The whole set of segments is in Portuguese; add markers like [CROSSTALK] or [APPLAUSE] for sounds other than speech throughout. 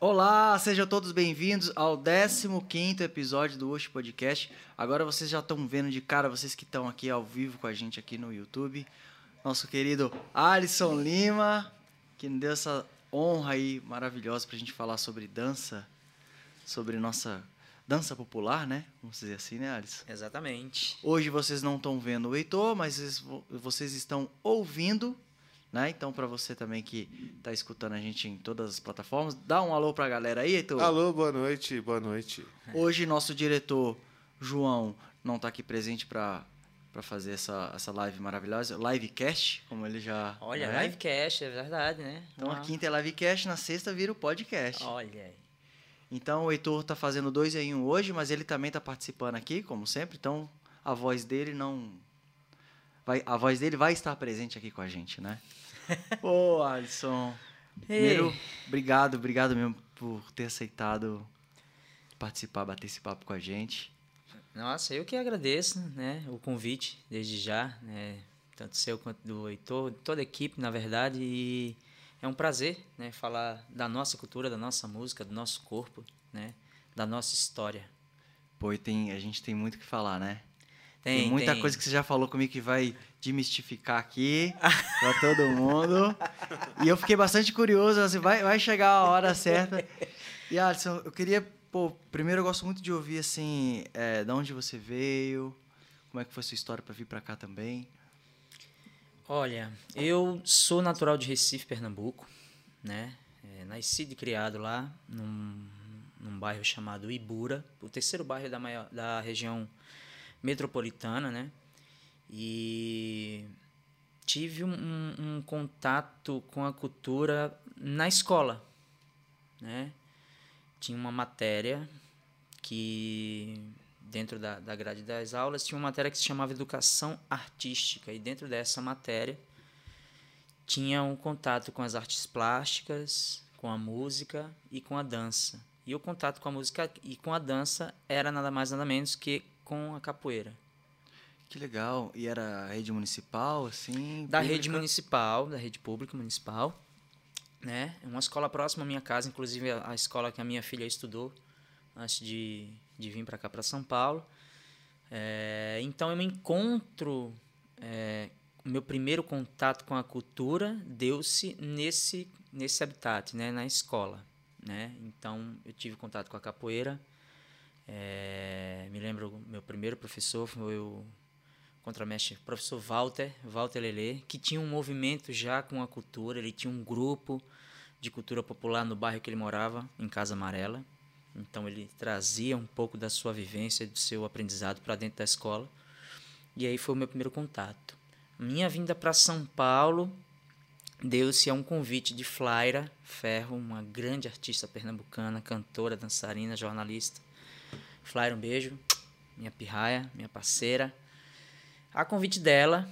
Olá, sejam todos bem-vindos ao 15º episódio do Osh Podcast. Agora vocês já estão vendo de cara, vocês que estão aqui ao vivo com a gente aqui no YouTube, nosso querido Alisson Lima, que nos deu essa honra aí maravilhosa para a gente falar sobre dança, sobre nossa dança popular, né? Vamos dizer assim, né, Alisson? Exatamente. Hoje vocês não estão vendo o Heitor, mas vocês estão ouvindo né? Então, para você também que está escutando a gente em todas as plataformas, dá um alô para a galera aí, Heitor. Alô, boa noite, boa noite. Hoje, nosso diretor, João, não está aqui presente para para fazer essa, essa live maravilhosa, livecast, como ele já. Olha, né? livecast, é verdade, né? Então, a quinta é livecast, na sexta vira o podcast. Olha aí. Então, o Heitor está fazendo dois em um hoje, mas ele também está participando aqui, como sempre, então a voz dele não. Vai, a voz dele vai estar presente aqui com a gente, né? [LAUGHS] Pô, Alisson. Primeiro, obrigado, obrigado mesmo por ter aceitado participar, bater esse papo com a gente. Nossa, eu que agradeço, né, o convite desde já, né, tanto seu quanto do Heitor, toda a equipe, na verdade, e é um prazer, né, falar da nossa cultura, da nossa música, do nosso corpo, né, da nossa história. Pô, tem, a gente tem muito o que falar, né? Tem, tem muita tem. coisa que você já falou comigo que vai demistificar aqui para todo mundo. E eu fiquei bastante curioso, assim, vai, vai chegar a hora certa. E Alisson, eu queria, pô, primeiro eu gosto muito de ouvir assim, é, de onde você veio, como é que foi sua história para vir para cá também. Olha, eu sou natural de Recife, Pernambuco, né? É, nascido e criado lá num, num bairro chamado Ibura, o terceiro bairro da, maior, da região metropolitana, né? E tive um, um, contato com a cultura na escola, né? Tinha uma matéria que dentro da, da grade das aulas tinha uma matéria que se chamava educação artística e dentro dessa matéria tinha um contato com as artes plásticas, com a música e com a dança. E o contato com a música e com a dança era nada mais nada menos que com a capoeira. Que legal. E era rede municipal, assim? Da pública? rede municipal, da rede pública municipal. Né? É uma escola próxima à minha casa, inclusive a, escola que a minha filha estudou antes de, de vir para cá, para São Paulo. É, então eu me encontro. É, meu primeiro contato com a cultura deu-se nesse, nesse habitat, né? na escola. Né? Então eu tive contato com a capoeira. É, me lembro, meu primeiro professor foi o contramestre professor Walter, Walter Lele, que tinha um movimento já com a cultura, ele tinha um grupo de cultura popular no bairro que ele morava, em Casa Amarela. Então ele trazia um pouco da sua vivência, do seu aprendizado para dentro da escola. E aí foi o meu primeiro contato. Minha vinda para São Paulo deu-se a um convite de Flaira Ferro, uma grande artista pernambucana, cantora, dançarina, jornalista. Flaira, um beijo. Minha pirraia, minha parceira a convite dela,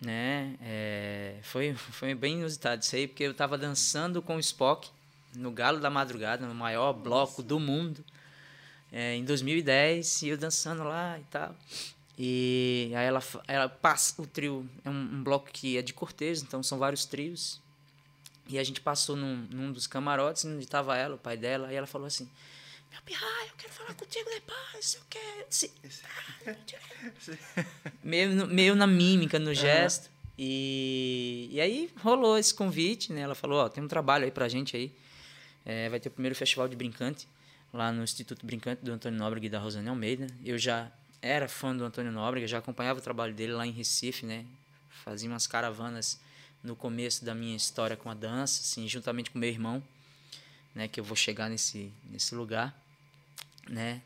né? É, foi, foi bem inusitado isso aí, porque eu estava dançando com o Spock no Galo da Madrugada, no maior bloco do mundo, é, em 2010, e eu dançando lá e tal. E aí ela, ela passa, o trio é um, um bloco que é de cortejo, então são vários trios. E a gente passou num, num dos camarotes, onde estava ela, o pai dela, e ela falou assim: meu pirraia, eu quero falar contigo depois, eu quero. Se... meio, meio na mímica, no gesto. Uhum. E, e aí rolou esse convite, né? Ela falou, ó, tem um trabalho aí pra gente aí. É, vai ter o primeiro festival de brincante lá no Instituto Brincante do Antônio Nóbrega e da Rosane Almeida. Eu já era fã do Antônio Nóbrega, já acompanhava o trabalho dele lá em Recife, né? Fazia umas caravanas no começo da minha história com a dança, assim, juntamente com meu irmão né, que eu vou chegar nesse, nesse lugar, né?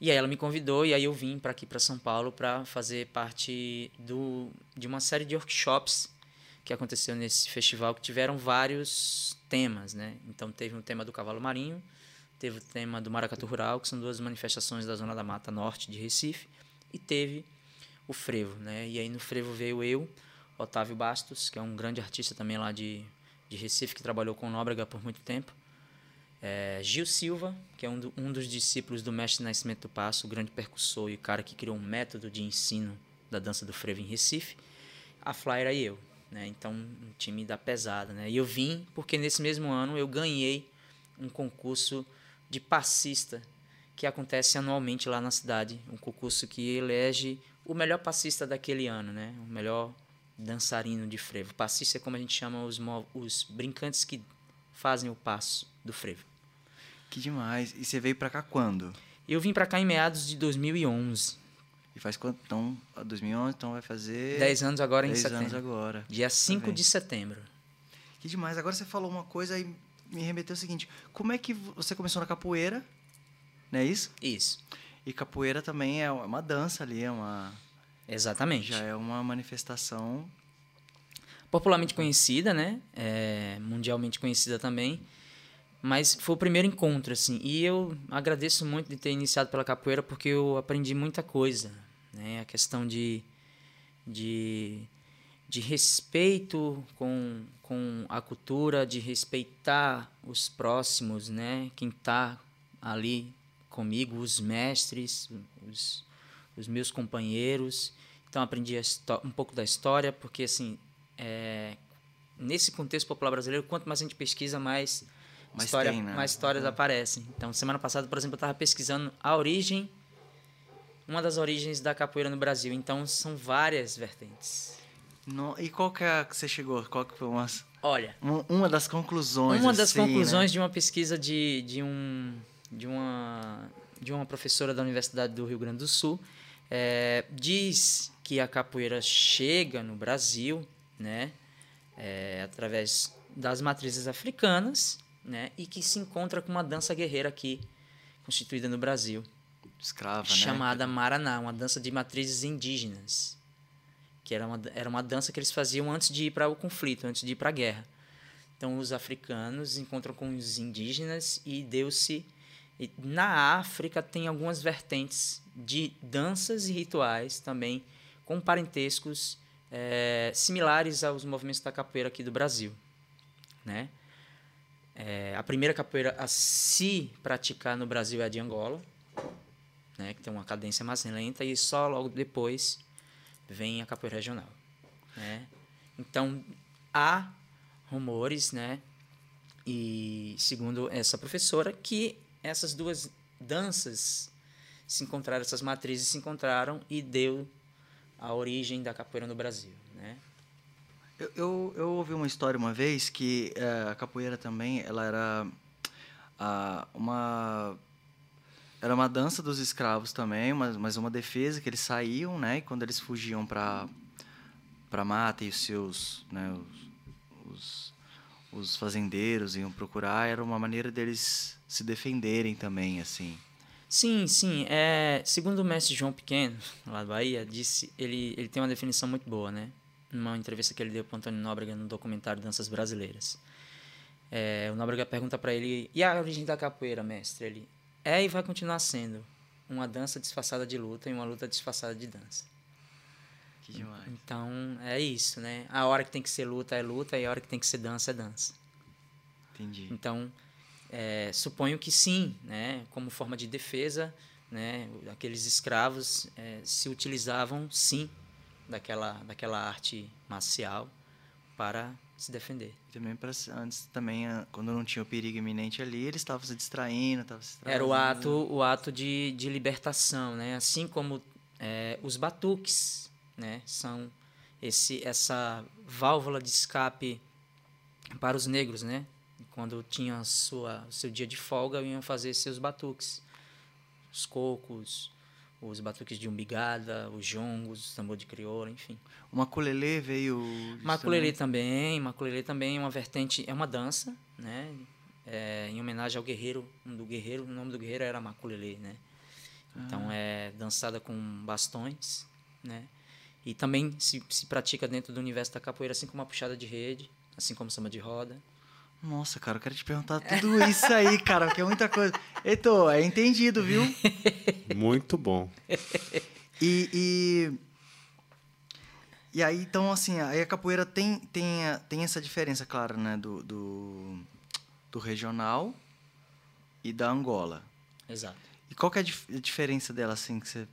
E aí ela me convidou e aí eu vim para aqui para São Paulo para fazer parte do de uma série de workshops que aconteceu nesse festival que tiveram vários temas, né? Então teve um tema do cavalo marinho, teve o tema do maracatu rural, que são duas manifestações da zona da Mata Norte de Recife, e teve o frevo, né? E aí no frevo veio eu, Otávio Bastos, que é um grande artista também lá de, de Recife que trabalhou com Nóbrega por muito tempo é, Gil Silva, que é um, do, um, dos discípulos do mestre Nascimento do Passo, o grande percussor e o cara que criou um método de ensino da dança do frevo em Recife. A Flyer e eu, né? Então, um time da pesada, né? E eu vim porque nesse mesmo ano eu ganhei um concurso de passista que acontece anualmente lá na cidade. Um concurso que elege o melhor passista daquele ano, né? O melhor dançarino de frevo. Passista é como a gente chama os, os brincantes que fazem o passo do frevo. Que demais. E você veio para cá quando? Eu vim para cá em meados de 2011. E faz quanto? Então, 2011, então vai fazer... 10 anos agora em 10 setembro. anos agora. Dia 5 Tá de setembro. Que demais. Agora você falou uma coisa e me remeteu ao seguinte. Como é que você começou na capoeira? Não é isso? Isso. E capoeira também é uma dança ali, é uma... Exatamente. Já é uma manifestação... Popularmente conhecida, né? É, mundialmente conhecida também. Mas foi o primeiro encontro, assim. E eu agradeço muito de ter iniciado pela capoeira porque eu aprendi muita coisa. Né? A questão de, de, de respeito com, com a cultura, de respeitar os próximos, né? Quem está ali comigo, os mestres, os, os meus companheiros. Então aprendi um pouco da história, porque assim, é, nesse contexto popular brasileiro, quanto mais a gente pesquisa, mais mais, história, tem, né? mais histórias uhum. aparecem. Então, semana passada, por exemplo, eu estava pesquisando a origem, uma das origens da capoeira no Brasil. Então, são várias vertentes. No, e qual que é a que você chegou? Qual que foi uma, Olha, uma das conclusões? Uma das assim, conclusões né? de uma pesquisa de, de, um, de, uma, de uma professora da Universidade do Rio Grande do Sul é, diz que a capoeira chega no Brasil, né, é, através das matrizes africanas, né, e que se encontra com uma dança guerreira aqui, constituída no Brasil. Escrava, chamada né? Maraná, uma dança de matrizes indígenas. Que era uma, era uma dança que eles faziam antes de ir para o conflito, antes de ir para a guerra. Então, os africanos encontram com os indígenas e deu-se. Na África, tem algumas vertentes de danças e rituais também com parentescos é, similares aos movimentos da capoeira aqui do Brasil. Né? É, a primeira capoeira a se praticar no Brasil é a de Angola, né, que tem uma cadência mais lenta, e só logo depois vem a capoeira regional. Né? Então, há rumores, né, e segundo essa professora, que essas duas danças se encontraram, essas matrizes se encontraram e deu a origem da capoeira no Brasil. Né? Eu, eu, eu, ouvi uma história uma vez que é, a capoeira também ela era uh, uma era uma dança dos escravos também, mas, mas uma defesa que eles saíam, né? E quando eles fugiam para para mata e os seus, né? Os, os, os fazendeiros iam procurar, era uma maneira deles se defenderem também, assim. Sim, sim. É, segundo o mestre João Pequeno, lá do Bahia, disse, ele, ele tem uma definição muito boa, né? numa entrevista que ele deu para Antônio Nóbrega no documentário Danças Brasileiras. É, o Nóbrega pergunta para ele: e a origem da capoeira, mestre? Ele é e vai continuar sendo uma dança disfarçada de luta e uma luta disfarçada de dança. Que demais. Então é isso, né? A hora que tem que ser luta é luta e a hora que tem que ser dança é dança. Entendi. Então é, suponho que sim, né? Como forma de defesa, né? Aqueles escravos é, se utilizavam sim daquela, daquela arte marcial para se defender. E também para antes também quando não tinha o perigo iminente ali, eles estavam se distraindo, estavam se Era o ato, o ato de, de libertação, né? Assim como é, os batuques, né? São esse essa válvula de escape para os negros, né? Quando tinham sua seu dia de folga, iam fazer seus batuques, os cocos, os batuques de umbigada, os jongos, tambor de crioula, enfim. O maculelê veio... Maculelê também, maculelê também é uma vertente, é uma dança, né? É, em homenagem ao guerreiro, do guerreiro, o nome do guerreiro era maculelê, né? Então ah. é dançada com bastões, né? E também se, se pratica dentro do universo da capoeira, assim como a puxada de rede, assim como samba de roda. Nossa, cara, eu quero te perguntar tudo isso aí, cara, porque é muita coisa. Eito, é entendido, viu? [LAUGHS] Muito bom. E, e, e aí, então, assim, aí a capoeira tem, tem, tem essa diferença, claro, né, do, do, do regional e da Angola. Exato. E qual que é a, dif a diferença dela, assim, que você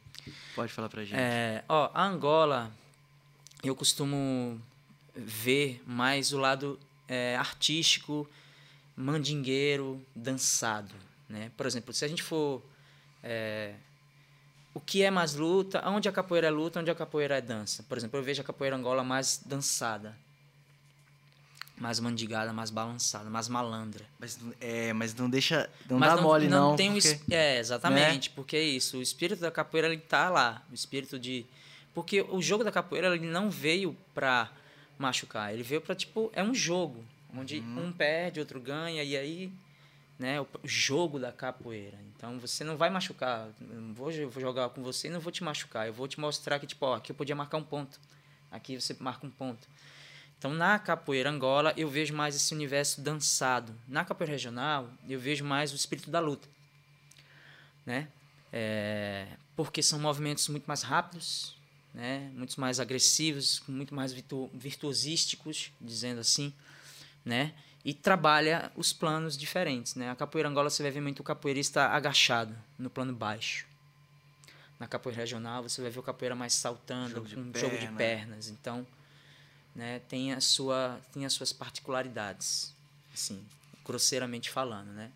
pode falar pra gente? É, ó, a Angola, eu costumo ver mais o lado é, artístico mandingueiro dançado, né? Por exemplo, se a gente for é, o que é mais luta, onde a capoeira é luta, onde a capoeira é dança. Por exemplo, eu vejo a capoeira angola mais dançada, mais mandigada, mais balançada, mais malandra. Mas, é, mas não deixa. Não Mas dá mole, não. tem um porque- es- É, exatamente, porque é isso. O espírito da capoeira ele tá lá. O espírito de. Porque o jogo da capoeira ele não veio pra machucar. Ele veio pra, tipo, é um jogo. Onde Uhum. um perde, outro ganha, e aí. Né, o, jogo da capoeira. Então você não vai machucar. Eu vou jogar com você e não vou te machucar. Eu vou te mostrar que, tipo, ó, aqui eu podia marcar um ponto. Aqui você marca um ponto. Então, na capoeira Angola, eu vejo mais esse universo dançado. Na capoeira regional, eu vejo mais o espírito da luta. Né? É, porque são movimentos muito mais rápidos, né? muito mais agressivos, muito mais virtu virtuosísticos, dizendo assim. Né? E trabalha os planos diferentes. Né? A capoeira Angola, você vai ver muito o capoeirista agachado, no plano baixo. Na capoeira regional, você vai ver o capoeira mais saltando, Jogo um jogo de perna. pernas. Então, né, tem, a sua, tem as suas particularidades, assim, grosseiramente falando, né?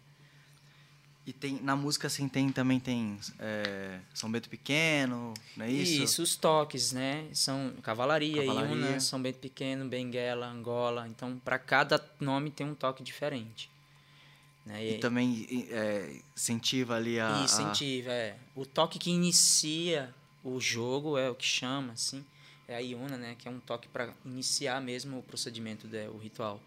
E tem, na música, assim, tem, também tem é, São Bento Pequeno, não é isso? os toques, né? São Cavalaria, Cavalaria. Iuna, São Bento Pequeno, Benguela, Angola. Então, para cada nome tem um toque diferente. Né? E também é, incentiva ali a. E a- incentiva, é. O toque que inicia o jogo é o que chama, assim, é a Iuna, né? Que é um toque para iniciar mesmo o procedimento, né, o ritual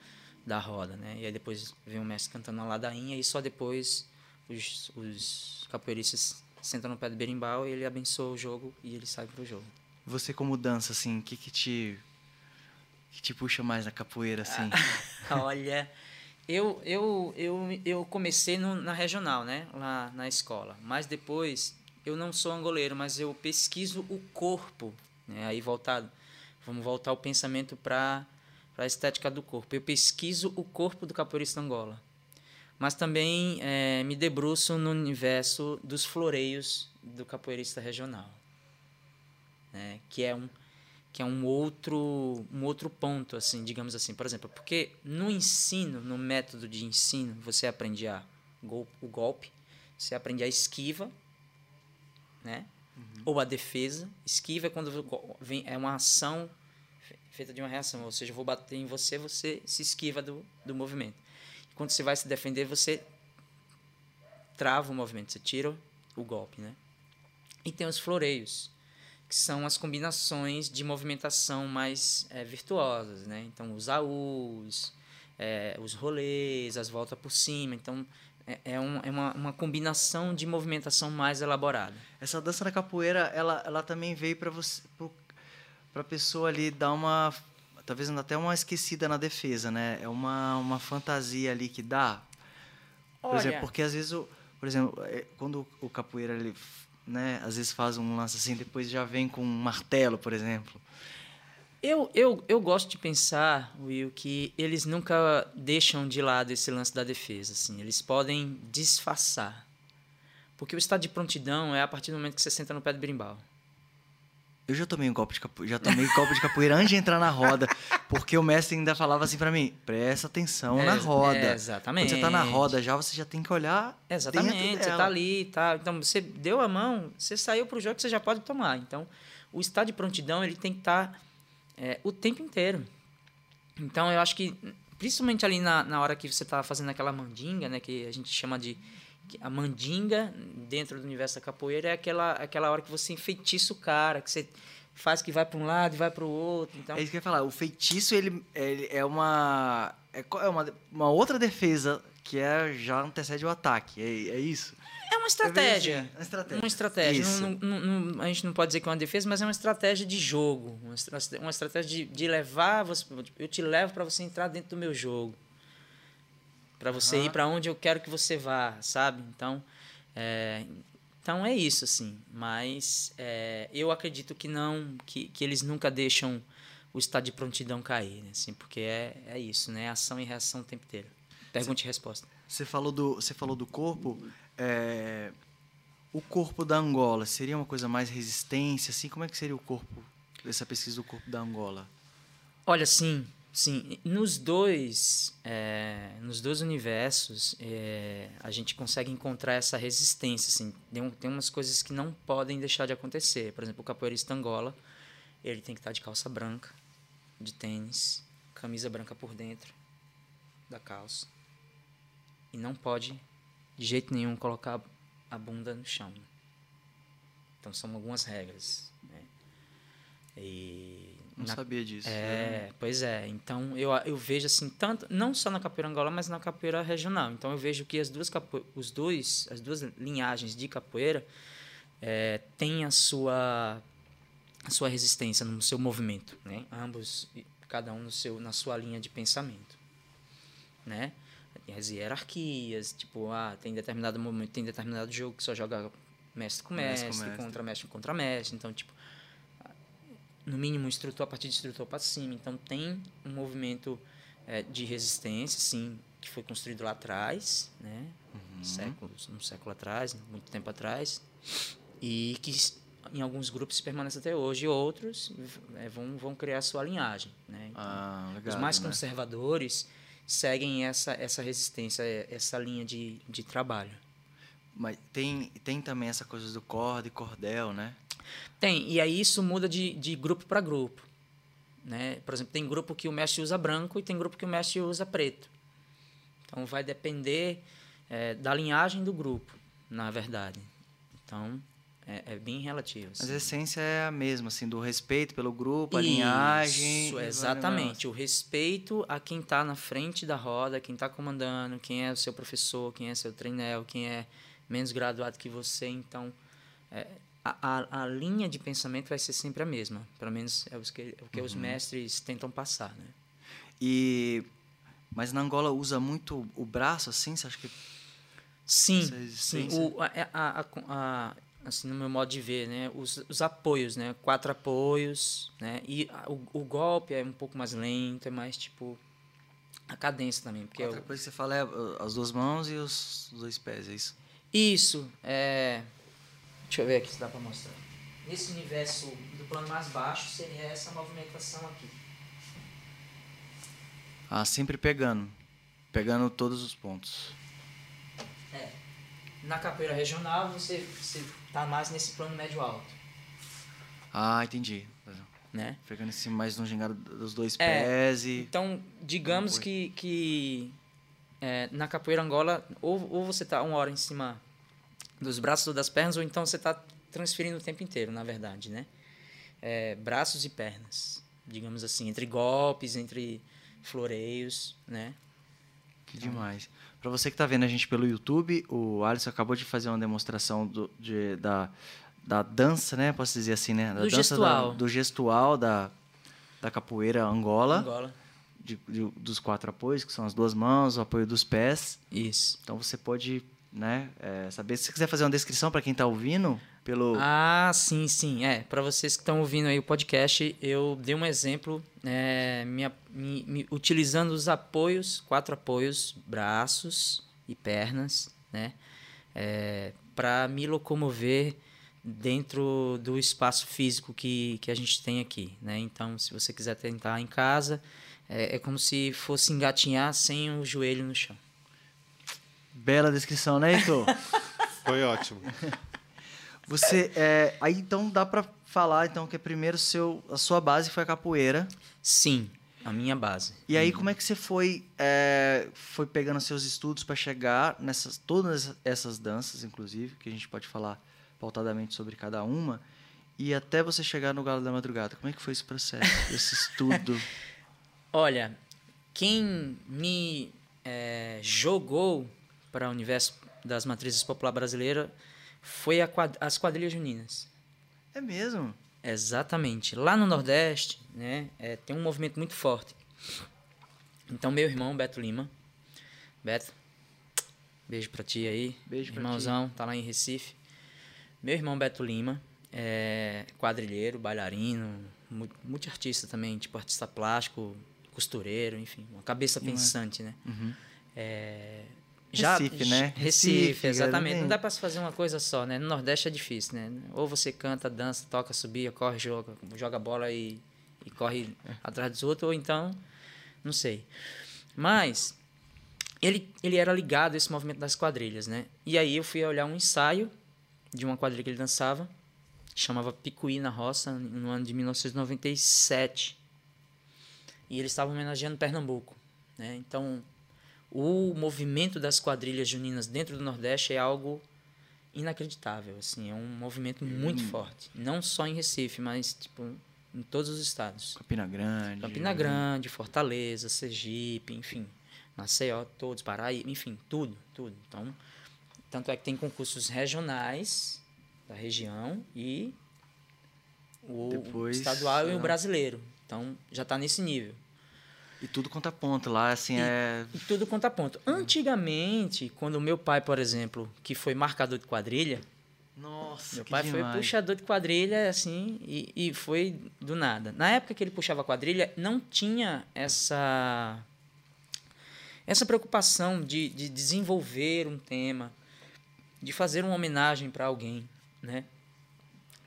da roda, né? E aí depois vem o mestre cantando a ladainha e só depois os, os capoeiristas sentam no pé do berimbau e ele abençoa o jogo e ele sai pro jogo. Você, como dança, assim, o que, que te. que te puxa mais na capoeira, assim? [LAUGHS] Olha, eu, eu, eu, eu comecei no- na regional, né? Lá na escola. Mas depois, eu não sou angoleiro, mas eu pesquiso o corpo. Né? Aí voltado, vamos voltar o pensamento para a estética do corpo. Eu pesquiso o corpo do capoeirista Angola. Mas também eh, me debruço no universo dos floreios do capoeirista regional. Né? Que é um que é um outro um outro ponto assim digamos assim por exemplo porque no ensino no método de ensino você aprende a gol, o golpe você aprende a esquiva né ou a defesa esquiva é quando vem é uma ação fe- feita de uma reação ou seja eu vou bater em você você se esquiva do, do movimento quando você vai se defender você trava o movimento você tira o golpe né e tem os floreios que são as combinações de movimentação mais eh, virtuosas, né? Então, os AUs, eh, os rolês, as voltas por cima. Então, é, é, um- é uma, uma combinação de movimentação mais elaborada. Essa dança da capoeira, ela, ela também veio pra você. Pro, pra pessoa ali dar uma. Talvez até uma esquecida na defesa, né? É uma, uma fantasia ali que dá. Por exemplo, porque às vezes, o, por exemplo, é, quando o capoeira ele, né, às vezes faz um lance assim, depois já vem com um martelo, por exemplo. Eu, eu, eu gosto de pensar, Will, que eles nunca deixam de lado esse lance da defesa. Assim. Eles podem disfarçar. Porque o estado de prontidão é a partir do momento que você senta no pé do berimbau. Eu já tomei um golpe de capoeira, já tomei golpe de capoeira antes de entrar na roda, porque o mestre ainda falava assim pra mim: presta atenção É, na roda. é, exatamente. Quando você tá na roda já, você já tem que olhar. Exatamente, você tá ali, tá. Então você deu a mão, você saiu pro jogo, você já pode tomar. Então, o estado de prontidão ele tem que estar o tempo inteiro. Então, eu acho que principalmente ali na, na hora que você tá fazendo aquela mandinga, né, que a gente chama de a mandinga dentro do universo da capoeira é aquela aquela hora que você enfeitiça o cara, que você faz que vai para um lado e vai para o outro. Então, É isso que eu ia falar. O feitiço, ele, ele é uma. É é uma, uma outra defesa que é, já antecede o ataque. É, é isso? é uma estratégia. assim, uma estratégia. Uma estratégia. Não- não- não- a gente não pode dizer que é uma defesa, mas é uma estratégia de jogo. Uma estratégia de, de levar você. Eu te levo para você entrar dentro do meu jogo. Para você Aham. ir para onde eu quero que você vá, sabe? Então, é, então é isso, assim. Mas é, eu acredito que não. Que, que eles nunca deixam o estado de prontidão cair, né? Assim, porque é, é isso, né? Ação e reação o tempo inteiro. Pergunta e resposta. Você falou do, você falou do corpo. é, o corpo da Angola seria uma coisa mais resistência? Assim, como é que seria o corpo, essa pesquisa do corpo da Angola? Olha, sim, Sim, nos dois, é, nos dois universos, é, a gente consegue encontrar essa resistência. Assim, tem, tem umas coisas que não podem deixar de acontecer. Por exemplo, o capoeirista Angola, ele tem que estar de calça branca, de tênis, camisa branca por dentro da calça. E não pode, de jeito nenhum, colocar a bunda no chão. Então, são algumas regras. Né? E não na, sabia disso. É, né? pois é. Então eu, eu vejo assim, tanto, não só na capoeira angola, mas na capoeira regional. Então eu vejo que as duas, capo, os dois, as duas linhagens de capoeira é, têm a sua, a sua resistência no seu movimento. Né? Ambos, cada um no seu, na sua linha de pensamento. Né? Tem as hierarquias, tipo, ah, tem determinado momento, tem determinado jogo que só joga mestre com mestre, mestre, com mestre. contra mestre contra mestre. Então, tipo, no mínimo, instrutor a partir de instrutor para cima. Então, tem um movimento é, de resistência, sim, que foi construído lá atrás, né? Uhum. Séculos, um século atrás, muito tempo atrás, e que em alguns grupos permanece até hoje, e outros é, vão, vão criar a sua linhagem, né? Então, ah, legal, os mais né? conservadores seguem essa, essa resistência, essa linha de, de trabalho. Mas tem, tem também essa coisa do corda e cordel, né? Tem, e aí isso muda de, de grupo para grupo. Né? Por exemplo, tem grupo que o mestre usa branco e tem grupo que o mestre usa preto. Então vai depender é, da linhagem do grupo, na verdade. Então é, é bem relativo. Assim. Mas a essência é a mesma, assim, do respeito pelo grupo, a Isso, linhagem. Isso, exatamente. O respeito a quem está na frente da roda, quem está comandando, quem é o seu professor, quem é seu treinel, quem é menos graduado que você. Então, é, a, a, a, linha de pensamento vai ser sempre a mesma. Pelo menos é, que, é o que uhum. os mestres tentam passar, né? E mas na Angola usa muito o braço assim, você acha que Sim, sim. O, a, a, a, assim no meu modo de ver, né, os, os apoios, né, quatro apoios, né, e o, o golpe é um pouco mais lento, é mais tipo a cadência também, porque outra coisa que você fala é uh, as duas mãos e os dois pés, é isso? Isso, é Deixa eu ver aqui se dá para mostrar. Nesse universo do plano mais baixo seria essa movimentação aqui. Ah, sempre pegando. Pegando todos os pontos. É. Na capoeira regional você, você tá mais nesse plano médio alto. Ah, entendi. Né? Pegando esse mais no gingado dos dois é, pés e. Então, digamos que, que é, na capoeira Angola, ou, ou você tá uma hora em cima dos braços ou das pernas, ou então você está transferindo o tempo inteiro, na verdade, né? É, braços e pernas, digamos assim, entre golpes, entre floreios, né? Que demais. Para você que está vendo a gente pelo YouTube, o Alisson acabou de fazer uma demonstração do, de, da, da dança, né? Posso dizer assim, né? Da do gestual. Da, do gestual da, da capoeira Angola. Angola. De, de, dos quatro apoios, que são as duas mãos, o apoio dos pés. Isso. Então você pode né? É, saber se você quiser fazer uma descrição para quem está ouvindo pelo. Ah, sim, sim. É, para vocês que estão ouvindo aí o podcast, eu dei um exemplo, é, me, me, me, utilizando os apoios, quatro apoios, braços e pernas, né? É, para me locomover dentro do espaço físico que, que a gente tem aqui, né? Então, se você quiser tentar em casa, é, é como se fosse engatinhar sem o joelho no chão. Bela descrição, né, Heitor? [LAUGHS] Foi ótimo. Você, é, aí então dá para falar então que primeiro seu, a sua base foi a capoeira. Sim, a minha base. E aí como é que você foi, é, foi pegando seus estudos para chegar nessas todas essas danças, inclusive, que a gente pode falar pautadamente sobre cada uma, e até você chegar no Galo da Madrugada. Como é que foi esse processo, [LAUGHS] esse estudo? Olha, quem me é, jogou para o universo das matrizes popular brasileira foi quad as quadrilhas juninas. É mesmo? Exatamente. Lá no Nordeste, né, é, tem um movimento muito forte. Então, meu irmão, Beto Lima. Beto, beijo pra ti aí. Beijo Irmãozão, tá lá em Recife. Meu irmão, Beto Lima, é quadrilheiro, bailarino, multiartista também, tipo artista plástico, costureiro, enfim, uma cabeça pensante, né? Uhum. É, já, Recife, né? Recife, Recife exatamente. Não dá para se fazer uma coisa só, né? No Nordeste é difícil, né? Ou você canta, dança, toca, subia, corre, joga, joga bola e, e corre atrás dos outros, ou então Não sei. Mas ele, ele era ligado a esse movimento das quadrilhas, né? E aí eu fui olhar um ensaio de uma quadrilha que ele dançava, chamava Picuí na Roça, no ano de 1997. E eles estavam homenageando Pernambuco, né? Então, o movimento das quadrilhas juninas dentro do Nordeste é algo inacreditável, assim, é um movimento muito forte, não só em Recife, mas tipo em todos os estados. Campina Grande. Campina Grande, Fortaleza, Sergipe, enfim, Maceió, todos, Paraíba, enfim, tudo, tudo. Então, tanto é que tem concursos regionais da região e o Depois, estadual e ah. o brasileiro. Então, já está nesse nível. E tudo conta ponto lá, assim, é... E tudo conta ponto. Antigamente, quando meu pai, por exemplo, que foi marcador de quadrilha, Nossa, meu pai foi demais. puxador de quadrilha, assim, e, e foi do nada. Na época que ele puxava quadrilha, não tinha essa essa preocupação de, de desenvolver um tema, de fazer uma homenagem para alguém, né?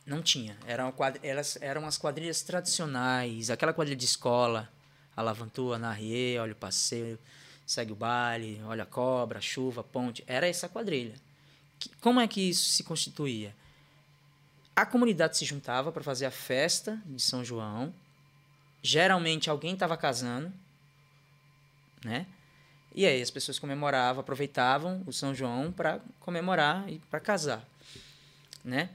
Não tinha. Eram, quadr... Elas eram as quadrilhas tradicionais, aquela quadrilha de escola, a Lavantua, Narrie, olha o passeio, segue o baile, olha a cobra, chuva, ponte. Era essa quadrilha. Como é que isso se constituía? A comunidade se juntava para fazer a festa de São João. Geralmente alguém estava casando, né? E aí as pessoas comemoravam, aproveitavam o São João para comemorar e para casar, né?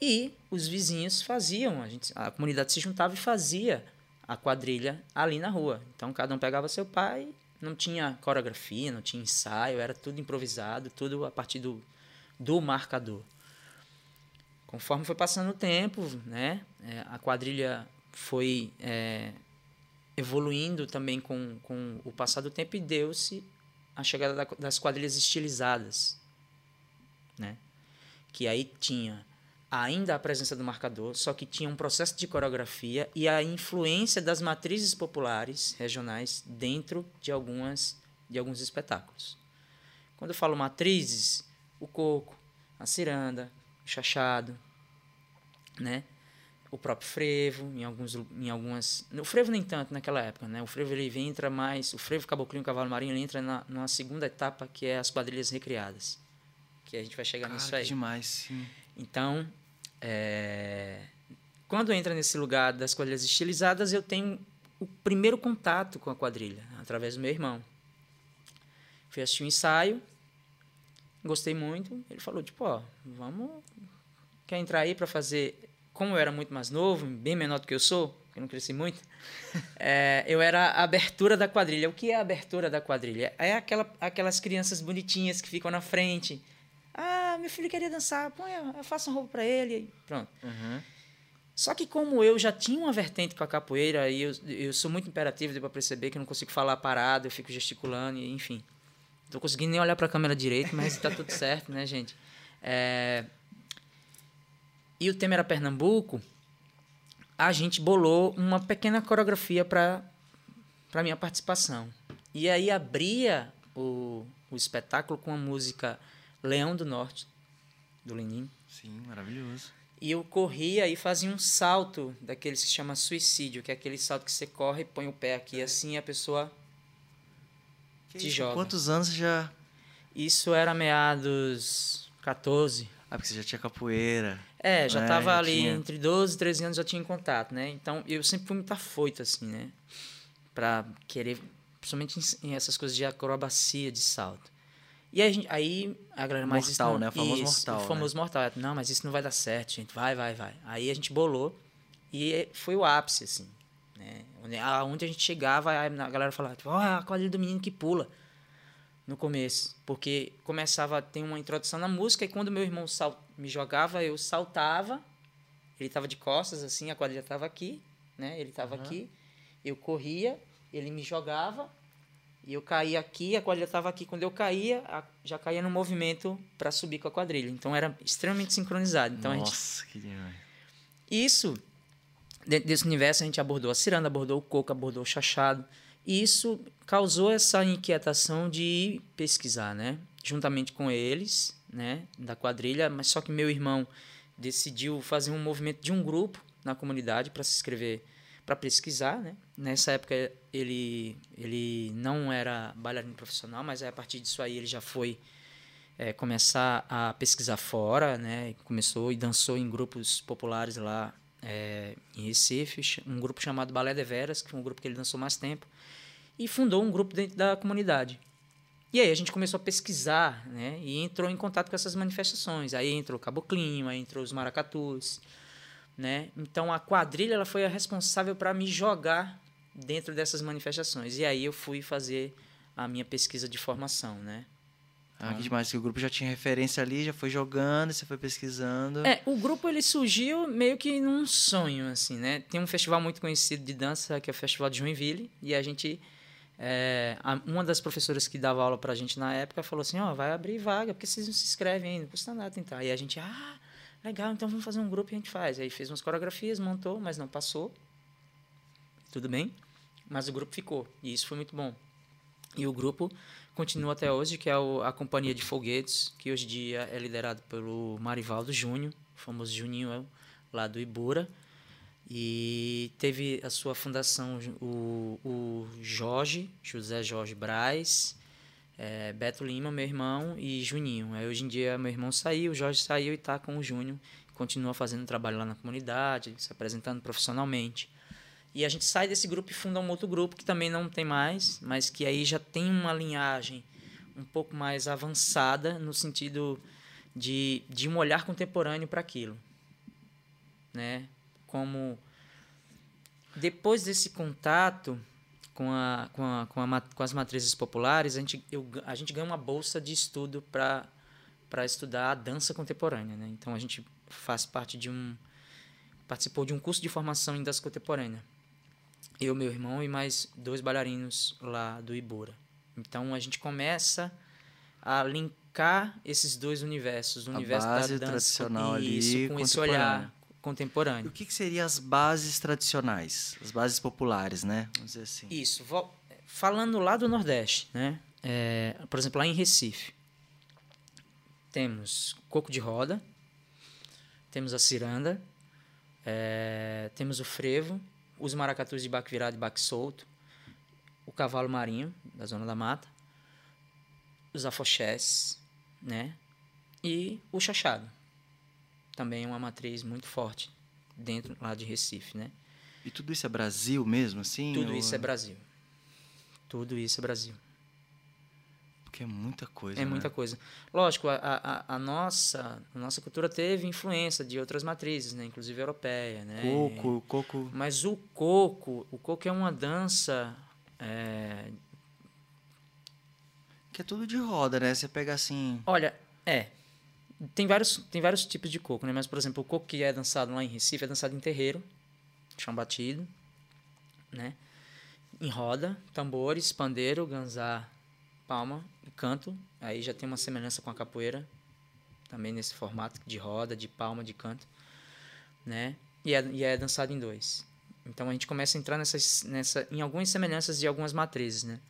E os vizinhos faziam, a, gente, a comunidade se juntava e fazia a quadrilha ali na rua. Então cada um pegava seu pai, não tinha coreografia, não tinha ensaio, era tudo improvisado, tudo a partir do, do marcador. Conforme foi passando o tempo, né, é, a quadrilha foi é, evoluindo também com, com o passar do tempo e deu-se a chegada da- das quadrilhas estilizadas, né? Que aí tinha ainda a presença do marcador, só que tinha um processo de coreografia e a influência das matrizes populares regionais dentro de algumas de alguns espetáculos. Quando eu falo matrizes, o coco, a ciranda, o chachado, né? O próprio frevo, em alguns em algumas, o frevo nem tanto naquela época, né? O frevo ele entra mais, o frevo caboclinho, o cavalo marinho, ele entra na numa segunda etapa que é as quadrilhas recriadas. Que a gente vai chegar Cara, nisso aí. demais, sim. Então, é, quando entra nesse lugar das quadrilhas estilizadas, eu tenho o primeiro contato com a quadrilha, através do meu irmão. Fui assistir um ensaio, gostei muito. Ele falou, tipo, ó, vamos... Quer entrar aí para fazer... Como eu era muito mais novo, bem menor do que eu sou, eu não cresci muito, [LAUGHS] é, eu era a abertura da quadrilha. O que é a abertura da quadrilha? É aquela, aquelas crianças bonitinhas que ficam na frente. Ah, meu filho queria dançar, põe, eu faço uma roupa para ele. Pronto. Uhum. Só que como eu já tinha uma vertente com a capoeira e eu, eu sou muito imperativo, deu para perceber que eu não consigo falar parado, eu fico gesticulando, e, enfim. Não tô conseguindo nem olhar para a câmera direito, mas tá tudo certo, né, gente? É, E o tema era Pernambuco, a gente bolou uma pequena coreografia para para minha participação. E aí abria o, o espetáculo com a música Leão do Norte, do Lenin. Sim, maravilhoso. E eu corria e fazia um salto daqueles que se chama suicídio, que é aquele salto que você corre e põe o pé aqui assim e a pessoa. Que Te isso, joga. Quantos anos já... Isso era meados 14. Ah, porque você já tinha capoeira. É, já É, tava já ali tinha. entre 12 e 13 anos já tinha em contato, né? Então eu sempre fui muito afoito, assim, né? Pra querer, principalmente em essas coisas de acrobacia, de salto. E aí, a gente- aí a galera, mas isso Mortal, não- né? O famoso isso, mortal, O né? famoso mortal. Não, mas isso não vai dar certo, gente. Vai, vai, vai. Aí a gente bolou e foi o ápice, assim. Né? Onde, aonde a gente chegava, a galera falava, tipo, ó, a quadrilha do menino que pula. No começo. Porque começava a ter uma introdução na música e quando meu irmão sal- me jogava, eu saltava. Ele tava de costas, assim, a quadrilha tava aqui, né? Ele tava aqui. Eu corria, ele me jogava. E eu caía aqui, a quadrilha estava aqui. Quando eu caía, já caía no movimento para subir com a quadrilha. Então era extremamente sincronizado. Então a gente Nossa, que demais. isso, dentro desse universo, a gente abordou a ciranda, abordou o coco, abordou o chachado. E isso causou essa inquietação de ir pesquisar, né? Juntamente com eles, né? Da quadrilha, mas só que meu irmão decidiu fazer um movimento de um grupo na comunidade para se inscrever para pesquisar, né? Nessa época ele ele não era bailarino profissional, mas a partir disso aí ele já foi é, começar a pesquisar fora, né? Começou e dançou em grupos populares lá é, em Recife, um grupo chamado Balé de Veras, que foi um grupo que ele dançou mais tempo, e fundou um grupo dentro da comunidade. E aí a gente começou a pesquisar, né? E entrou em contato com essas manifestações. Aí entrou o Caboclinho, aí entrou os Maracatus, né? Então a quadrilha ela foi a responsável para me jogar dentro dessas manifestações. E aí eu fui fazer a minha pesquisa de formação, né? Ah, que demais, que o grupo já tinha referência ali, já foi jogando, você foi pesquisando. É, o grupo ele surgiu meio que num sonho, assim, né? Tem um festival muito conhecido de dança, que é o Festival de Joinville, e a gente... É, uma das professoras que dava aula pra gente na época falou assim, ó, oh, vai abrir vaga, porque vocês não se inscrevem ainda, não custa nada tentar. E a gente, ah, legal, então vamos fazer um grupo e a gente faz. Aí fez umas coreografias, montou, mas não passou. Tudo bem, mas o grupo ficou, e isso foi muito bom. E o grupo continua até hoje, que é a Companhia de Foguetes, que hoje em dia é liderado pelo Marivaldo Júnior, famoso Juninho lá do Ibura. E teve a sua fundação o, o Jorge, José Jorge Braz, é, Beto Lima, meu irmão, e Juninho. Aí, hoje em dia meu irmão saiu, o Jorge saiu e está com o Júnior. Continua fazendo trabalho lá na comunidade, se apresentando profissionalmente. E a gente sai desse grupo e funda um outro grupo que também não tem mais, mas que aí já tem uma linhagem um pouco mais avançada no sentido de, de um olhar contemporâneo para aquilo. Né? Como depois desse contato com, a, com, a, com, a, com as matrizes populares, a gente, eu, a gente ganha uma bolsa de estudo para estudar a dança contemporânea. Né? Então a gente faz parte de um. participou de um curso de formação em dança contemporânea eu, meu irmão e mais dois bailarinos lá do Ibura. Então a gente começa a linkar esses dois universos, o a universo da dança tradicional isso, ali, com esse olhar contemporâneo. O que, que seriam as bases tradicionais, as bases populares, né? Vamos dizer assim. Isso. Falando lá do Nordeste, né? É, por exemplo, lá em Recife, temos coco de roda, temos a ciranda, é, temos o frevo, os maracatus de baque virado e baque solto, o cavalo marinho da zona da mata, os afoxés, né? E o chachado. Também é uma matriz muito forte dentro lá de Recife, né? E tudo isso é Brasil mesmo, assim? Tudo ou... isso é Brasil. Tudo isso é Brasil. Porque é muita coisa. É né? muita coisa. Lógico, a, a, a, nossa, a nossa cultura teve influência de outras matrizes, né? inclusive europeia. Né? Coco, coco. Mas o coco, o coco é uma dança. É... Que é tudo de roda, né? Você pega assim. Olha, é. Tem vários, tem vários tipos de coco, né? Mas, por exemplo, o coco que é dançado lá em Recife é dançado em terreiro, chão batido, né? Em roda, tambores, pandeiro, ganzá, palma canto. Aí já tem uma semelhança com a capoeira, também nesse formato de roda, de palma, de canto, né? E é, e é dançado em dois. Então a gente começa a entrar nessas, nessa, em algumas semelhanças de algumas matrizes, né?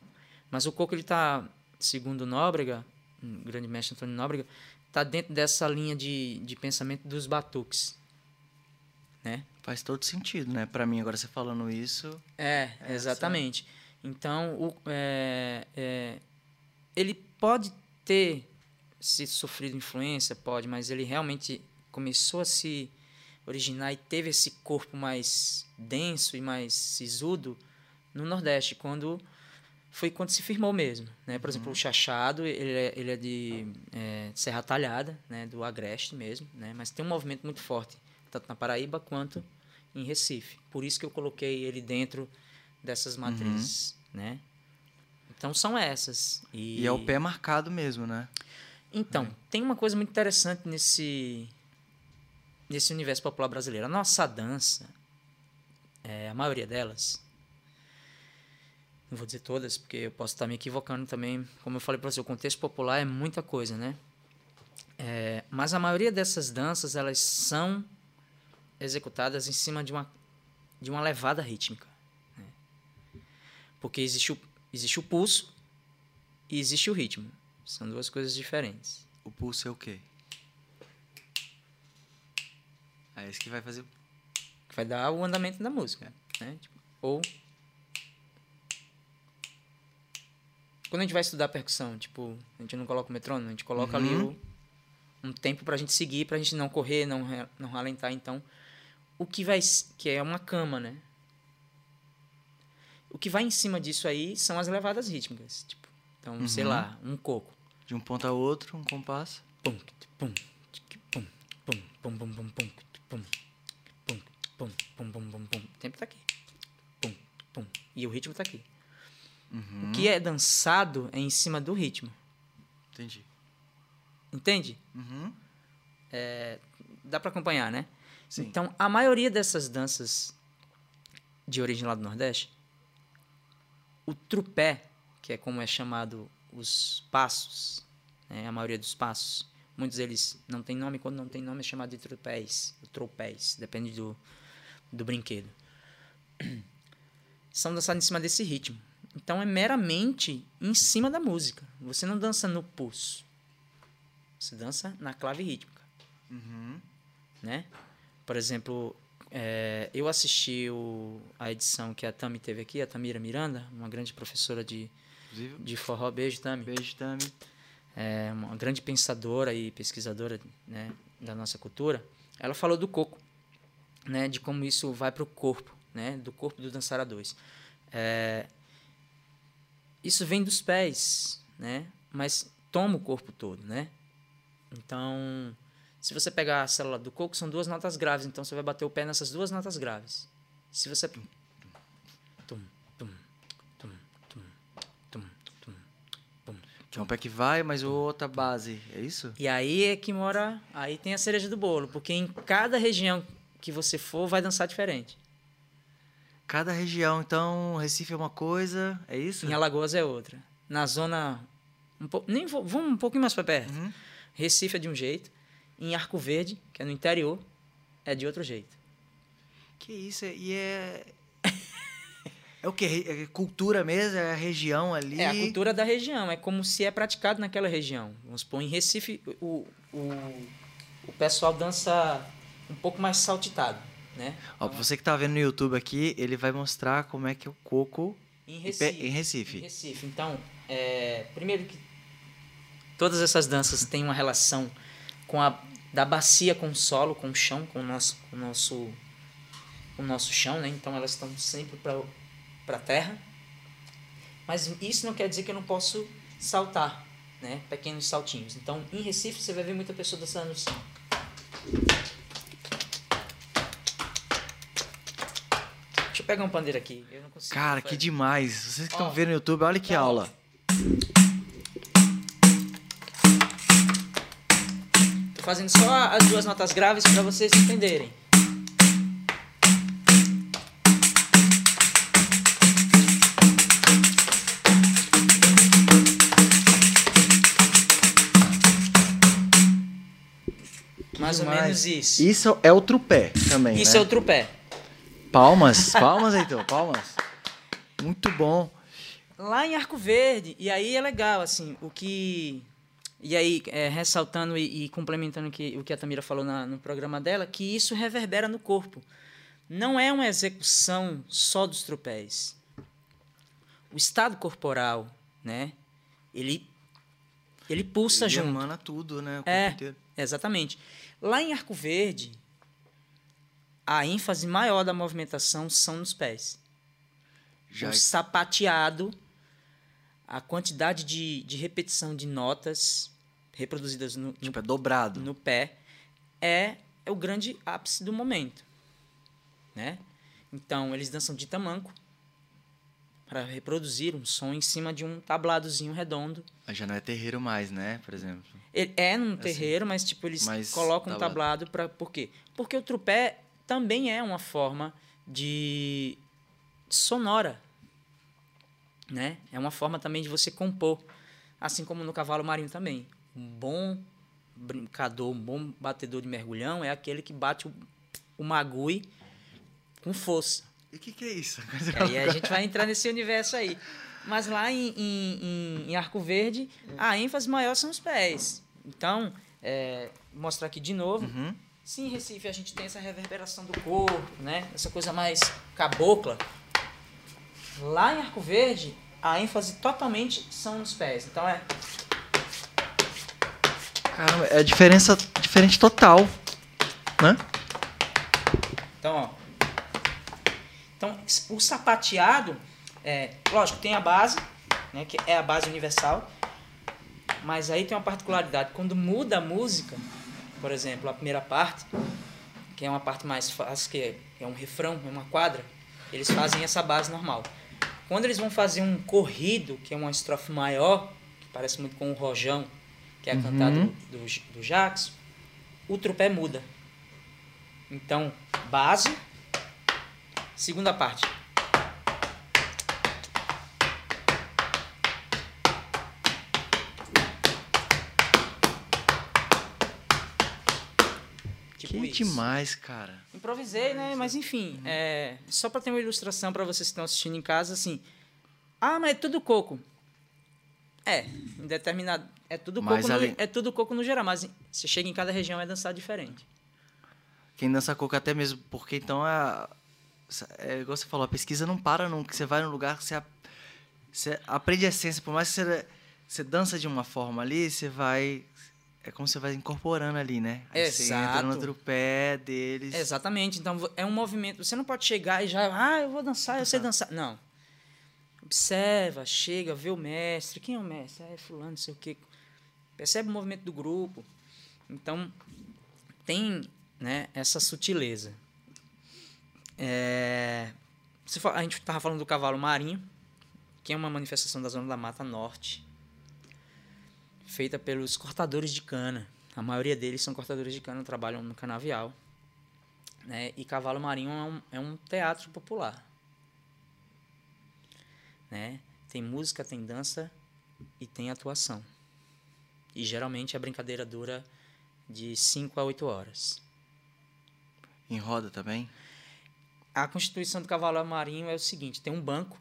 Mas o coco ele está, segundo Nóbrega, o grande mestre Antônio Nóbrega, está dentro dessa linha de, de pensamento dos batuques, né? Faz todo sentido, né? Para mim agora você falando isso. É, exatamente. Então o, é, é, ele pode ter se sofrido influência, pode, mas ele realmente começou a se originar e teve esse corpo mais denso e mais sisudo no Nordeste, quando foi quando se firmou mesmo, né? Por uhum. exemplo, o Chachado, ele é, ele é de é, Serra Talhada, né? Do Agreste mesmo, né? Mas tem um movimento muito forte, tanto na Paraíba quanto em Recife. Por isso que eu coloquei ele dentro dessas matrizes, uhum. né? Então são essas. E, e é o pé marcado mesmo, né? Então, é. tem uma coisa muito interessante nesse, nesse universo popular brasileiro. A nossa dança, é, a maioria delas, não vou dizer todas, porque eu posso estar me equivocando também. Como eu falei para você, o contexto popular é muita coisa, né? É, mas a maioria dessas danças, elas são executadas em cima de uma, de uma levada rítmica. Né? Porque existe o, Existe o pulso e existe o ritmo. São duas coisas diferentes. O pulso é o quê? É esse que vai fazer. Que vai dar o andamento da música. né? Tipo, ou quando a gente vai estudar percussão, tipo, a gente não coloca o metrônomo, a gente coloca ali Uhum. o, um tempo pra gente seguir, pra gente não correr, não, não ralentar. Então, o que vai. que é uma cama, né? O que vai em cima disso aí são as levadas rítmicas. Tipo, então, sei Uhum. lá, um coco. De um ponto a outro, um compasso. Pum, pum, pum, pum, pum, pum, pum, pum, pum, pum, pum, pum, pum, pum, pum. O tempo tá aqui. Pum, pum. E o ritmo tá aqui. Uhum. O que é dançado é em cima do ritmo. Entendi. Entende? Uhum. Dá pra acompanhar, né? Sim. Então, a maioria dessas danças de origem lá do Nordeste, o trupé, que é como é chamado os passos, né? a maioria dos passos, muitos deles não tem nome, quando não tem nome é chamado de trupés, ou tropés, depende do, do brinquedo. [CLEARS THROAT] São dançados em cima desse ritmo. Então é meramente em cima da música. Você não dança no pulso. Você dança na clave rítmica Uhum. né? Por exemplo, é, eu assisti o, a edição que a Tami teve aqui, a Tamira Miranda, uma grande professora de, Inclusive, de forró. Beijo, Tami. beijo, Tami. É uma grande pensadora e pesquisadora né, da nossa cultura. Ela falou do coco, né? De como isso vai para o corpo, né? Do corpo do dançar a dois. É, isso vem dos pés, né? Mas toma o corpo todo, né? Então, se você pegar a célula do coco, são duas notas graves, então você vai bater o pé nessas duas notas graves. Se você tum, tum, tum, tum, tum, tum, tum, Que é um pé que vai, mas outra base. É isso? E aí é que mora, aí tem a cereja do bolo, porque em cada região que você for vai dançar diferente. Cada região, então, Recife é uma coisa, é isso? Em Alagoas é outra. Na zona um pouco, nem vou, vamos um pouquinho mais para perto. Uhum. Recife é de um jeito, em Arco Verde, que é no interior, é de outro jeito. Que isso, e é... [LAUGHS] É o que? É cultura mesmo? É a região ali? É a cultura da região, é como se é praticado naquela região. Vamos supor, em Recife, o, o, o pessoal dança um pouco mais saltitado, né? Ó, pra você que tá vendo no YouTube aqui, ele vai mostrar como é que é o coco Em Recife. em Recife. Em Recife. Então, é, primeiro que todas essas danças têm uma relação com a da bacia com o solo, com o chão, com o nosso, com o nosso, com o nosso chão, né? Então elas estão sempre para para terra. Mas isso não quer dizer que eu não posso saltar, né? Pequenos saltinhos. Então, em Recife você vai ver muita pessoa dançando assim. Eu pegar um pandeiro aqui. Eu não consigo. Cara, que demais. Vocês que estão vendo no YouTube, olha que Tá, aula. Tô fazendo só as duas notas graves para vocês entenderem. Mais ou menos isso. Isso é o trupé também, Isso né? é o trupé. Palmas, palmas, Heitor, palmas. Muito bom. Lá em Arco Verde, e aí é legal, assim, o que. E aí, é, ressaltando e, e complementando o que, o que a Tamira falou na- no programa dela, que isso reverbera no corpo. Não é uma execução só dos tropés. O estado corporal, né? Ele, ele pulsa Ele junto. emana tudo, né? O corpo É. inteiro. Exatamente. Lá em Arco Verde, a ênfase maior da movimentação são nos pés. Já o sapateado, a quantidade de, de repetição de notas reproduzidas no, no, tipo, é dobrado. no pé é, é o grande ápice do momento. Né? Então, eles dançam de tamanco para reproduzir um som em cima de um tabladozinho redondo. Mas já não é terreiro mais, né? Por exemplo. Ele é num terreiro, mas tipo eles colocam um tablado. tablado para por quê? Porque o trupé também é uma forma de sonora, né? É uma forma também de você compor, assim como no cavalo marinho também. Um bom brincador, um bom batedor de mergulhão é aquele que bate o, o magui com força. E o que, que é isso? Aí a gente vai entrar nesse universo aí. Mas lá em, em, em- Arco Verde, a ênfase maior são os pés. Então, é, vou mostrar aqui de novo. Uhum. Se em Recife a gente tem essa reverberação do corpo, né? Essa coisa mais cabocla. Lá em Arco Verde, a ênfase totalmente são nos pés. Então é. Caramba, é diferença diferente total, né? Então, ó. Então, o sapateado, é, lógico, tem a base, né, que é a base universal, mas aí tem uma particularidade. Quando muda a música, por exemplo, a primeira parte, que é uma parte mais fácil, que é, é um refrão, é uma quadra, eles fazem essa base normal. Quando eles vão fazer um corrido, que é uma estrofe maior, que parece muito com o Rojão, que é a Uhum. cantada do, do, do Jackson, o trupé muda. Então, base, segunda parte. Isso. demais, cara. Improvisei, né? Mas enfim, é, só para ter uma ilustração para vocês que estão assistindo em casa, assim. Ah, mas é tudo coco. É, em determinado. É tudo Mas coco, no, ali- é tudo coco no geral, mas você chega em cada região é dançar diferente. Quem dança coco até mesmo, porque então é, é igual você falou, a pesquisa não para nunca. Você vai num lugar você, a- você aprende a essência, por mais que você, você dança de uma forma ali, você vai. É como você vai incorporando ali, né? Aí Você entra no Exato. trupé deles. Exatamente. Então é um movimento. Você não pode chegar e já, ah, eu vou dançar, eu sei dançar. Não. Observa, chega, vê o mestre. Quem é o mestre? Ah, é fulano, não sei o quê. Percebe o movimento do grupo. Então, tem né, essa sutileza. É, a gente estava falando do cavalo marinho, que é uma manifestação da Zona da Mata Norte, feita pelos cortadores de cana. A maioria deles são cortadores de cana, trabalham no canavial. Né? E Cavalo Marinho é um, é um teatro popular. Né? Tem música, tem dança e tem atuação. E geralmente a brincadeira dura de 5 a 8 horas. Em roda também? A constituição do cavalo marinho é o seguinte: tem um banco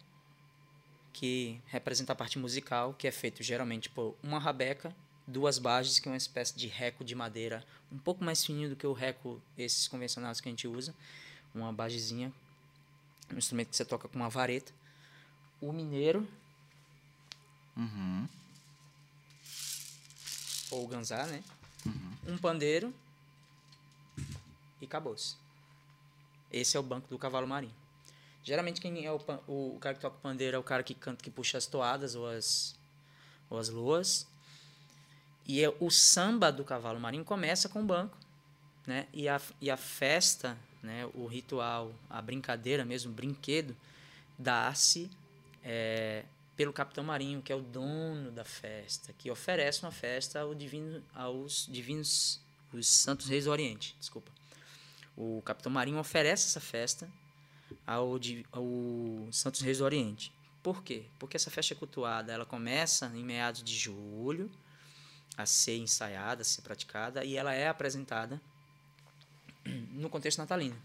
que representa a parte musical, que é feito geralmente por uma rabeca, duas bases, que é uma espécie de reco de madeira um pouco mais fininho do que o reco esses convencionais que a gente usa, uma basezinha, um instrumento que você toca com uma vareta, o mineiro Uhum. ou o ganzá, né? Um pandeiro e acabou-se. Esse é o banco do cavalo marinho. Geralmente quem é o, pan- o cara que toca o pandeiro é o cara que canta, que puxa as toadas ou as, ou as luas. E é, o samba do cavalo marinho começa com o banco, né? E a, e a festa, né? O ritual, a brincadeira mesmo, o brinquedo, dá-se é, pelo capitão marinho, que é o dono da festa, que oferece uma festa ao divino, aos divinos, os santos reis do Oriente, desculpa. O capitão marinho oferece essa festa ao, di- ao santos reis do Oriente. Por quê? Porque essa festa é cultuada, ela começa em meados de julho a ser ensaiada, a ser praticada e ela é apresentada no contexto natalino.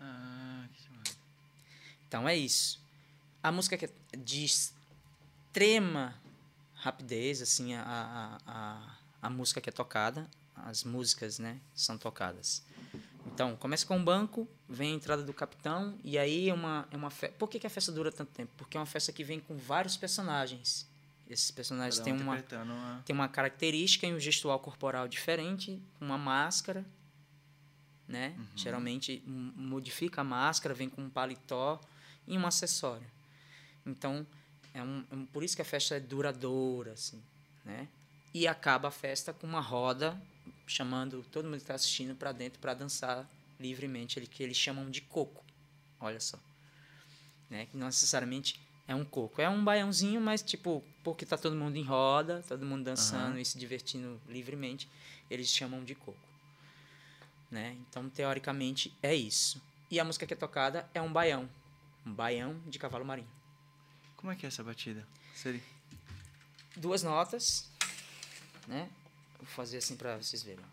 Ah, que. Então é isso. A música que é de extrema rapidez, assim, a, a, a, a música que é tocada, as músicas, né, são tocadas. Então, começa com o banco, vem a entrada do capitão, e aí é uma, é uma festa. Por que, que a festa dura tanto tempo? Porque é uma festa que vem com vários personagens. Esses personagens um têm uma, uma- tem uma característica e um gestual corporal diferente, uma máscara, né? Geralmente m- modifica a máscara, vem com um paletó e um acessório. Então, é um, é um- por isso que a festa é duradoura, assim, né? E acaba a festa com uma roda chamando todo mundo que está assistindo para dentro para dançar livremente, ele, que eles chamam de coco. Olha só. Né? Que não necessariamente é um coco. É um baiãozinho, mas tipo, porque tá todo mundo em roda, todo mundo dançando Aham. e se divertindo livremente, eles chamam de coco. Né? Então, teoricamente, é isso. E a música que é tocada é um baião. Um baião de cavalo marinho. Como é que é essa batida? Seria... Duas notas, né? Vou fazer assim para vocês verem.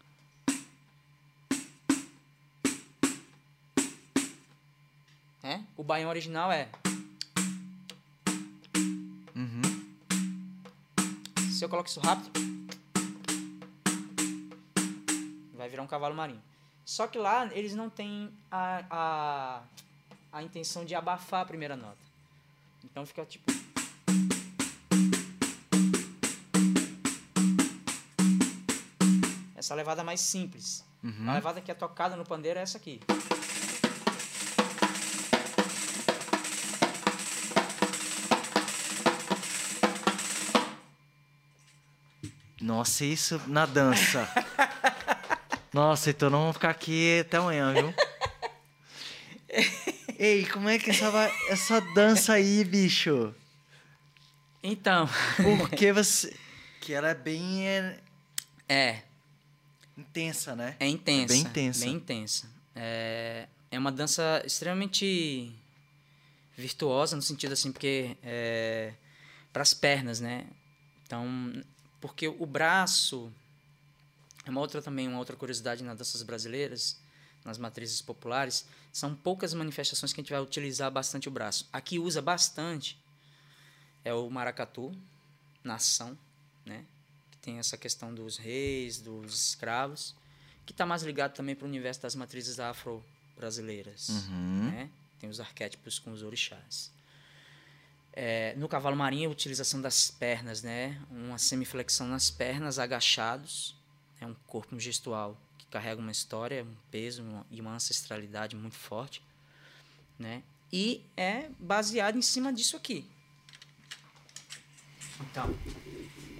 É? O baião original é Uhum. Se eu coloco isso rápido. vai virar um cavalo marinho. Só que lá eles não têm a, a, a intenção de abafar a primeira nota. Então fica tipo. Essa levada mais simples. Uhum. A levada que é tocada no pandeiro é essa aqui. Nossa, isso na dança. [LAUGHS] Nossa, então não vamos ficar aqui até amanhã, viu? [LAUGHS] Ei, como é que essa, vai- essa dança aí, bicho? Então, Porque [LAUGHS] você. Que ela é bem é, é, intensa, né? é intensa. bem intensa. Bem intensa. É, é uma dança extremamente virtuosa no sentido assim, porque é para as pernas, né? Então, porque o braço é uma outra também, uma outra curiosidade nas danças brasileiras, nas matrizes populares, são poucas manifestações que a gente vai utilizar bastante o braço. Aqui usa bastante é o maracatu, nação, né? Tem essa questão dos reis, dos escravos, que está mais ligado também para o universo das matrizes afro-brasileiras, Uhum. né? Tem os arquétipos com os orixás. É, no cavalo marinho, a utilização das pernas, né? Uma semiflexão nas pernas, agachados. É um corpo gestual que carrega uma história, um peso uma- e uma ancestralidade muito forte, né? E é baseado em cima disso aqui. Então,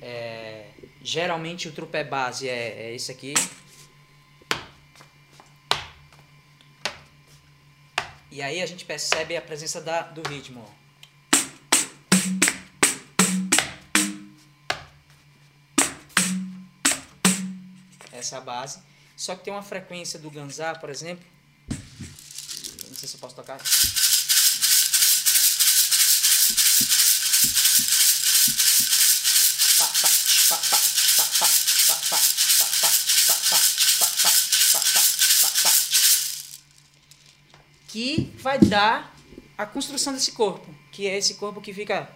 é, geralmente o trupé base é, é esse aqui. E aí a gente percebe a presença da, do ritmo. Essa é a base. Só que tem uma frequência do ganzá, por exemplo. Não sei se eu posso tocar. Pá, pá, pá, Que vai dar a construção desse corpo, que é esse corpo que fica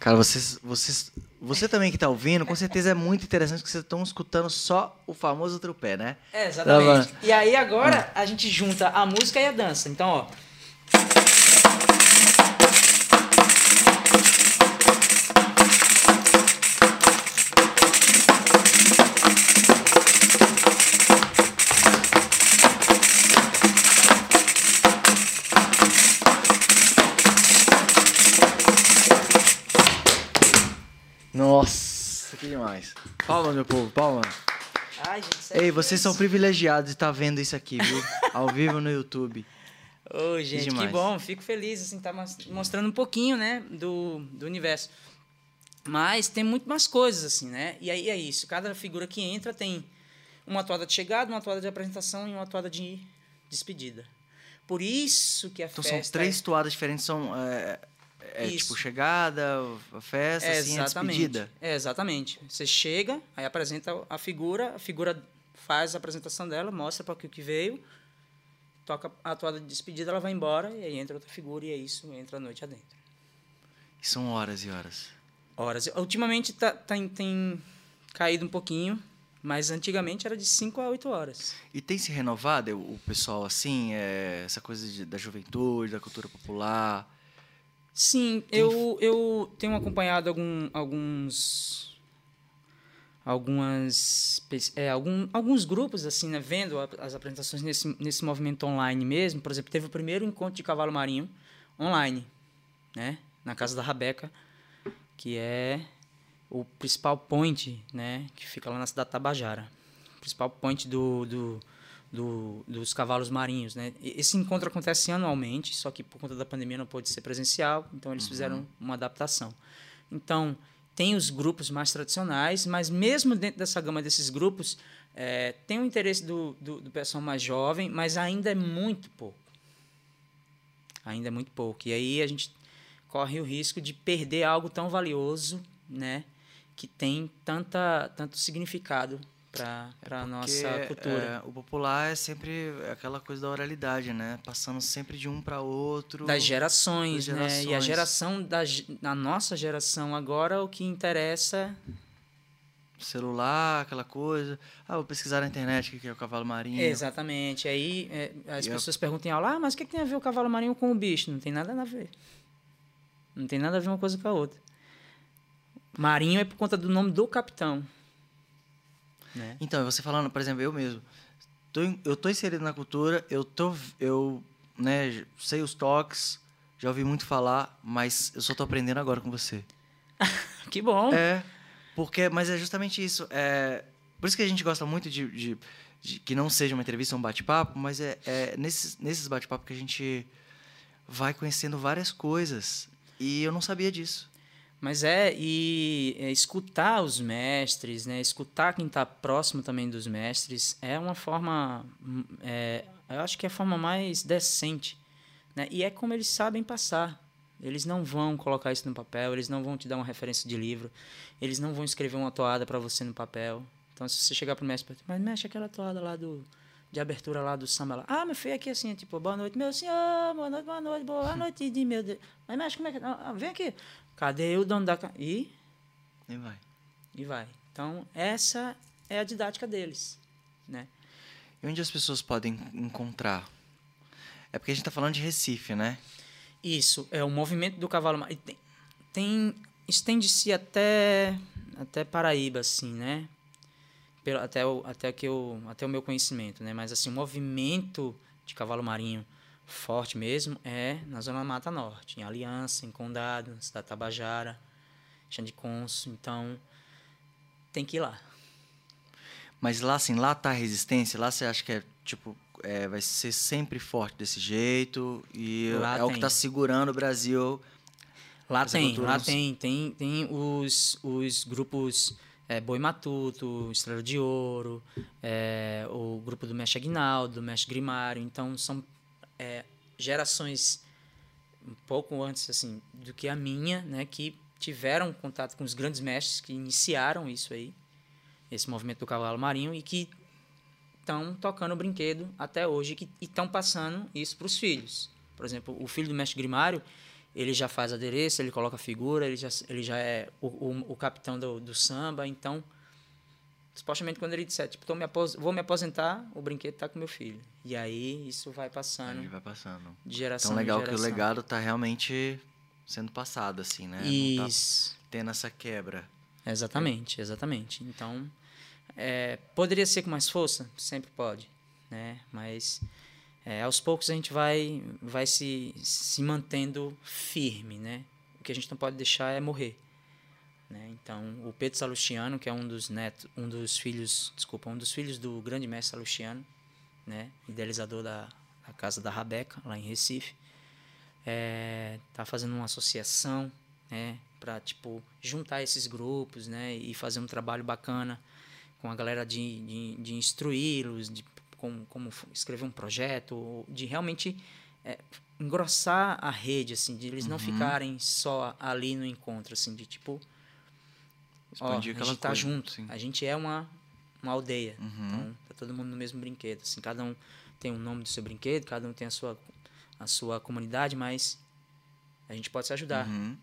Cara, vocês, vocês, você também que tá ouvindo, com certeza é muito interessante que vocês estão escutando só o famoso trupé, né? É, exatamente. Tá e aí agora a gente junta a música e a dança. Então, ó. Demais. Palma, meu povo, palma. Ai, gente, é Ei, vocês são privilegiados de estar vendo isso aqui, viu? Ao vivo no YouTube. Ô, gente, que, bom. Fico feliz, assim, tá mostrando um pouquinho, né, do, do universo. Mas tem muito mais coisas, assim, né? E aí é isso. Cada figura que entra tem uma toada de chegada, uma toada de apresentação e uma toada de despedida. Por isso que a Então festa... são três toadas diferentes, são é, é, Isso. tipo chegada, festa, assim, a despedida. É, exatamente. Você chega, aí apresenta a figura, a figura faz a apresentação dela, mostra para o que veio, toca a toada de despedida, ela vai embora, e aí entra outra figura, e é isso, entra a noite adentro. E são horas e horas. Horas. Ultimamente tá, tá- tem caído um pouquinho, mas antigamente era de 5 a 8 horas. E tem se renovado o o pessoal assim, é, essa coisa de- da juventude, da cultura popular? Sim, eu, eu tenho acompanhado algum, alguns algumas é, algum, alguns grupos assim né, vendo as apresentações nesse, nesse movimento online mesmo. Por exemplo teve o primeiro encontro de cavalo marinho online né na casa da Rabeca que é o principal point né que fica lá na cidade de Tabajara. O principal point do, do, do- dos cavalos marinhos né esse encontro acontece anualmente só que por conta da pandemia não pôde ser presencial então eles fizeram uma adaptação então tem os grupos mais tradicionais, mas mesmo dentro dessa gama desses grupos, eh, tem o interesse do, do, do pessoal mais jovem, mas ainda é muito pouco. Ainda é muito pouco. E aí a gente corre o risco de perder algo tão valioso, né? Que tem tanta, tanto significado, para a nossa cultura. é, o popular é sempre aquela coisa da oralidade, né? Passando sempre de um para outro. das gerações, das né? E a gerações. geração da na nossa geração agora o que interessa Celular, aquela coisa. Ah, vou pesquisar na internet o que é o cavalo marinho. exatamente. Aí é, as E a- pessoas perguntam em aula, ah, mas o que, que tem a ver o cavalo marinho com o bicho? Não tem nada a ver. Não tem nada a ver uma coisa com a outra. Marinho é por conta do nome do capitão. Né? Então, você falando, por exemplo, eu mesmo. Tô, eu tô inserido na cultura, eu tô. Eu, né, sei os toques, já ouvi muito falar, mas eu só tô aprendendo agora com você. [LAUGHS] Que bom. É, porque, mas é justamente isso. É, por isso que a gente gosta muito de, de- de que não seja uma entrevista, um bate-papo, mas é, é nesses, nesses bate-papos que a gente vai conhecendo várias coisas. E eu não sabia disso. Mas é, e é, escutar os mestres, né? Escutar quem está próximo também dos mestres é uma forma, hum, é, eu acho que é a forma mais decente, né? E é como eles sabem passar. Eles não vão colocar isso no papel, eles não vão te dar uma referência de livro, eles não vão escrever uma toada para você no papel. Então, se você chegar pro mestre, mas mexe aquela toada lá do de abertura lá do samba lá. Ah, meu filho, aqui assim, tipo, boa noite, meu senhor, boa noite, boa noite, boa noite, de meu Deus. Mas mexe, como é que. Ah, ah, vem aqui. Cadê o dono da. ca- E, E vai. e vai. Então, essa é a didática deles, né? E onde as pessoas podem encontrar? É porque a gente tá falando de Recife, né? Isso, é o movimento do cavalo. ma- e Tem, tem estende-se até até Paraíba, assim, né? Pelo, até, o, até, que eu, até o meu conhecimento, né? Mas, assim, o movimento de cavalo marinho forte mesmo é na Zona Mata Norte, em Aliança, em Condado, Cidade Tabajara, Xande Conso. Então, tem que ir lá. Mas lá, assim, lá tá a resistência? Lá você acha que é, tipo, é, vai ser sempre forte desse jeito? E Lá é o que tem. tá segurando o Brasil. Lá tem, lá não- tem, tem, tem os, os grupos é, Boi Matuto, Estrela de Ouro, é, o grupo do Mestre Aguinaldo, do Mestre Grimário. Então, são é, gerações um pouco antes assim do que a minha, né, que tiveram contato com os grandes mestres que iniciaram isso aí, esse movimento do cavalo marinho e que estão tocando o brinquedo até hoje que- e estão passando isso para os filhos. Por exemplo, o filho do mestre Grimário, ele já faz adereço, ele coloca figura, ele já, ele já é o, o, o capitão do, do samba, então supostamente quando ele disser, tipo, me vou me aposentar, o brinquedo tá com meu filho. E aí isso vai passando Aí vai passando. de geração Então, legal em que o geração. legado tá realmente sendo passado, assim, né? Não tá Isso. tendo essa quebra. Exatamente, exatamente. Então, é, poderia ser com mais força? Sempre pode, né? Mas é, aos poucos a gente vai, vai se, se mantendo firme, né? O que a gente não pode deixar é morrer. Né? Então, o Pedro Salustiano, que é um dos netos, um dos filhos, desculpa, um dos filhos do grande mestre Salustiano, né? Idealizador da, da casa da Rabeca, lá em Recife, é, tá fazendo uma associação, né? Para tipo juntar esses grupos, né? E fazer um trabalho bacana com a galera de, de, de instruí-los, de como, como escrever um projeto, de realmente é, engrossar a rede, assim, de eles não ficarem só ali no encontro, assim, de tipo Ó, Expandir a aquela gente tá coisa, junto. sim. A gente é uma, uma aldeia. Uhum. Então, tá todo mundo no mesmo brinquedo. Assim, cada um tem o nome do seu brinquedo, cada um tem a sua, a sua comunidade, mas a gente pode se ajudar. Uhum.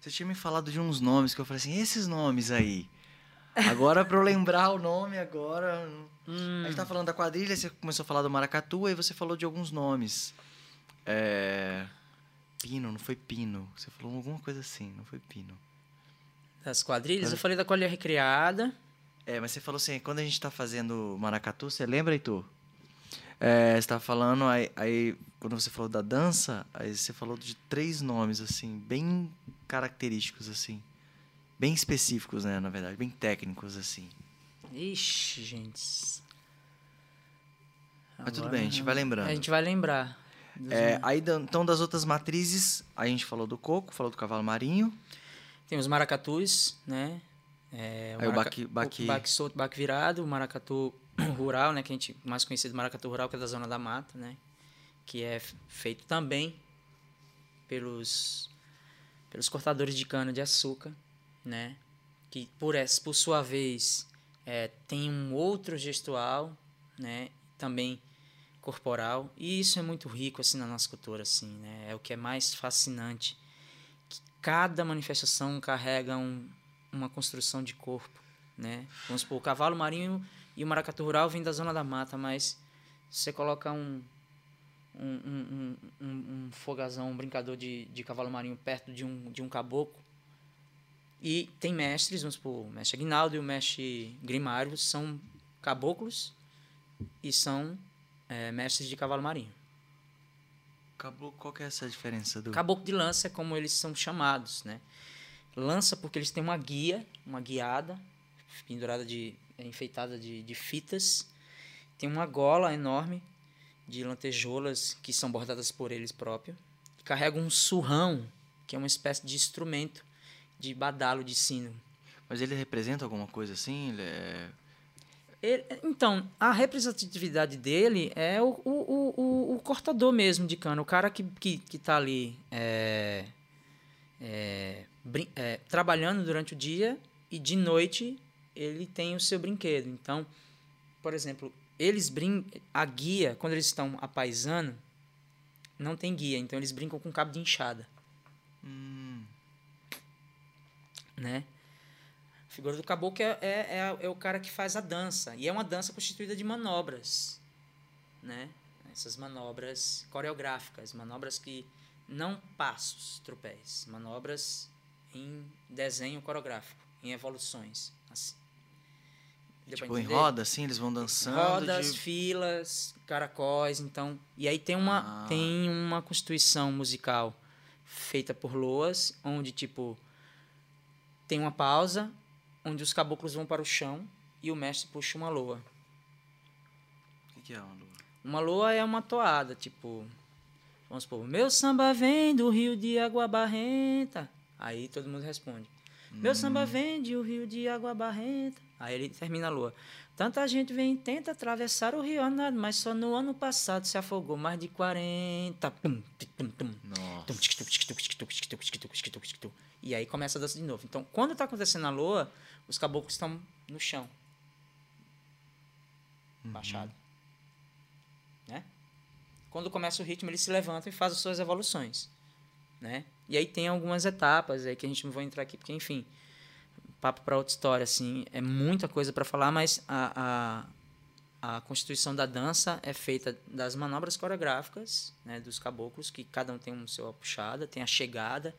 Você tinha me falado de uns nomes que eu falei assim, esses nomes aí. Agora, pra eu lembrar o nome agora. Hum. A gente tá falando da quadrilha, você começou a falar do maracatu, aí você falou de alguns nomes. É. Pino, não foi Pino. Você falou alguma coisa assim, não foi Pino. Das quadrilhas, eu falei da quadrilha recriada. É, mas você falou assim, quando a gente tá fazendo maracatu, você lembra, Heitor? É, você tava falando, aí, aí quando você falou da dança, aí você falou de três nomes, assim, bem característicos, assim. Bem específicos, né, na verdade, bem técnicos, assim. Ixi, gente. Mas tudo bem, a gente vai lembrando. A gente vai lembrar. É, aí, então, das outras matrizes, a gente falou do coco, falou do cavalo marinho. Tem os maracatus, né? É, Aí o maraca- baque- baque- o baque solto, baque virado, o maracatu [COUGHS] rural, né? Que a gente mais conhecido maracatu rural, que é da zona da mata, né? Que é feito também pelos pelos cortadores de cana de açúcar, né? Que por essa, por sua vez É, tem um outro gestual, né? Também corporal. E isso é muito rico assim na nossa cultura, assim, né? É o que é mais fascinante. Cada manifestação carrega um, uma construção de corpo, né? Vamos supor, o cavalo marinho e o maracatu rural vêm da zona da mata, mas você coloca um um, um, um, um, fogazão, um brincador de, de cavalo marinho perto de um, de um caboclo. E tem mestres, vamos supor, o mestre Aguinaldo e o mestre Grimário são caboclos e são é, mestres de cavalo marinho. Caboclo, qual que é essa diferença do. Caboclo de lança é como eles são chamados, né? Lança porque eles têm uma guia, uma guiada, pendurada de. enfeitada de, de fitas. Tem uma gola enorme de lantejoulas que são bordadas por eles próprios. Carrega um surrão, que é uma espécie de instrumento de badalo de sino. Mas ele representa alguma coisa assim? Ele é... Ele, então, a representatividade dele é o, o, o, o, cortador mesmo de cana, o cara que, que, que tá ali é, é, é, trabalhando durante o dia e de noite ele tem o seu brinquedo. Então, por exemplo, eles brincam. A guia, quando eles estão apaisando, não tem guia, então eles brincam com cabo de enxada. Hum. Né? Figura do caboclo é, é, é, é, o cara que faz a dança. E é uma dança constituída de manobras. Né? Essas manobras coreográficas, manobras que. Não passos, tropéis, manobras em desenho coreográfico, em evoluções. Assim. Deu tipo, em roda, assim, eles vão dançando. Rodas, de... filas, caracóis, então. E aí tem uma, ah. tem uma constituição musical feita por loas, onde, tipo, tem uma pausa, onde os caboclos vão para o chão e o mestre puxa uma loa. O que é uma loa? Uma loa é uma toada, tipo. Vamos supor, meu samba vem do rio de Água Barrenta. Aí todo mundo responde. Meu samba hum. vem do rio de Água Barrenta. Aí ele termina a lua. Tanta gente vem e tenta atravessar o rio Anado, mas só no ano passado se afogou mais de 40. E aí começa a dança de novo. Então, quando está acontecendo a lua, os caboclos estão no chão. Baixado. Né? Quando começa o ritmo, eles se levantam e fazem as suas evoluções. Né? E aí tem algumas etapas aí que a gente não vai entrar aqui, porque, enfim, papo para outra história, assim, é muita coisa para falar, mas a, a, a constituição da dança é feita das manobras coreográficas, né, dos caboclos, que cada um tem um seu puxada, tem a chegada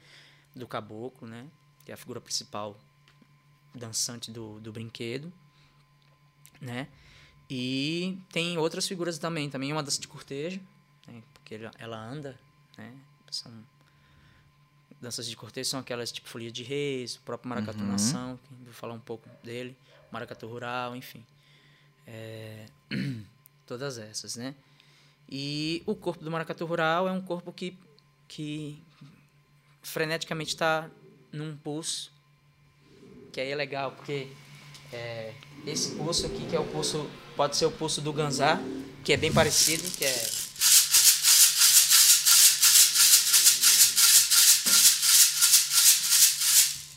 do caboclo, né, que é a figura principal dançante do, do brinquedo, né, e tem outras figuras também, também uma dança de cortejo, né, porque ela anda, né, são danças de cortejo são aquelas tipo Folia de Reis, o próprio Maracatu uhum. Nação, que vou falar um pouco dele, Maracatu Rural, enfim. É, [CLEARS THROAT] todas essas, né? E o corpo do Maracatu Rural é um corpo que, que freneticamente está num pulso, que aí é legal, porque é, esse pulso aqui, que é o pulso, pode ser o pulso do Ganzá, que é bem parecido, que é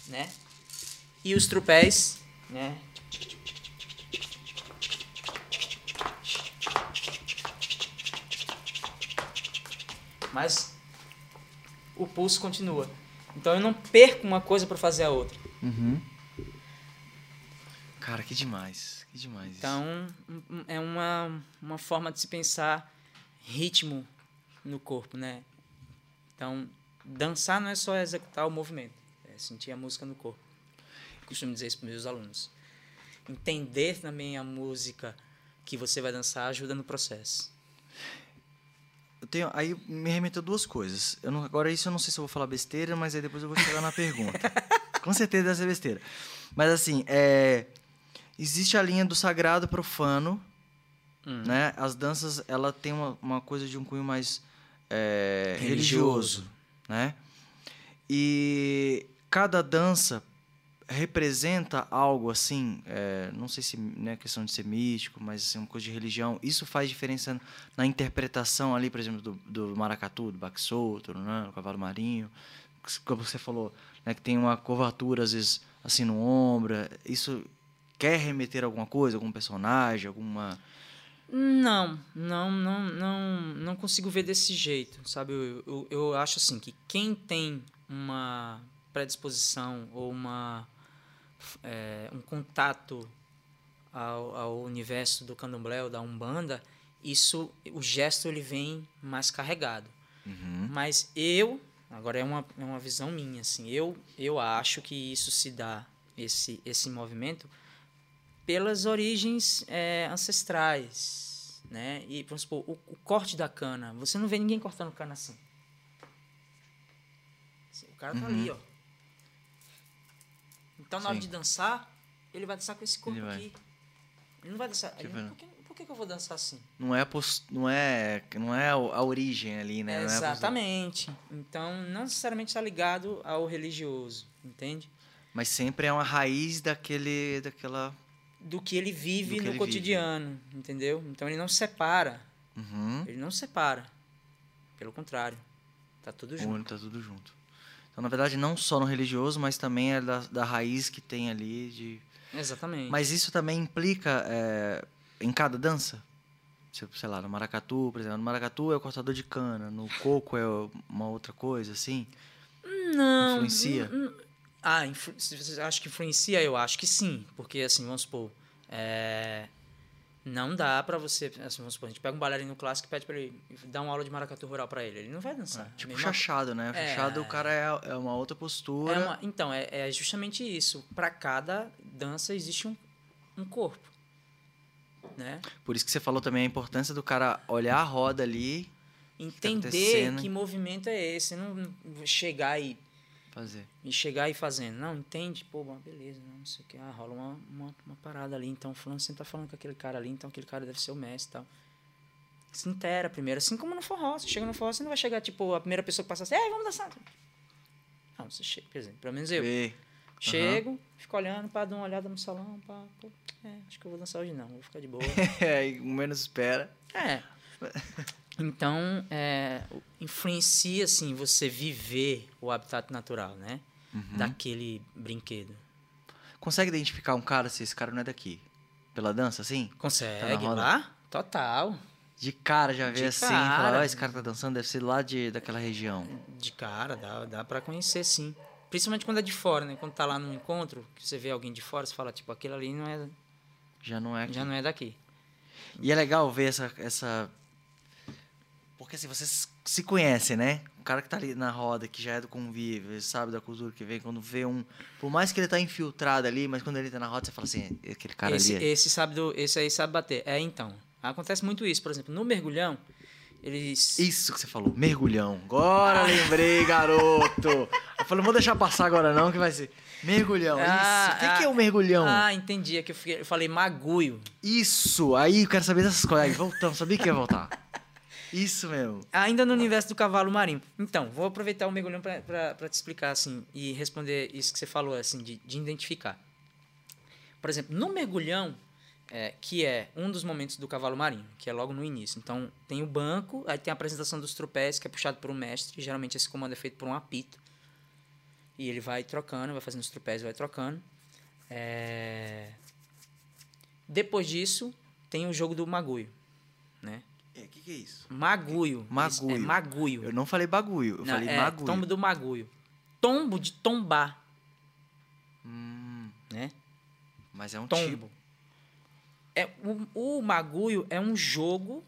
né? E os trupés, né? Mas o pulso continua. Então eu não perco uma coisa para fazer a outra. Uhum. Cara, que demais. Que demais. Então é uma, uma forma de se pensar ritmo no corpo, né? Então dançar não é só executar o movimento sentir a música no corpo. Eu costumo dizer isso para meus alunos. Entender também a música que você vai dançar ajuda no processo. Eu tenho, aí me remeteu duas coisas. Eu não, agora isso eu não sei se eu vou falar besteira, mas aí depois eu vou chegar na pergunta. [LAUGHS] Com certeza deve ser besteira. Mas assim, é, existe a linha do sagrado profano, hum. né? As danças, ela tem uma, uma coisa de um cunho mais é, religioso. religioso, né? E cada dança representa algo assim, é, não sei se não é questão de ser místico, mas assim, uma coisa de religião. Isso faz diferença na interpretação ali, por exemplo, do, do maracatu, do baque solto, né, do cavalo marinho, como você falou, né, que tem uma curvatura às vezes assim no ombro. Isso quer remeter alguma coisa, algum personagem, alguma. Não, não, não, não, não consigo ver desse jeito, sabe? Eu, eu, eu acho assim que quem tem uma predisposição ou uma é, um contato ao, ao universo do candomblé ou da umbanda, isso, o gesto ele vem mais carregado. Uhum. Mas eu, agora é uma, é uma visão minha, assim, eu, eu acho que isso se dá, esse, esse movimento, pelas origens é, ancestrais, né? E, vamos supor, o, o, corte da cana, você não vê ninguém cortando cana assim. O cara tá Uhum. ali, ó. Então, na hora Sim. de dançar, ele vai dançar com esse corpo Ele aqui. Ele não vai dançar. Tipo, ele, né? por que, por que eu vou dançar assim? Não é, a pos- não é, não é a origem ali, né? É. Exatamente. Então, não necessariamente está ligado ao religioso, entende? Mas sempre é uma raiz daquele, daquela. Do que ele vive que no ele cotidiano, entendeu? Então ele não separa. Uhum. Ele não separa. Pelo contrário. Tá tudo junto. Onde tá tudo junto. Então, na verdade, não só no religioso, mas também é da, da raiz que tem ali de. Exatamente. Mas isso também implica é, em cada dança? Se- Sei lá, no maracatu, por exemplo. No maracatu é o cortador de cana, no coco é uma outra coisa, assim. não. influencia? n- n- Ah, se você acha que influencia, eu acho que sim. Porque, assim, vamos supor. é, Não dá pra você. Assim, vamos supor, a gente pega um bailarino clássico e pede pra ele dar uma aula de maracatu rural pra ele. Ele não vai dançar. Tipo Mesma chachado, né? É. Chachado, o cara é, é uma outra postura. É uma- então, é, é justamente isso. Para cada dança existe um, um corpo. Né? Por isso que você falou também a importância do cara olhar a roda ali, Entender acontecendo. que movimento é esse. Não chegar e, fazer. e chegar e fazendo. Não, entende? Pô, beleza, não sei o que. Ah, rola uma, uma, uma parada ali. Então, fulano sempre tá falando com aquele cara ali. Então, aquele cara deve ser o mestre e tal. Se inteira primeiro. Assim como no forró. Você chega no forró, você não vai chegar, tipo, a primeira pessoa que passa assim, ei, vamos dançar. Não, você chega, por exemplo, pelo menos eu. Vê. Chego, fico olhando, pá, dou uma olhada no salão, pá, pô, é, acho que eu vou dançar hoje não, vou ficar de boa. [LAUGHS] É, e menos espera. é. [LAUGHS] Então, é, influencia, assim, você viver o habitat natural, né? Uhum. Daquele brinquedo. Consegue identificar um cara se esse cara não é daqui? Pela dança, assim? Consegue roda? lá? Total. De cara já vê De assim, cara. fala, ó, esse cara tá dançando, deve ser lá de, daquela região. De cara, dá, dá pra conhecer, sim. Principalmente quando é de fora, né? Quando tá lá num encontro, que você vê alguém de fora, você fala, tipo, aquele ali não é, Já não é aqui. já não é daqui. E é legal ver essa, essa. Porque assim, vocês se conhecem, né? O cara que tá ali na roda, que já é do convívio, ele sabe da cultura que vem, quando vê um. Por mais que ele tá infiltrado ali, mas quando ele tá na roda, você fala assim, aquele cara esse, ali. é- esse sabe do, esse aí sabe bater. É, então. Acontece muito isso, por exemplo, no mergulhão, eles Isso que você falou, mergulhão. Agora lembrei, [LAUGHS] garoto. Eu falei, não vou deixar passar agora não, que vai ser. Mergulhão, Ah, isso. O que, que é ah, o mergulhão? Ah, entendi. É que eu, fiquei- eu falei maguio. Isso, aí eu quero saber dessas coisas. Voltamos, sabia que ia voltar. Isso mesmo. Ainda no universo do cavalo marinho. Então, vou aproveitar o mergulhão para te explicar assim e responder isso que você falou assim de, de identificar. Por exemplo, no mergulhão, é, que é um dos momentos do cavalo marinho, que é logo no início. Então, tem o banco, aí tem a apresentação dos trupés, que é puxado por um mestre. Geralmente esse comando é feito por um apito. E ele vai trocando, vai fazendo os trupés, vai trocando. É, Depois disso, tem o jogo do maguio, né? O que, que é isso? Maguio. Maguio. É maguio. Eu não falei bagulho, eu Não, falei é maguio. tombo do maguio. Tombo de tombar, Hum, né? mas é um tipo. Tombo. É, o, o maguio é um jogo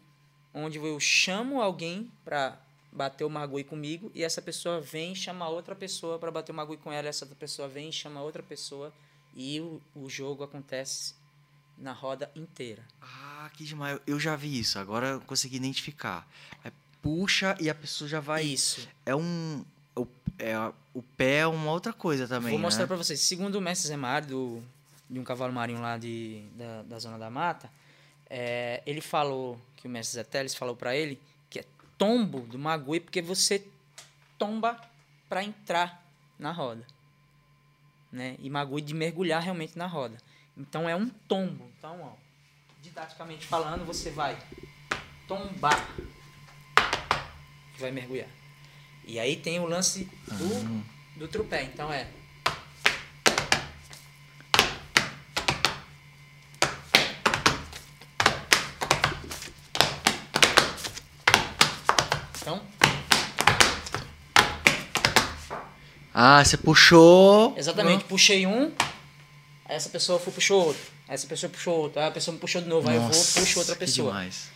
onde eu chamo alguém pra bater o maguio comigo e essa pessoa vem e chama outra pessoa pra bater o maguio com ela. Essa outra pessoa vem e chama outra pessoa e o, o jogo acontece na roda inteira. Ah, que demais. Eu já vi isso, agora eu consegui identificar. Aí puxa e a pessoa já vai. Isso. É um. O, é, o pé é uma outra coisa também. Vou mostrar né? pra vocês. Segundo o mestre Zé Mário, do, de um cavalo marinho lá de, da, da Zona da Mata, é, ele falou, que o mestre Zé Teles falou pra ele, que é tombo do magui, porque você tomba pra entrar na roda. Né? E magui de mergulhar realmente na roda. Então é um tombo. Então, ó, didaticamente falando, você vai tombar. Vai mergulhar. E aí tem o lance do, uhum. do trupé. Então é. Então. Ah, você puxou. Exatamente, uhum. puxei um, essa pessoa foi, puxou outro. Essa pessoa puxou outro, aí a pessoa me puxou de novo, aí eu vou, Nossa, puxo outra pessoa. demais.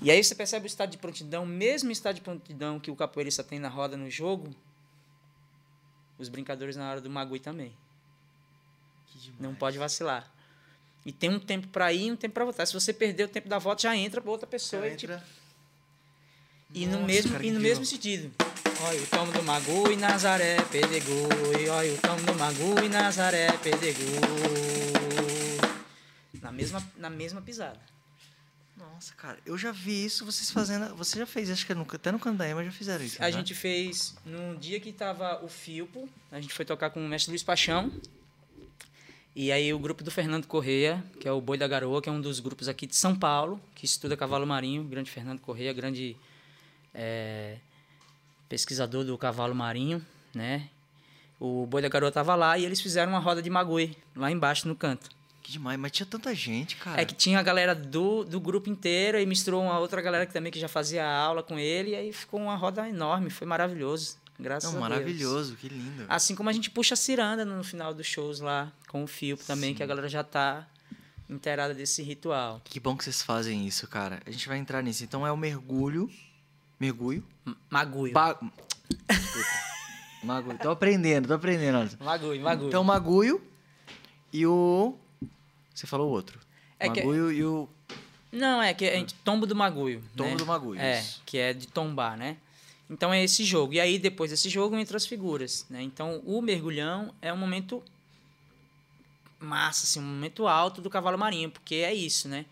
E aí você percebe o estado de prontidão, mesmo estado de prontidão que o capoeirista tem na roda no jogo, os brincadores na hora do magui também. Não pode vacilar. E tem um tempo para ir e um tempo para voltar. Se você perder o tempo da volta, já entra pra outra pessoa. E, tipo, Entra. e no Nossa, mesmo, cara, e no mesmo sentido. Olha o tomo do Magu e Nazaré pedegou. E olha o tomo do Magu e Nazaré pedegou. Na mesma, na mesma pisada. Nossa, cara, eu já vi isso vocês fazendo. Você já fez, acho que no- até no Candaema já fizeram isso. A né? gente fez num dia que tava o Filpo, a gente foi tocar com o mestre Luiz Paixão. E aí o grupo do Fernando Correia, que é o Boi da Garoa, que é um dos grupos aqui de São Paulo, que estuda cavalo marinho, grande Fernando Correia, grande é, pesquisador do cavalo marinho, né? O Boi da Garoa tava lá e eles fizeram uma roda de magoi, lá embaixo no canto. Que demais, mas tinha tanta gente, cara. É que tinha a galera do, do grupo inteiro e misturou uma outra galera que também que já fazia aula com ele e aí ficou uma roda enorme, foi maravilhoso. Graças Não, a Deus. maravilhoso, que lindo. Assim como a gente puxa a ciranda no final dos shows lá com o Filpo também, que a galera já tá inteirada desse ritual. Que bom que vocês fazem isso, cara. A gente vai entrar nisso. Então é o mergulho. Mergulho. M- Maguio. Ba... Desculpa. Magulho. Tô aprendendo, tô aprendendo. Maguio, maguio. Então, o Maguio e o. Você falou o outro. É que- Maguio e o Não, é que a gente tombo do Maguio. tombo né? do Maguio. É, isso. que é de tombar, né? Então é esse jogo. E aí, depois desse jogo, entra as figuras, né? Então, o mergulhão é um momento massa, assim, um momento alto do cavalo marinho, porque é isso, né?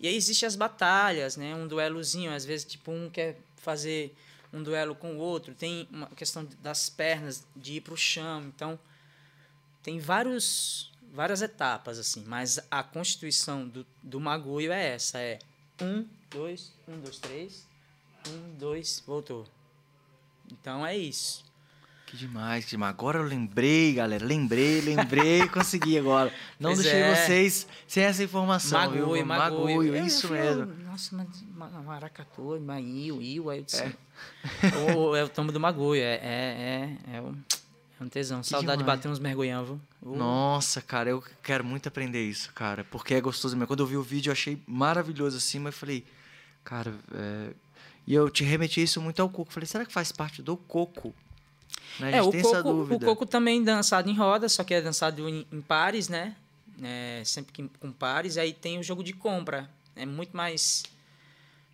E aí existem as batalhas, né? Um duelozinho, às vezes, tipo, um quer fazer um duelo com o outro. Tem uma questão das pernas, de ir pro chão. Então, tem vários, várias etapas, assim. Mas a constituição do, do Maguio é essa, é um, dois, um, dois, três, um, dois, voltou. Então é isso. Que demais, que demais. Agora eu lembrei, galera. Lembrei, lembrei, [LAUGHS] consegui agora. Não Pois deixei é. vocês sem essa informação, viu? Maguio, Maguio. Eu isso mesmo. Nossa, mas ma- maracatu, maio, iu, aí eu disse. É. O- é o tombo do Maguio, é, é, é, é, um, é um tesão. Saudade demais. de bater uns mergulhão, viu? Uh, Nossa, cara, eu quero muito aprender isso, cara. Porque é gostoso mesmo. Quando eu vi o vídeo, eu achei maravilhoso assim, mas falei, cara, é... E eu te remeti isso muito ao coco. Falei, será que faz parte do coco? Né? É, o coco, o coco também dançado em roda, só que é dançado em, em pares, né? É, sempre que- com pares. Aí tem o jogo de compra. É muito mais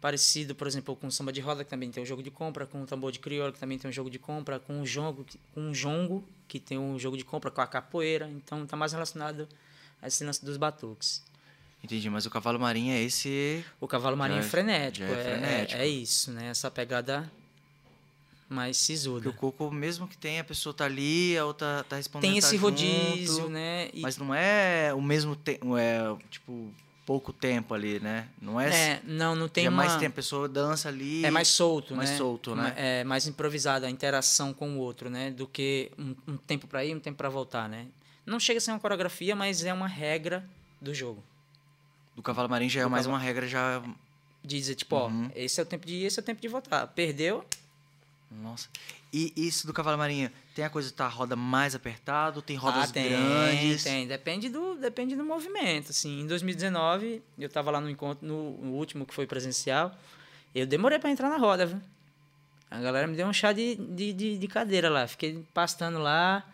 parecido, por exemplo, com o samba de roda, que também tem o jogo de compra, com o tambor de crioula, que também tem um jogo de compra, com o jongo, que- com o jongo, que tem um jogo de compra, com a capoeira. Então tá mais relacionado a esse lance dos batuques. Entendi, mas o cavalo marinho é esse. O cavalo marinho Já é é- frenético. já é é, frenético. é isso, né? Essa pegada mais Porque sisuda. o coco, mesmo que tenha, a pessoa tá ali, a outra tá respondendo. Tem tá esse junto, rodízio, né? E- Mas não é o mesmo tempo, é tipo pouco tempo ali, né? Não é. É, não, não tem é uma... mais tempo, a pessoa dança ali. É mais solto, mais né? solto, né? É mais improvisado a interação com o outro, né? Do que um, um tempo para ir, um tempo para voltar, né? Não chega a ser uma coreografia, mas é uma regra do jogo. Do cavalo marinho já é Do mais cavalo- uma regra já. De dizer, tipo, Uhum. ó, esse é o tempo de ir, esse é o tempo de voltar. Perdeu, Nossa. E isso do cavalo marinho, tem a coisa de tá a roda mais apertado, tem rodas ah, tem, grandes. tem. Depende do, depende do movimento, assim. Em 2019, eu tava lá no encontro, no, no último que foi presencial, eu demorei para entrar na roda, viu? A galera me deu um chá de, de, de, de cadeira lá. Fiquei pastando lá.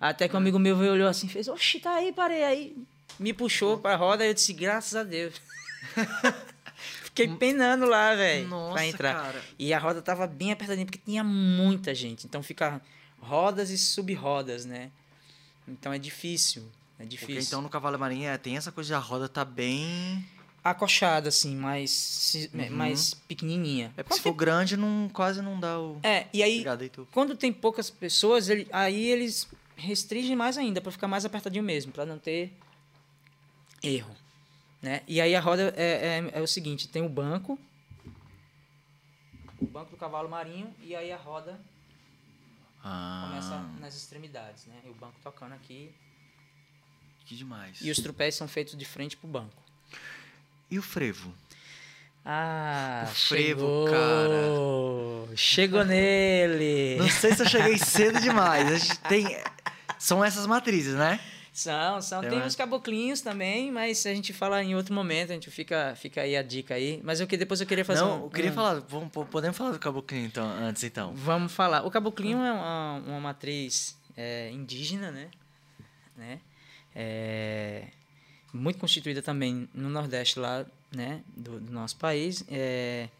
Até que um amigo meu veio, olhou assim fez, oxi, tá aí, parei. Aí me puxou pra roda e eu disse, graças a Deus. [LAUGHS] Fiquei penando lá, velho, Nossa, pra entrar. cara. E a roda tava bem apertadinha, porque tinha muita gente. Então fica rodas e sub-rodas, né? Então é difícil. É Porque difícil. então no cavalo marinho é, tem essa coisa de a roda tá bem. Acochada, assim, mais, se- mais pequenininha. Uhum. É porque se for grande, não, quase não dá o. É, e aí, Obrigado, quando tem poucas pessoas, ele, aí eles restringem mais ainda, pra ficar mais apertadinho mesmo, pra não ter erro. Né? E aí a roda é, é, é o seguinte, tem o banco, o banco do cavalo marinho, e aí a roda começa Ah, nas extremidades, né? E o banco tocando aqui. que demais. E os trupés são feitos de frente pro banco. E o frevo? Ah, O frevo, chegou. cara. Chegou nele. Não sei se eu cheguei cedo demais. A gente tem. São essas matrizes, né? São, são. Tem Tem mais? uns caboclinhos também, mas a gente fala em outro momento, a gente fica, fica aí a dica aí. Mas eu que depois eu queria fazer Não, um, eu queria um- falar. Vamos, podemos falar do caboclinho então, antes então. Vamos falar. O caboclinho é uma, uma matriz é, indígena, né? né? É, muito constituída também no Nordeste lá, né? Do, do nosso país. É,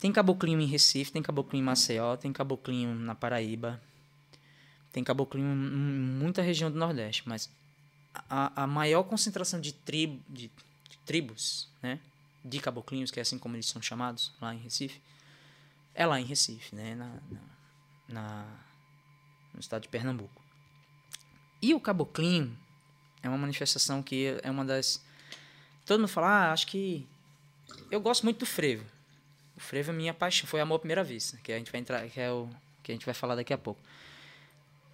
tem caboclinho em Recife, tem caboclinho em Maceió, tem caboclinho na Paraíba, tem caboclinho em muita região do Nordeste, mas a, a maior concentração de, tribo, de, de tribos, né? De caboclinhos, que é assim como eles são chamados lá em Recife, é lá em Recife, né? Na, na, na- no estado de Pernambuco. E o caboclinho é uma manifestação que é uma das. Todo mundo fala, ah, acho que. Eu gosto muito do frevo. O frevo é minha paixão, foi amor à primeira vista, que a gente vai entrar, que é o que a gente vai falar daqui a pouco.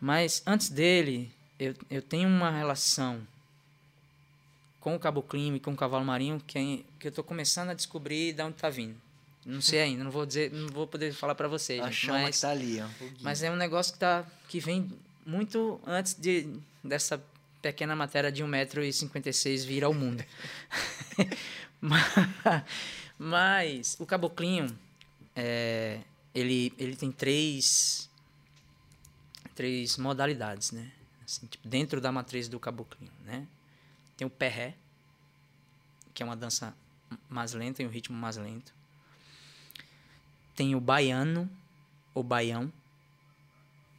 Mas antes dele, eu, eu tenho uma relação com o caboclinho e com o cavalo marinho que, é- que eu tô começando a descobrir de onde tá vindo. Não sei ainda, não vou dizer, não vou poder falar para vocês, A gente, chama mas tá ali, ó. mas é um negócio que, tá, que vem muito antes de, dessa pequena matéria de 1,56m vir ao mundo. mas, [LAUGHS] [LAUGHS] mas o caboclinho, é, ele, ele tem três, três modalidades, né? Assim, tipo, dentro da matriz do caboclinho, né? Tem o perré, que é uma dança mais lenta e um ritmo mais lento. Tem o baiano, ou baião,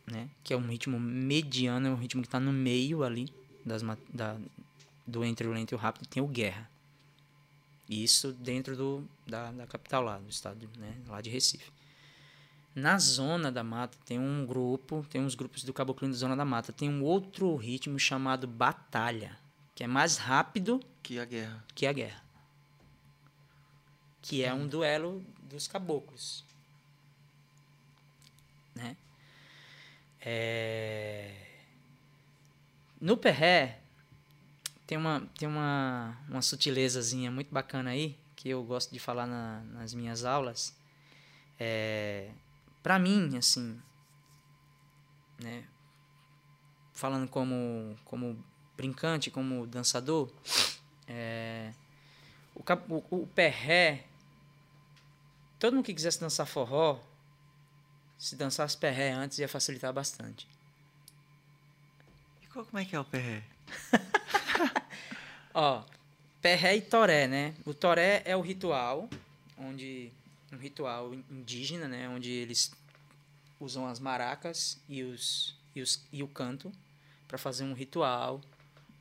né? Que é um ritmo mediano, é um ritmo que está no meio ali das, da, do entre o lento e o rápido. Tem o guerra. Isso dentro do, da, da capital lá, do estado, né? Lá de Recife. Na zona da mata tem um grupo, tem uns grupos do caboclinho da zona da mata. Tem um outro ritmo chamado batalha, que é mais rápido Que a guerra. que a guerra. Que é um duelo dos caboclos. Né? É... No perré tem uma tem uma, uma sutilezazinha muito bacana aí que eu gosto de falar na- nas minhas aulas. É... Para mim, assim, né? Falando como como brincante, como dançador, é, o, o, o perré, todo mundo que quisesse dançar forró, se dançasse perré antes ia facilitar bastante. E qual, como é que é o perré? [LAUGHS] Ó, perré e toré, né? O toré é o ritual, onde um ritual indígena, né? Onde eles usam as maracas e, os, e, os, e o canto para fazer um ritual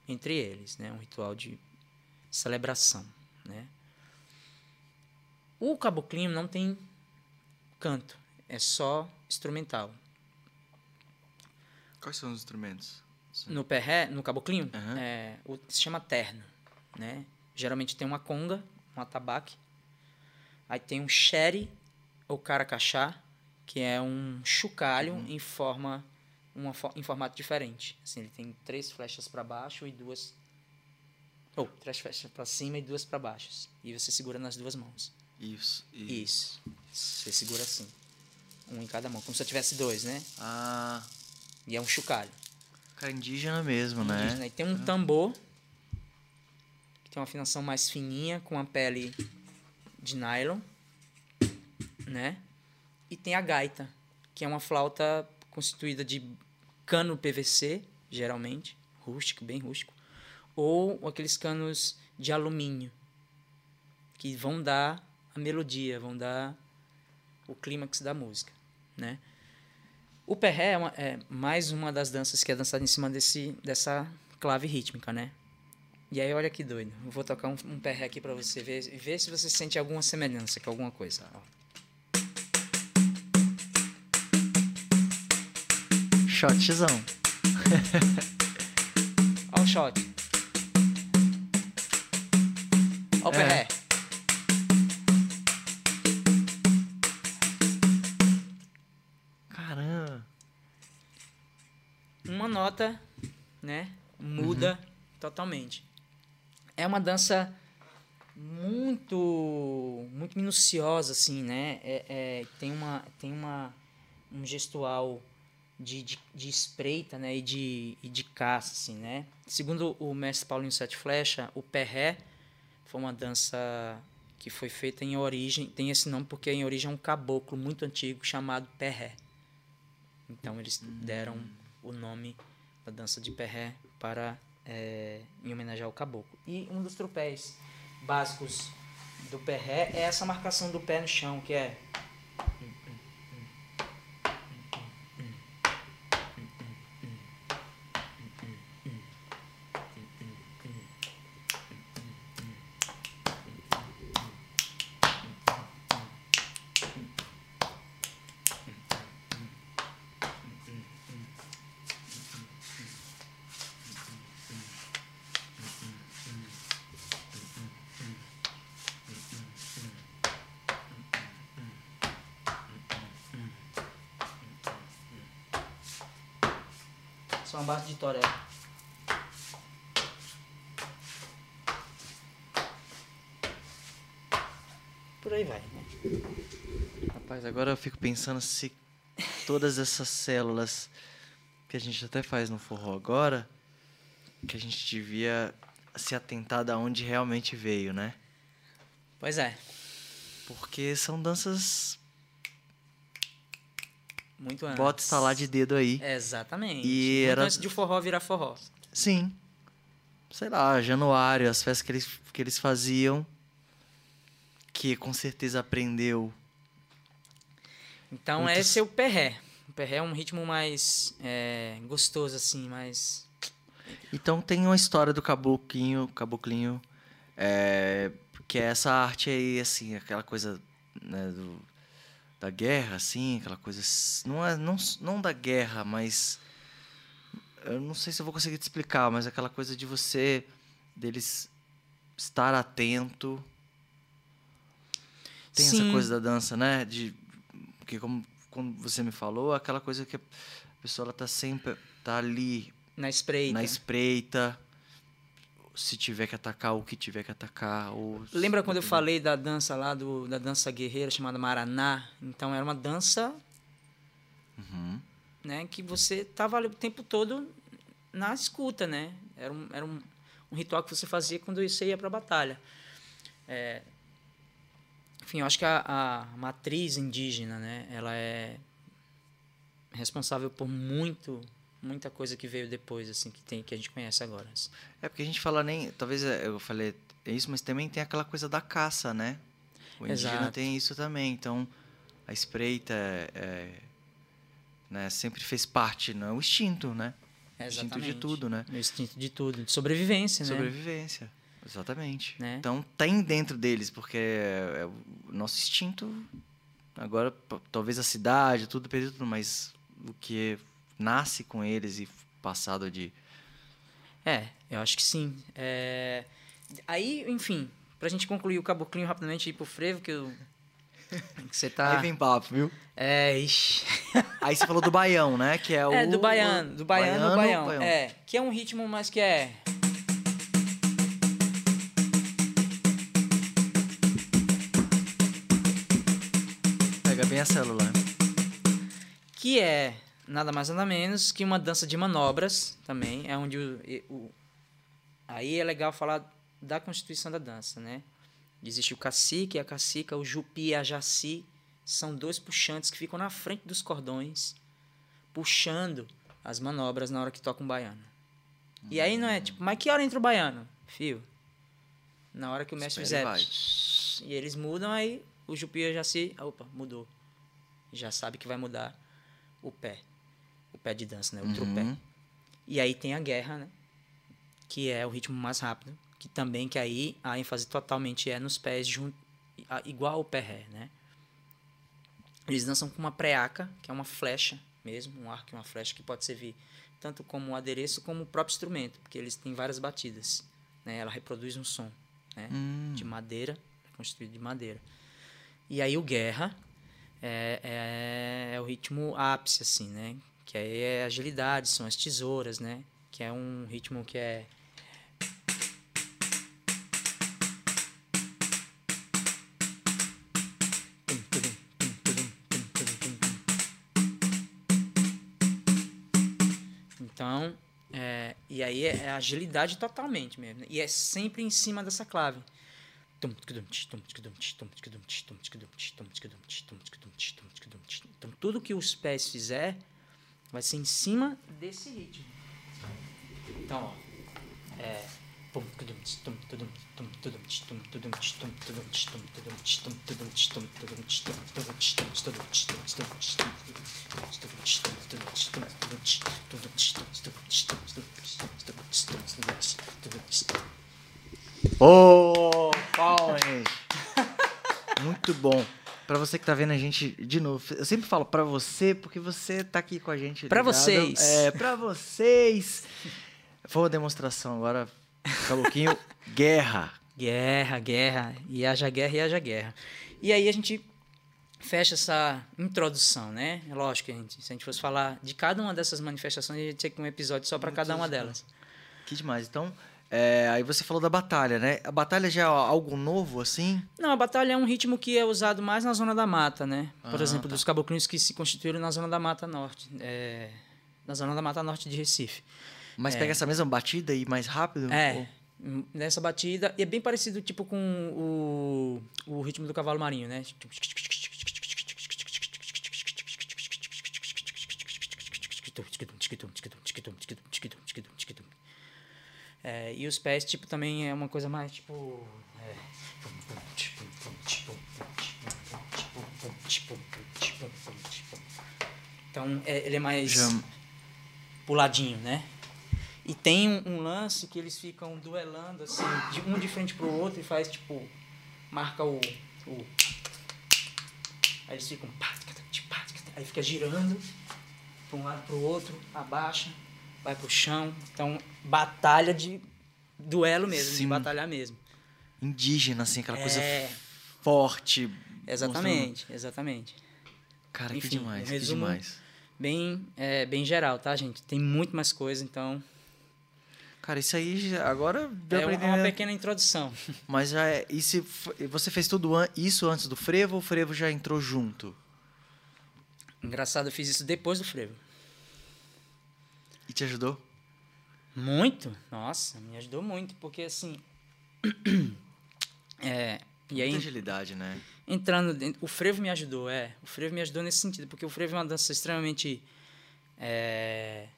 entre eles, né? Um ritual de celebração, né? O caboclinho não tem canto, é só instrumental. Quais são os instrumentos? No perré, no caboclinho, Aham. é, o, se chama terno, né? Geralmente tem uma conga, um atabaque. Aí tem um xere ou caracachá, que é um chocalho Uhum. em forma uma, em formato diferente. Assim, ele tem três flechas para baixo e duas ou três flechas para cima e duas para baixo. E você segura nas duas mãos. Isso. e- Isso. Você segura assim. Um em cada mão, como se eu tivesse dois, né? Ah, E é um chocalho. cara, indígena mesmo, indígena. né? E tem um tambor, que tem uma afinação mais fininha, com a pele de nylon, né? E tem a gaita, que é uma flauta constituída de cano PVC, geralmente, rústico, bem rústico, ou aqueles canos de alumínio, que vão dar a melodia, vão dar o clímax da música, né? O perré é, uma- é mais uma das danças que é dançada em cima desse, dessa clave rítmica, né? E aí, olha que doido. Eu vou tocar um, um perré aqui pra você ver e ver se você sente alguma semelhança com alguma coisa. ó. Shotzão. [LAUGHS] Ó o shot. Ó o É. perré. Caramba. Uma nota, né? Muda totalmente. É uma dança muito muito minuciosa assim né? É, é, tem uma tem uma um gestual de, de, de espreita né? E de, e de caça assim né? Segundo o mestre Paulinho Sete Flecha o perré foi uma dança que foi feita em origem tem esse nome porque em origem é um caboclo muito antigo chamado perré. Então eles deram o nome da dança de perré para é, em homenagem ao caboclo. E um dos tropéis básicos do pé ré é essa marcação do pé no chão, que é Só uma base de toré. Por aí vai. Rapaz, agora eu fico pensando se todas essas células que a gente até faz no forró agora, que a gente devia se atentar da onde realmente veio, né? Pois é. Porque são danças. Muito antes. Bota estalar de dedo aí. Exatamente. E Muito era- antes de o forró virar forró. Sim. Sei lá, Januário, as festas que eles, que eles faziam. Que com certeza aprendeu. Então Muitos- esse é o perré. O perré é um ritmo mais é, gostoso, assim, mais... Então tem uma história do caboclinho, caboclinho, é, que é essa arte aí, assim, aquela coisa né, do, da guerra, assim, aquela coisa. Não, é, não, não da guerra, mas. Eu não sei se eu vou conseguir te explicar, mas aquela coisa de você, deles estar atento. Tem essa Sim. coisa da dança, né? De, porque como, como você me falou, aquela coisa que a pessoa ela tá sempre tá ali Na espreita. na espreita. Se tiver que atacar, o que tiver que atacar. Ou... Lembra quando eu falei da dança lá, do, da dança guerreira chamada Maraná? Então era uma dança Uhum. né, que você tava ali o tempo todo na escuta, né? Era um, era um, um ritual que você fazia quando você ia para a batalha. É, enfim, eu acho que a, a matriz indígena, né, ela é responsável por muito muita coisa que veio depois assim que tem que a gente conhece agora. É porque a gente fala nem. Talvez é, eu falei isso, mas também tem aquela coisa da caça, né? O indígena Exato. tem isso também. Então, a espreita é, é, né, sempre fez parte, não é o instinto, né? Instinto de Exatamente. tudo, né? O instinto de tudo, de sobrevivência, né? Sobrevivência. Exatamente. Né? Então tem dentro deles, porque é, é o nosso instinto. Agora, talvez a cidade, tudo perdido, mas o que nasce com eles e passado de. É, eu acho que sim. É, Aí, enfim, pra gente concluir o caboclinho rapidamente e ir pro frevo, que, eu... [LAUGHS] que você tá. Aí vem papo, viu? É, ixi. [LAUGHS] Aí você falou do baião, né? Que é o. É, do baiano, do baiano, baiano, baião. baião. É, que é um ritmo mais que é. Célula. Que é nada mais nada menos que uma dança de manobras também. É onde o, o- Aí é legal falar da constituição da dança, né? Existe o cacique e a cacica, o jupi e a jaci. São dois puxantes que ficam na frente dos cordões, puxando as manobras na hora que toca um baiano. E aí não é tipo, mas que hora entra o baiano? Fio. Na hora que o mestre Espera e fizer. E eles mudam, aí o Jupi e a Jaci. Opa, mudou. Já sabe que vai mudar o pé. O pé de dança, né? O trupé. Uhum. E aí tem a guerra, né? Que é o ritmo mais rápido. Que também, que aí a ênfase totalmente é nos pés, junto, igual ao pé ré, né? Eles dançam com uma preaca, que é uma flecha mesmo, um arco e uma flecha que pode servir tanto como um adereço como o próprio instrumento, porque eles têm várias batidas, né? Ela reproduz um som, né? Hum. De madeira, é construído de madeira. E aí o guerra é, é, é, o ritmo ápice, assim, né? Que aí é agilidade, são as tesouras, né? Que é um ritmo que é. Então, é, e aí é, é agilidade totalmente mesmo. Né? E é sempre em cima dessa clave. Então tudo que os pés fizer vai ser em cima desse ritmo. Então, ó, é Ô, palmas! [LAUGHS] Muito bom. Pra você que tá vendo a gente de novo, eu sempre falo pra você porque você tá aqui com a gente. Pra ligado. vocês. É, pra vocês. Foi uma demonstração agora, Caluquinho, [LAUGHS] guerra. Guerra, guerra, e haja guerra, e haja guerra. E aí a gente fecha essa introdução, né? É lógico que a gente, se a gente fosse falar de cada uma dessas manifestações, a gente tinha que ter um episódio só para cada uma delas. Que demais. Então, é, aí você falou da batalha, né? A batalha já é algo novo, assim? Não, a batalha é um ritmo que é usado mais na zona da mata, né? Por Ah, exemplo, tá. dos caboclinhos que se constituíram na zona da mata norte, é, na zona da mata norte de Recife. Mas pega essa mesma batida e mais rápido? É, Ou- nessa batida. E é bem parecido tipo com o, o ritmo do cavalo marinho, né? É, e os pés, tipo, também é uma coisa mais, tipo... é, Então, é, ele é mais Já- puladinho, né? E tem um, um lance que eles ficam duelando, assim, de um de frente pro outro e faz, tipo, marca o. o aí eles ficam. Aí fica girando pra um lado pro outro, abaixa, vai pro chão. Então, batalha de duelo mesmo, de Sim. batalhar mesmo. Indígena, assim, aquela coisa É. forte. Exatamente, exatamente. mostrando- Cara, que Enfim, demais, um que demais. Bem, é, bem geral, tá, gente? Tem muito mais coisa, então. Cara, isso aí agora deu é pra uma, entender. uma pequena introdução. [LAUGHS] Mas já é. E se você fez tudo an- isso antes do frevo ou o frevo já entrou junto? Engraçado, eu fiz isso depois do frevo. Te ajudou? Muito? Nossa, me ajudou muito, porque assim. [CLEARS THROAT] é, e aí, Muita agilidade, né? entrando dentro. O frevo me ajudou, é. O frevo me ajudou nesse sentido, porque o frevo é uma dança extremamente. é,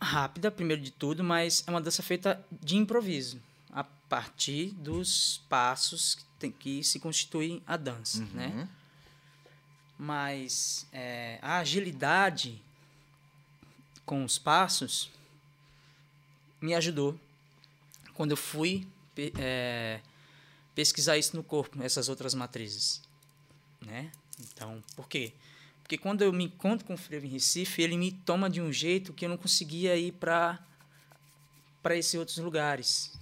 rápida, primeiro de tudo, mas é uma dança feita de improviso, a partir dos passos que, tem, que se constituem a dança, né? Uhum. Mas é, a agilidade com os passos me ajudou quando eu fui é, pesquisar isso no corpo, essas outras matrizes, né? Então, por quê? Porque quando eu me encontro com o frevo em Recife, ele me toma de um jeito que eu não conseguia ir para para esses outros lugares,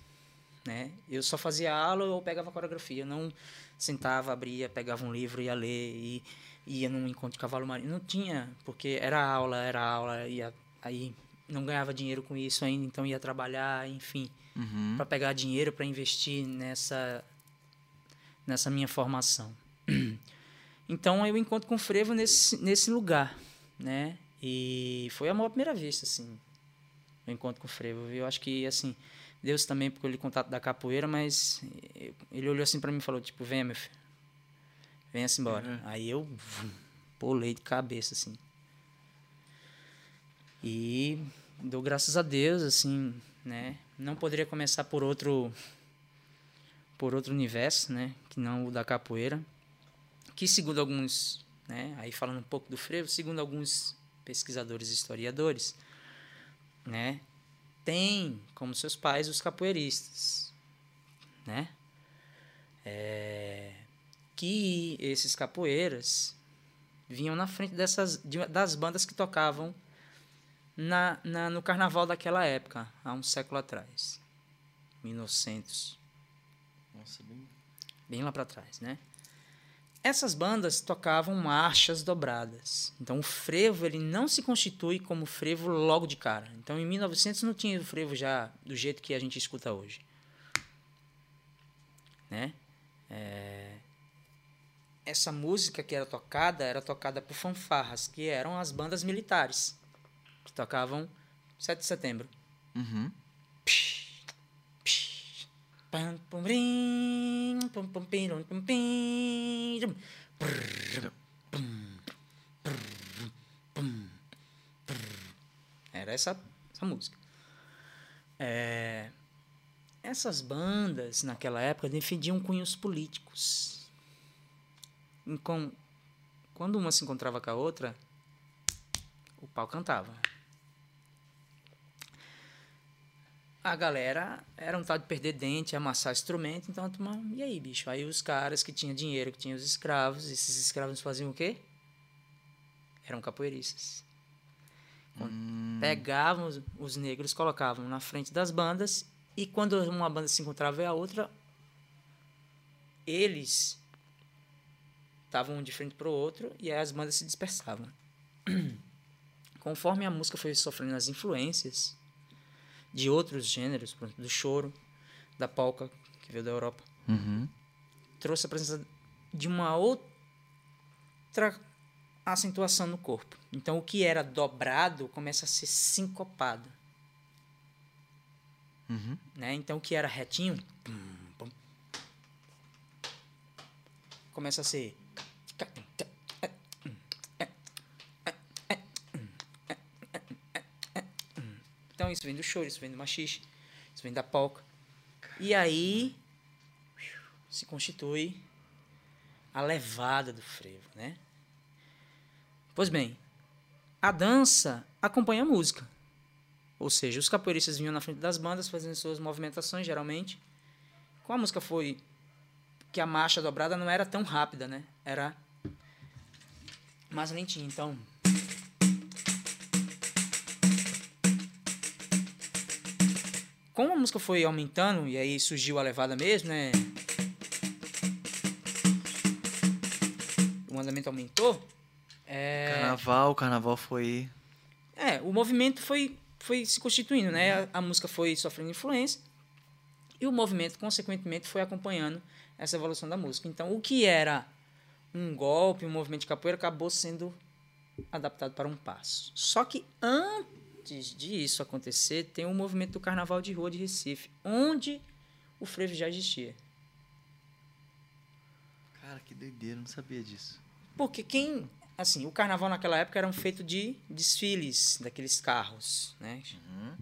né? Eu só fazia aula ou pegava coreografia, eu não sentava, abria, pegava um livro, ia ler e ia num encontro de cavalo marinho. Não tinha, porque era aula, era aula, ia, aí não ganhava dinheiro com isso ainda, então ia trabalhar, enfim, Uhum. para pegar dinheiro para investir nessa nessa minha formação. [CLEARS THROAT] Então eu encontro com o frevo nesse nesse lugar, né? E foi amor à primeira vista, assim. O encontro com o frevo. Eu acho que assim, Deus também porque ele contato da capoeira, mas ele olhou assim para mim e falou tipo, venha meu filho. Venha-se embora. Uhum. Aí eu pulei de cabeça assim. E dou graças a Deus, assim, né? Não poderia começar por outro por outro universo, né, que não o da capoeira, que segundo alguns, né, aí falando um pouco do frevo, segundo alguns pesquisadores e historiadores, né, tem como seus pais os capoeiristas, né? É, que esses capoeiras vinham na frente dessas de- das bandas que tocavam na, na, no carnaval daquela época, há um século atrás, 1900, Nossa, bem... bem lá para trás, né? Essas bandas tocavam marchas dobradas. Então o frevo ele não se constitui como frevo logo de cara. Então em 1900 não tinha o frevo já do jeito que a gente escuta hoje, né? É, Essa música que era tocada era tocada por fanfarras, que eram as bandas militares que tocavam 7 de setembro. Uhum. Pam, pum, brim, pum, pum, pirum, pum. Brrr, pum, brrr, pum, brrr. Era essa, essa música. É, essas bandas, naquela época, defendiam cunhos políticos. Então, quando uma se encontrava com a outra, o pau cantava. A galera era um tal de perder dente, amassar instrumento, então turma, e aí, bicho? Aí os caras que tinham dinheiro, que tinham os escravos, esses escravos faziam o quê? Eram capoeiristas. Hum. Pegavam os, os negros, colocavam na frente das bandas, e quando uma banda se encontrava e a outra, eles estavam um de frente para o outro, e aí as bandas se dispersavam. [CLEARS THROAT] Conforme a música foi sofrendo as influências, de outros gêneros, por exemplo, do choro, da polca, que veio da Europa. Uhum. Trouxe a presença de uma outra acentuação no corpo. Então, o que era dobrado começa a ser sincopado. Uhum. Né? Então, o que era retinho pum, pum, começa a ser. Então, isso vem do choro, isso vem do machixe, isso vem da polca. E aí se constitui a levada do frevo, né? Pois bem, a dança acompanha a música. Ou seja, os capoeiristas vinham na frente das bandas fazendo suas movimentações, geralmente. Como a música foi que a marcha dobrada não era tão rápida, né? Era mais lentinha. Então, como a música foi aumentando e aí surgiu a levada mesmo, né? O andamento aumentou. É, Carnaval, o carnaval foi. é, o movimento foi, foi se constituindo, né? A, a música foi sofrendo influência e o movimento, consequentemente, foi acompanhando essa evolução da música. Então, o que era um golpe, um movimento de capoeira, acabou sendo adaptado para um passo. Só que antes disso acontecer, tem o movimento do Carnaval de Rua de Recife, onde o frevo já existia. Cara, que doideira, não sabia disso. Porque quem. Assim, o carnaval naquela época era um feito de desfiles daqueles carros, né? Uhum.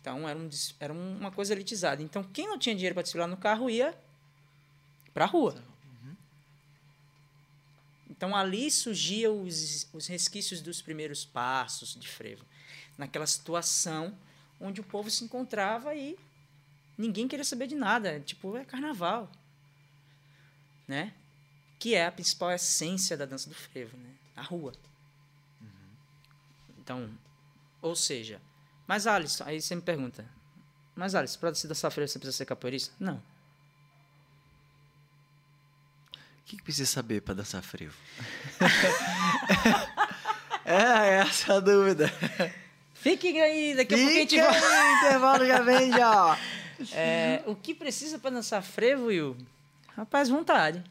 Então era, um, era uma coisa elitizada. Então quem não tinha dinheiro para desfilar no carro ia pra rua. Então ali surgiam os, os resquícios dos primeiros passos de frevo. Naquela situação onde o povo se encontrava e ninguém queria saber de nada. Tipo, é carnaval. Né? Que é a principal essência da dança do frevo, né? A rua. Então, ou seja, mas Alisson, aí você me pergunta, mas Alisson, para se dançar frevo você precisa ser capoeirista? Não. O que, que precisa saber pra dançar frevo? [LAUGHS] é, essa é a dúvida. Fique aí, daqui a pouco a gente vai. aí, intervalo já vem já. [LAUGHS] É, o que precisa para dançar frevo, Will? Rapaz, vontade.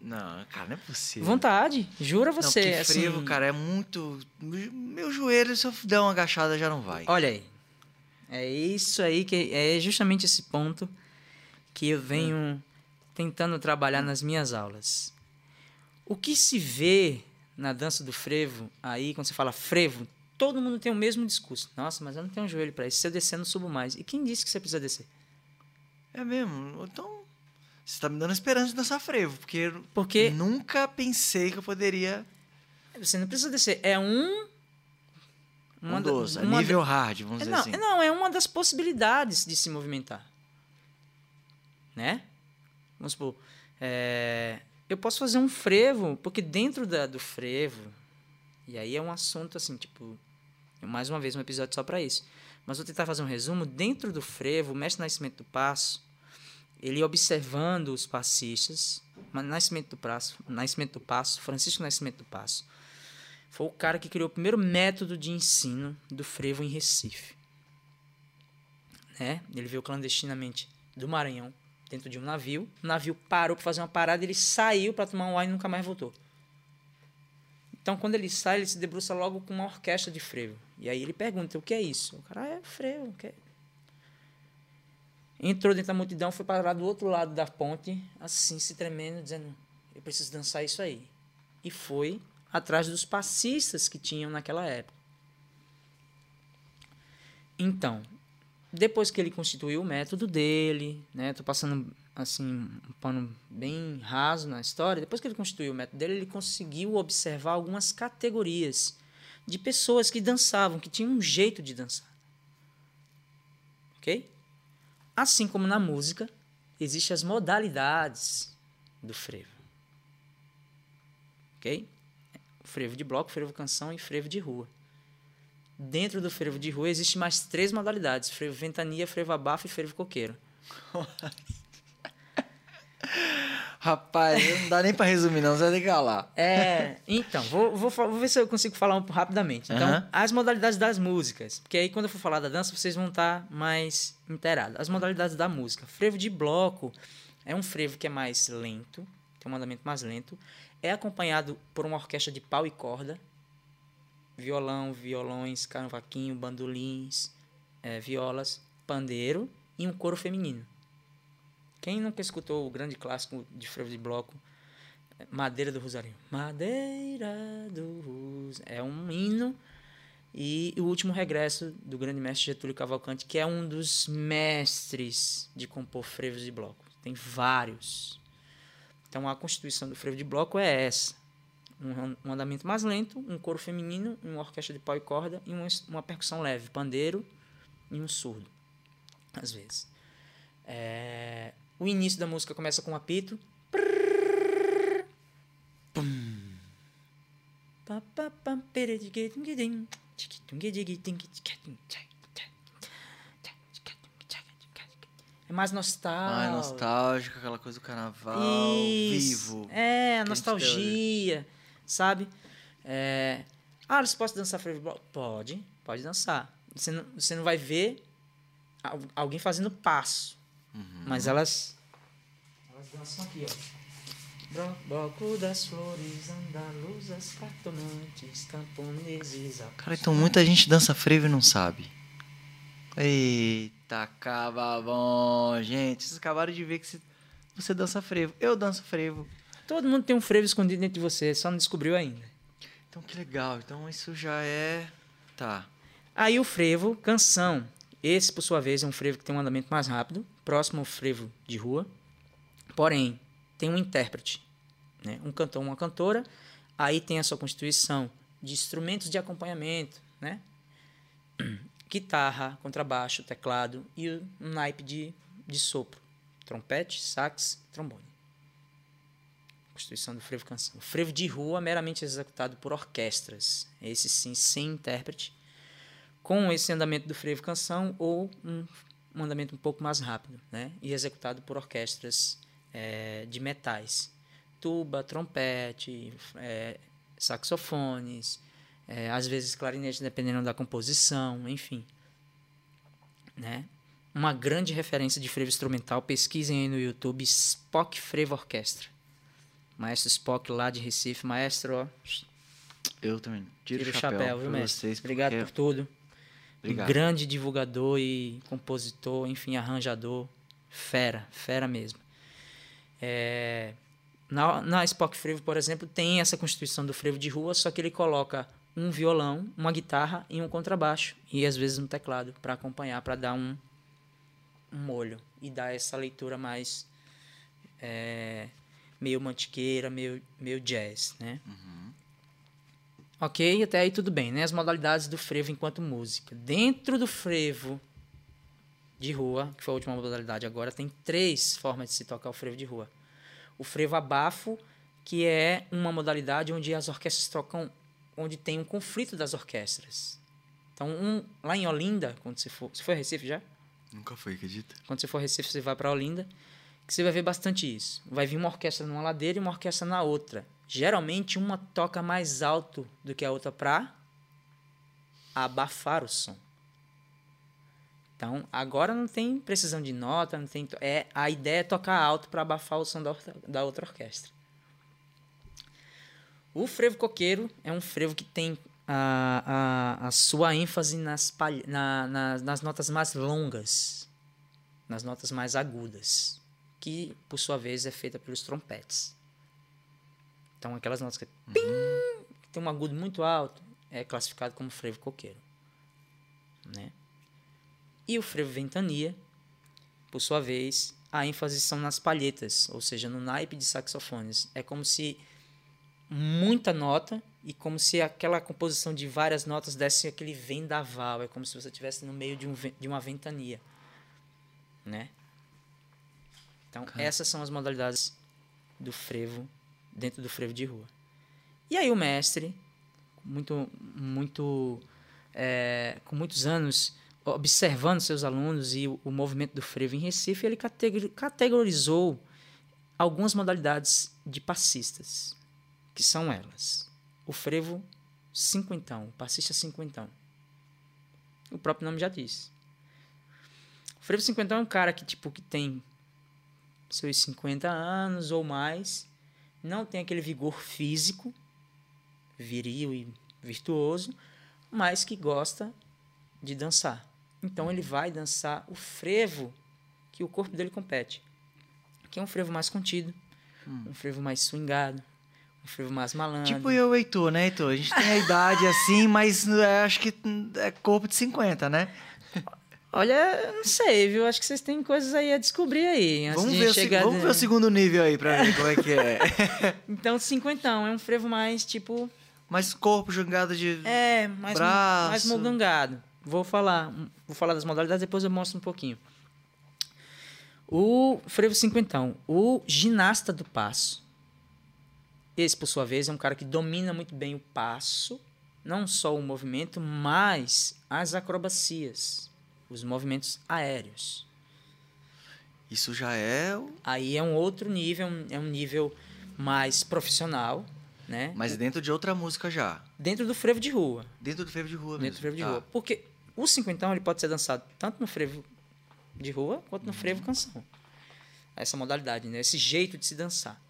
Não, cara, não é possível. Vontade, jura Não, você. assim, frevo, cara, é muito... Meu joelho, se eu der uma agachada, já não vai. Olha aí. É isso aí que é justamente esse ponto que eu venho tentando trabalhar nas minhas aulas. O que se vê na dança do frevo, aí quando você fala frevo, todo mundo tem o mesmo discurso. Nossa, mas eu não tenho um joelho para isso. Se eu descer, eu não subo mais. E quem disse que você precisa descer? É mesmo? Então, você tá me dando esperança de dançar frevo, porque, Porque nunca pensei que eu poderia... você não precisa descer. É um. Um da- dos, a uma nível hard, vamos É, dizer não, assim. é, não, é uma das possibilidades de se movimentar. Né? Vamos supor, é, eu posso fazer um frevo, porque dentro da, do frevo, e aí é um assunto assim, tipo, mais uma vez um episódio só para isso. Mas vou tentar fazer um resumo. Dentro do frevo, o mestre Nascimento do Passo, ele observando os passistas, Nascimento do Passo, Nascimento do Passo, Francisco Nascimento do Passo, foi o cara que criou o primeiro método de ensino do frevo em Recife. Né? Ele veio clandestinamente do Maranhão, dentro de um navio. O navio parou para fazer uma parada, ele saiu para tomar um ar e nunca mais voltou. Então, quando ele sai, ele se debruça logo com uma orquestra de frevo. E aí ele pergunta, o que é isso? O cara, é frevo. O que é? Entrou dentro da multidão, foi parar do outro lado da ponte, assim, se tremendo, dizendo, eu preciso dançar isso aí. E foi atrás dos passistas que tinham naquela época. Então, depois que ele constituiu o método dele, né? Tô passando assim um pano bem raso na história. Depois que ele constituiu o método dele, ele conseguiu observar algumas categorias de pessoas que dançavam, que tinham um jeito de dançar. OK? Assim como na música, existem as modalidades do frevo. OK? Frevo de bloco, frevo canção e frevo de rua. Dentro do frevo de rua existe mais três modalidades: frevo ventania, frevo abafo e frevo coqueiro. [LAUGHS] Rapaz, não dá nem para resumir, não, você vai ter que falar. É, então, vou, vou, vou ver se eu consigo falar um, rapidamente. Então, uhum. as modalidades das músicas, porque aí quando eu for falar da dança, vocês vão estar mais inteirados. As modalidades da música. Frevo de bloco é um frevo que é mais lento, tem um andamento mais lento, é acompanhado por uma orquestra de pau e corda, violão, violões, cavaquinho, bandolins, é, violas, pandeiro e um coro feminino. Quem nunca escutou o grande clássico de frevo de bloco, Madeira do Rosarinho? Madeira do Rosarinho. É um hino. E o último regresso do grande mestre Getúlio Cavalcante, que é um dos mestres de compor frevos de bloco. Tem vários. Então a constituição do frevo de bloco é essa um, um andamento mais lento, um coro feminino, uma orquestra de pau e corda e uma, uma percussão leve, pandeiro e um surdo, às vezes. É, o início da música começa com um apito. É mais nostálgico. Mais nostálgico, aquela coisa do carnaval, Isso. vivo. É, a nostalgia sabe? É, ah, você pode dançar block? Pode, pode dançar. Você não, você não vai ver alguém fazendo passo. Uhum. Mas elas. Elas dançam aqui, ó. Bloco das flores, andaluzas, cartonantes, camponeses. Cara, então muita gente dança frevo e não sabe. Eita, acaba bom, gente. Vocês acabaram de ver que você dança frevo. Eu danço frevo. Todo mundo tem um frevo escondido dentro de você, só não descobriu ainda. Então que legal. Então isso já é. Tá. Aí o frevo, canção. Esse, por sua vez, é um frevo que tem um andamento mais rápido, próximo ao frevo de rua. Porém, tem um intérprete, né? um cantor, uma cantora. Aí tem a sua constituição de instrumentos de acompanhamento, né? Guitarra, contrabaixo, teclado e um naipe de, de sopro. Trompete, sax, trombone. Constituição do frevo canção. O frevo de rua meramente executado por orquestras, esse sim sem intérprete, com esse andamento do frevo canção ou um, um andamento um pouco mais rápido, né? E executado por orquestras é, de metais, tuba, trompete, é, saxofones, é, às vezes clarinete, dependendo da composição, enfim, né? Uma grande referência de frevo instrumental, pesquisem aí no YouTube Spock Frevo Orquestra. Maestro Spock lá de Recife. Maestro, ó. Eu também. Tiro, Tiro o chapéu, chapéu viu, mestre? Vocês, Obrigado por tudo. Obrigado. Um grande divulgador e compositor, enfim, arranjador. Fera, fera mesmo. É, na, na Spock Frevo, por exemplo, tem essa constituição do frevo de rua, só que ele coloca um violão, uma guitarra e um contrabaixo. E às vezes um teclado para acompanhar, para dar um, um molho e dar essa leitura mais é, meio mantiqueira, meio, meio jazz, né? Uhum. Ok, até aí tudo bem, né? As modalidades do frevo enquanto música. Dentro do frevo de rua, que foi a última modalidade agora, tem três formas de se tocar o frevo de rua. O frevo abafo, que é uma modalidade onde as orquestras trocam, onde tem um conflito das orquestras. Então, um, lá em Olinda, quando você for. Você foi a Recife já? Nunca foi, acredita? Quando você for a Recife, você vai para Olinda que você vai ver bastante isso. Vai vir uma orquestra numa ladeira e uma orquestra na outra. Geralmente uma toca mais alto do que a outra para abafar o som. Então, agora não tem precisão de nota, não tem é a ideia é tocar alto para abafar o som da outra, da outra orquestra. O frevo coqueiro é um frevo que tem a, a, a sua ênfase nas, na- na- nas notas mais longas, nas notas mais agudas, que por sua vez é feita pelos trompetes. Então aquelas notas que, pim, que tem um agudo muito alto é classificado como frevo coqueiro, né? E o frevo ventania, por sua vez, a ênfase são nas palhetas, ou seja, no naipe de saxofones. É como se muita nota e como se aquela composição de várias notas desse aquele vendaval. É como se você estivesse no meio de, um, de uma ventania. Né? Então, essas são as modalidades do frevo, dentro do frevo de rua. E aí o mestre, muito, muito, é, com muitos anos observando seus alunos e o, o movimento do frevo em Recife, ele categ- categorizou algumas modalidades de passistas, que são elas. O frevo cinquentão, o passista cinquentão. O próprio nome já diz. O frevo cinquentão é um cara que, tipo, que tem seus 50 anos ou mais, não tem aquele vigor físico, viril e virtuoso, mas que gosta de dançar. Então ele vai dançar o frevo que o corpo dele compete, que é um frevo mais contido, um frevo mais swingado, um frevo mais malandro. Tipo eu, Heitor, né, Heitor? A gente tem a idade assim, mas é, acho que é corpo de 50, né? Olha, eu não sei, viu? Acho que vocês têm coisas aí a descobrir aí. Vamos, de ver o, se- vamos ver o segundo nível aí pra ver como é que é. [LAUGHS] Então, cinquentão é um frevo mais tipo Mas corpo jogado de. É, mais, Braço. mais mogangado. Vou falar, vou falar das modalidades, depois eu mostro um pouquinho. O frevo cinquentão, o ginasta do passo. Esse, por sua vez, é um cara que domina muito bem o passo, não só o movimento, mas as acrobacias, os movimentos aéreos. Isso já é. Aí é um outro nível, é um nível mais profissional, né? Mas dentro de outra música já. Dentro do frevo de rua. Dentro do frevo de rua Dentro mesmo. do frevo de Tá. rua. Porque o cinquentão ele pode ser dançado tanto no frevo de rua quanto no frevo canção. Essa modalidade, né? Esse jeito de se dançar.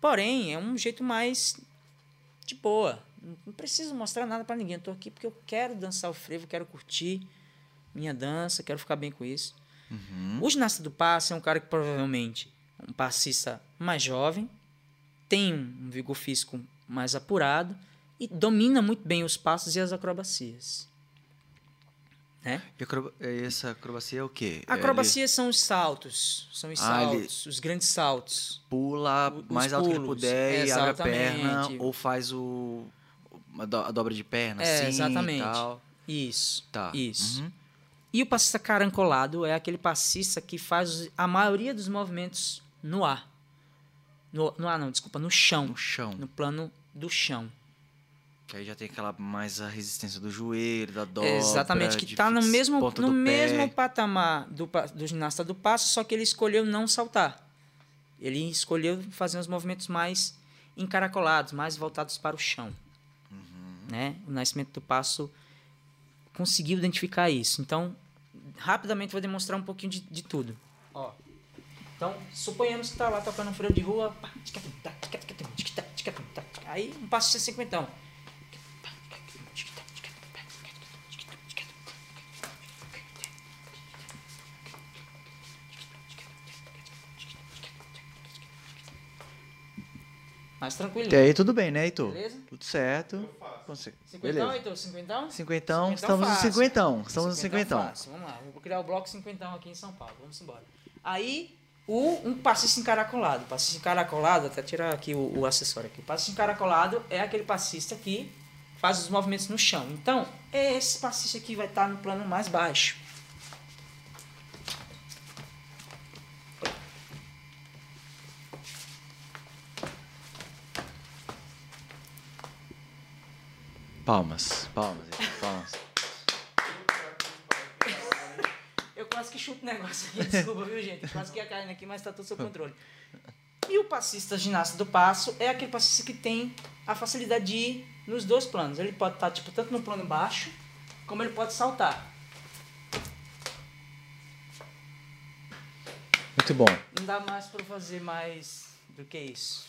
Porém, é um jeito mais de boa. Não- preciso mostrar nada pra ninguém. Eu tô aqui porque eu quero dançar o frevo, quero curtir minha dança, quero ficar bem com isso. O ginasta do passo é um cara que provavelmente é um passista mais jovem, tem um vigor físico mais apurado e domina muito bem os passos e as acrobacias. Né? E essa acrobacia é o quê? É Acrobacias são os saltos, são os Ah, ele- saltos, os grandes saltos. pula Os mais alto que ele pulos, puder e abre a perna. Ou faz o. A do- a dobra de perna, É, assim exatamente. e tal. Isso. Tá. Isso. Uhum. E o passista carancolado é aquele passista que faz a maioria dos movimentos no ar. No, no ar não, desculpa, no chão. No chão. No plano do chão. Que aí já tem aquela mais a resistência do joelho, da dobra. Exatamente, que está no mesmo, no mesmo pé. patamar do, do ginasta do passo, só que ele escolheu não saltar. Ele escolheu fazer uns movimentos mais encaracolados, mais voltados para o chão. Uhum. Né? O nascimento do passo conseguiu identificar isso. Então, rapidamente vou demonstrar um pouquinho de, de tudo. Ó. Então, suponhamos que está lá tocando um freio de rua. tá, tá. Aí, um passo de cinquentão. Mais tranquilo. Até aí tudo bem, né, Heitor? Beleza? Tudo certo. Cinquentão, Beleza. Heitor? Cinquentão? Cinquentão, estamos no fácil. cinquentão. Estamos no cinquentão. fácil. Vamos lá, vou criar o bloco cinquentão aqui em São Paulo. Vamos embora. Aí, o, um passista encaracolado. Passista encaracolado, até tirar aqui o, o acessório aqui. O passista encaracolado é aquele passista que faz os movimentos no chão. Então, esse passista aqui vai estar no plano mais baixo. Palmas, palmas, Heitor, palmas. Eu quase que chuto o negócio aqui, desculpa, viu, gente? Quase que ia caindo aqui, mas tá tudo sob controle. E o passista ginasta do passo é aquele passista que tem a facilidade de ir nos dois planos. Ele pode estar, tipo, tanto no plano baixo, como ele pode saltar. Muito bom. Não dá mais para fazer mais do que isso.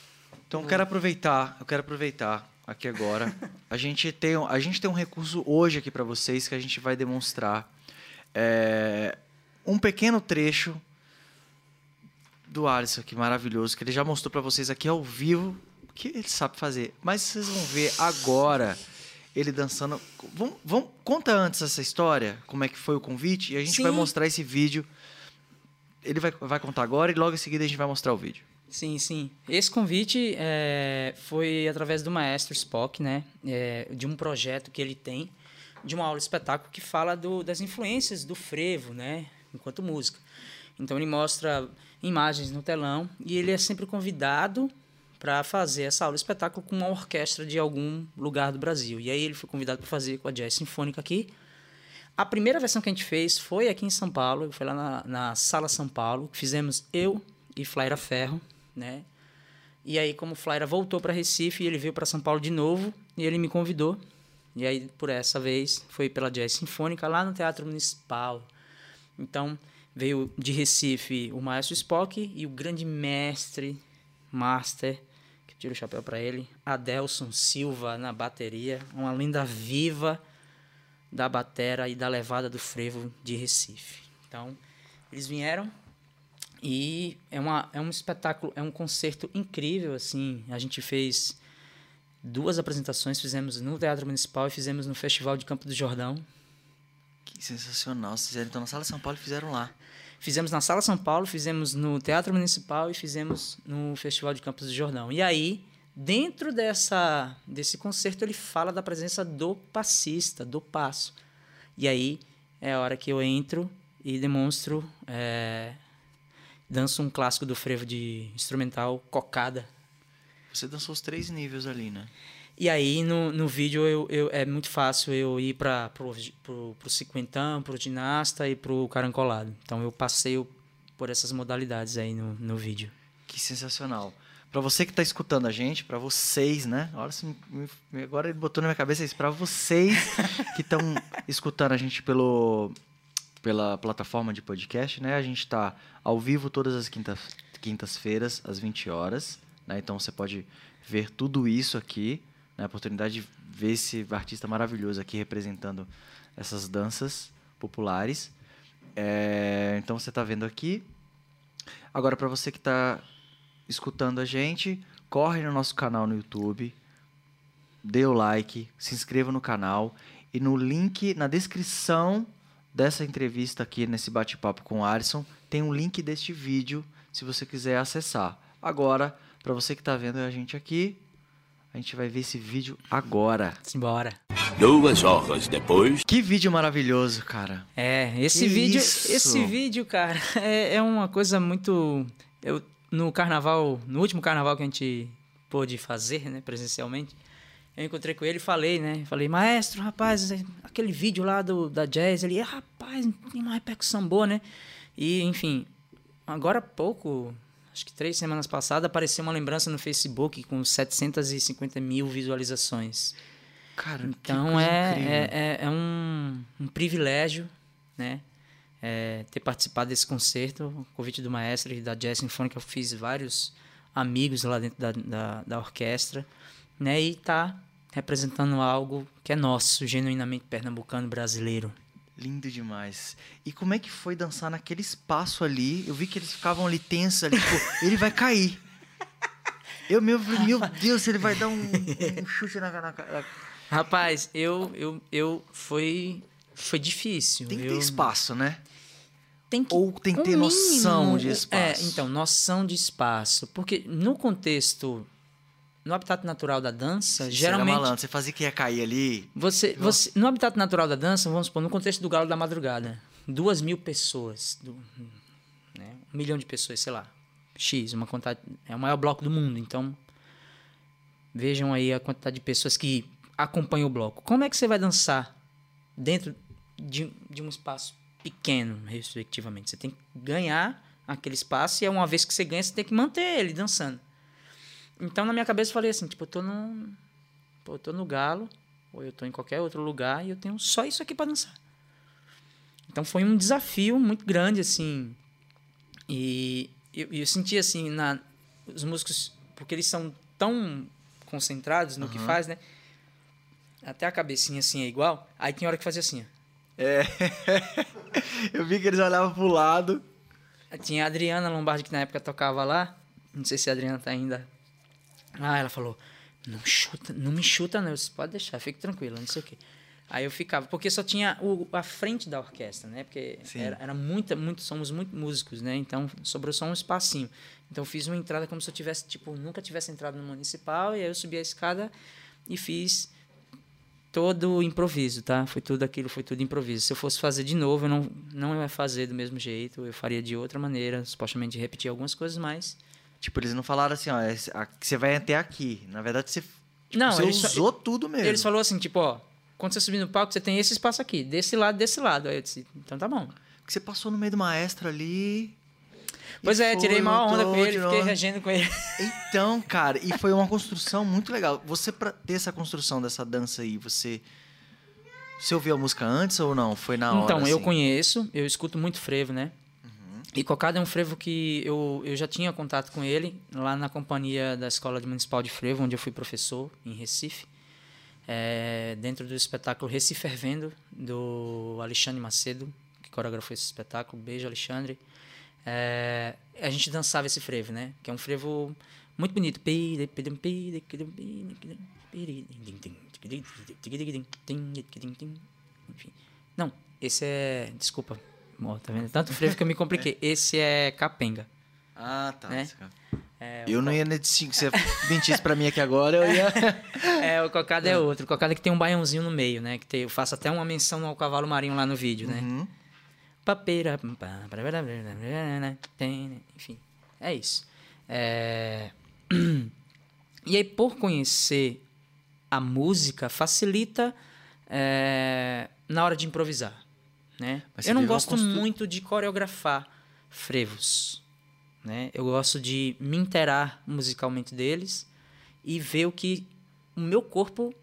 Então eu quero aproveitar, eu quero aproveitar aqui agora. A gente tem, a gente tem um recurso hoje aqui para vocês que a gente vai demonstrar. É, um pequeno trecho do Alisson aqui, maravilhoso, que ele já mostrou para vocês aqui ao vivo que ele sabe fazer. Mas vocês vão ver agora ele dançando. Vamos, vamos, conta antes essa história, como é que foi o convite, e a gente Sim. vai mostrar esse vídeo. Ele vai, vai contar agora e logo em seguida a gente vai mostrar o vídeo. Sim, sim. Esse convite é, foi através do maestro Spock, né? É, de um projeto que ele tem, de uma aula espetáculo que fala do, das influências do frevo, né? Enquanto música. Então ele mostra imagens no telão e ele é sempre convidado para fazer essa aula espetáculo com uma orquestra de algum lugar do Brasil. E aí ele foi convidado para fazer com a Jazz Sinfônica aqui. A primeira versão que a gente fez foi aqui em São Paulo, foi lá na, na Sala São Paulo, que fizemos eu e Flaira Ferro, né? E aí, como o Flaira voltou para Recife, ele veio para São Paulo de novo e ele me convidou. E aí, por essa vez, foi pela Jazz Sinfônica lá no Teatro Municipal. Então, veio de Recife o maestro Spock e o grande mestre, master, que tira o chapéu para ele, Adelson Silva na bateria, uma lenda viva da batera e da levada do frevo de Recife. Então, eles vieram e é, uma, é um espetáculo, é um concerto incrível, assim. A gente fez duas apresentações, fizemos no Teatro Municipal e fizemos no Festival de Campo do Jordão. Que sensacional. Vocês fizeram então na Sala São Paulo e fizeram lá. Fizemos na Sala São Paulo, fizemos no Teatro Municipal e fizemos no Festival de Campos do Jordão. E aí, dentro dessa, desse concerto, ele fala da presença do passista, do passo. E aí é a hora que eu entro e demonstro, é, danço um clássico do frevo de instrumental, Cocada. Você dançou os três níveis ali, né? E aí, no, no vídeo, eu, eu, é muito fácil eu ir para pro, pro, pro cinquentão, pro ginasta e pro carancolado. Então, eu passeio por essas modalidades aí no, no vídeo. Que sensacional. Pra você que tá escutando a gente, pra vocês, né? Olha, agora ele botou na minha cabeça isso. Pra vocês [LAUGHS] que estão escutando a gente pelo, pela plataforma de podcast, né? A gente tá ao vivo todas as quinta- quintas-feiras, às 20 horas. Né? Então você pode ver tudo isso aqui. Né? A oportunidade de ver esse artista maravilhoso aqui representando essas danças populares. É, então você tá vendo aqui. Agora, para você que está escutando a gente, corre no nosso canal no YouTube, dê o like, se inscreva no canal e no link na descrição dessa entrevista aqui nesse bate-papo com o Alisson tem um link deste vídeo se você quiser acessar. Agora, para você que está vendo a gente aqui, a gente vai ver esse vídeo agora. Simbora. Duas horas depois. Que vídeo maravilhoso, cara. É, esse Que vídeo, isso? esse vídeo, cara, [LAUGHS] é, é uma coisa muito eu no carnaval, no último carnaval que a gente pôde fazer, né, presencialmente, eu encontrei com ele e falei, né, falei: "Maestro, rapaz, aquele vídeo lá do da Jazz, ele, rapaz, tem uma repercussão boa, né?" E, enfim, agora há pouco, acho que três semanas passadas, apareceu uma lembrança no Facebook com 750 mil visualizações. Cara, que Então é, é, é, é um, um privilégio, né? é, ter participado desse concerto, o convite do maestro e da Jazz Sinfônica. Eu fiz vários amigos lá dentro da, da, da orquestra, né? E tá representando algo que é nosso, genuinamente pernambucano brasileiro. Lindo demais. E como é que foi dançar naquele espaço ali? Eu vi que eles ficavam ali tensos ali, tipo, [LAUGHS] ele vai cair. Eu meu, meu Deus, ele vai dar um, um chute na, na, na- Rapaz, eu, eu, eu foi, foi difícil. Tem que eu, ter espaço, né? tem que Ou tem que um ter noção mínimo, de É, espaço. então, noção de espaço. Porque no contexto, no habitat natural da dança, Você era geralmente. malandro, você fazia que ia cair ali. Você, você, no habitat natural da dança, vamos supor, no contexto do Galo da Madrugada, duas mil pessoas, do- né, um milhão de pessoas, sei lá, X, uma quantidade, é o maior bloco do mundo, então vejam aí a quantidade de pessoas que acompanham o bloco. Como é que você vai dançar dentro de, de um espaço pequeno, respectivamente? Você tem que ganhar aquele espaço e é uma vez que você ganha, você tem que manter ele dançando. Então, na minha cabeça, eu falei assim, tipo, eu tô no, pô, eu tô no Galo, ou eu tô em qualquer outro lugar e eu tenho só isso aqui para dançar. Então foi um desafio muito grande, assim. E eu, eu senti, assim, na, os músicos, porque eles são tão concentrados no que faz, né? Até a cabecinha assim é igual. Aí tem hora que fazia assim, ó. É. [LAUGHS] Eu vi que eles olhavam pro lado. Tinha a Adriana Lombardi que na época tocava lá. Não sei se a Adriana tá ainda. Ah, ela falou: Não chuta, não me chuta, não. Eu disse, pode deixar, fique tranquila, não sei o quê. Aí eu ficava, porque só tinha o, a frente da orquestra, né? Porque Sim. era, era muita, muito, somos muito músicos, né? Então sobrou só um espacinho. Então eu fiz uma entrada como se eu tivesse, tipo, nunca tivesse entrado no municipal. E aí eu subi a escada e fiz todo improviso, tá? Foi tudo aquilo, foi tudo improviso. Se eu fosse fazer de novo, eu não, não ia fazer do mesmo jeito, eu faria de outra maneira, supostamente repetir algumas coisas, mas. Tipo, eles não falaram assim, ó, você vai até aqui. Na verdade, você, tipo, Não, você eles só- usou tudo mesmo. Eles falaram assim, tipo, ó, quando você subir no palco, você tem esse espaço aqui, desse lado, desse lado. Aí eu disse, então tá bom. Que você passou no meio do maestro ali. Pois é, foi, tirei uma onda com ele, fiquei regendo com ele. Então, [LAUGHS] cara, e foi uma construção muito legal. Você, pra ter essa construção dessa dança aí, você. Você ouviu a música antes ou não? Foi na hora? Então, eu assim? conheço, eu escuto muito frevo, né? E Cocada é um frevo que eu, eu já tinha contato com ele lá na companhia da Escola de Municipal de Frevo, onde eu fui professor, em Recife. É, dentro do espetáculo Recife Fervendo, do Alexandre Macedo, que coreografou esse espetáculo. Beijo, Alexandre. É, a gente dançava esse frevo, né? Que é um frevo muito bonito. Enfim. Não, esse é. Desculpa. Tá vendo? Tanto frevo que eu me compliquei. Esse é capenga. Ah, tá. né? É, Eu não ia nesse se você mentisse pra mim aqui agora, eu ia. [LAUGHS] É, o cocada é outro. O cocada que tem um baiãozinho no meio, né? Que tem, eu faço até uma menção ao cavalo marinho lá no vídeo, né? Uhum. Papeira, enfim, é isso. É, [CLEARS THROAT] E aí, por conhecer a música, facilita é, na hora de improvisar, né? Eu não gosto constru- muito de coreografar frevos, né? Eu gosto de me inteirar musicalmente deles e ver o que o meu corpo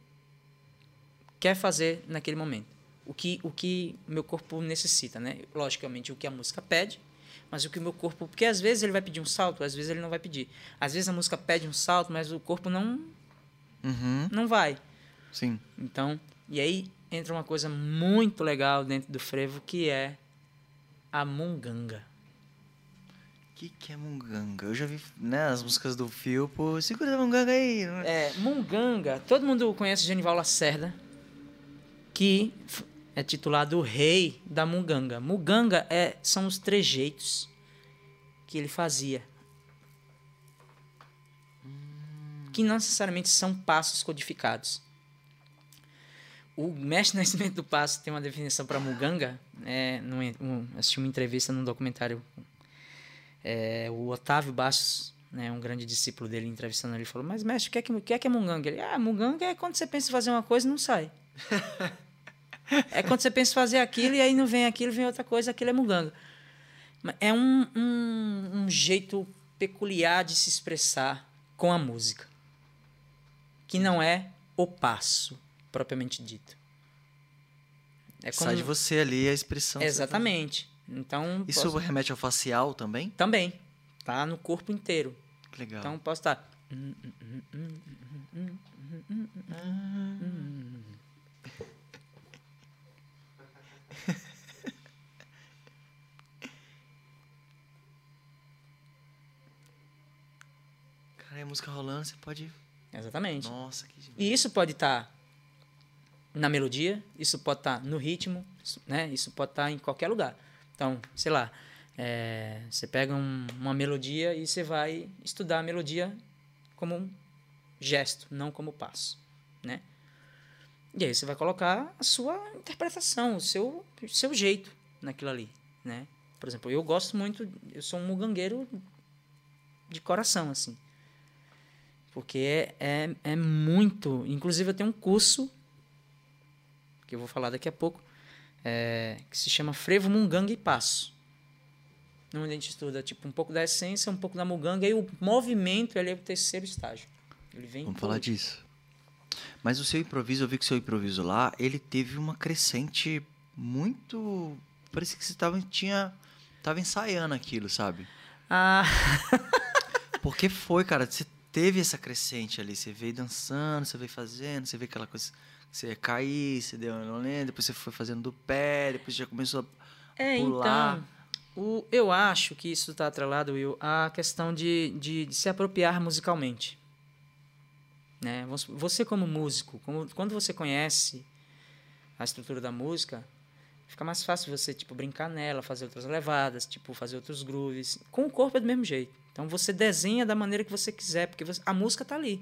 quer fazer naquele momento. O que o que meu corpo necessita, né? Logicamente o que a música pede, mas o que o meu corpo, porque às vezes ele vai pedir um salto, às vezes ele não vai pedir. Às vezes a música pede um salto, mas o corpo não Uhum. não vai. Sim. Então, e aí entra uma coisa muito legal dentro do frevo que é a munganga. O que, que é munganga? Eu já vi, né, as músicas do Filpo. Segura a munganga aí. É, munganga, todo mundo conhece Genival Lacerda, que é titulado o rei da munganga. Munganga é, são os trejeitos que ele fazia. Que não necessariamente são passos codificados. O mestre Nascimento do Passo tem uma definição para munganga. É, num, um, assisti uma entrevista num documentário é, o Otávio Bastos, né, um grande discípulo dele, entrevistando ele, falou: Mas, mestre, o que é que, o que, é, que é munganga? Ele: Ah, munganga é quando você pensa em fazer uma coisa e não sai. [LAUGHS] é quando você pensa em fazer aquilo e aí não vem aquilo, vem outra coisa, aquilo é munganga. Mas É um, um, um jeito peculiar de se expressar com a música, que não é o passo, propriamente dito. É Sai de você ali a expressão. Exatamente. Então, Isso posso- remete ao facial também? também. Tá no corpo inteiro. Legal. Então posso estar. [LAUGHS] Cara, a música rolando, você pode. Exatamente. Nossa, que demais. E isso pode estar na melodia, isso pode estar no ritmo, né? Isso pode estar em qualquer lugar. Então, sei lá, é, você pega um- uma melodia e você vai estudar a melodia como um gesto, não como passo, né? E aí você vai colocar a sua interpretação, o seu, o seu jeito naquilo ali, né? Por exemplo, eu gosto muito, eu sou um mugangueiro de coração, assim. Porque é, é, é muito. Inclusive, eu tenho um curso, que eu vou falar daqui a pouco, é, que se chama Frevo, Munganga e Passo. Onde a gente estuda tipo, um pouco da essência, um pouco da munganga, e o movimento ele é o terceiro estágio. Ele vem Vamos falar disso. Mas o seu improviso, eu vi que o seu improviso lá, ele teve uma crescente muito. Parecia que você tava, tinha, tava ensaiando aquilo, sabe? Ah, [LAUGHS] Porque foi, cara. Você, teve essa crescente ali. Você veio dançando, você veio fazendo, você veio aquela coisa. Você ia cair, você deu uma lenda, depois você foi fazendo do pé, depois já começou a É, pular. então, o, eu acho que isso está atrelado, Will, à questão de, de, de se apropriar musicalmente. Né? Você- como músico, como, quando você conhece a estrutura da música, fica mais fácil você tipo brincar nela, fazer outras levadas, tipo fazer outros grooves. Com o corpo é do mesmo jeito. Então você desenha da maneira que você quiser, porque você- a música tá ali.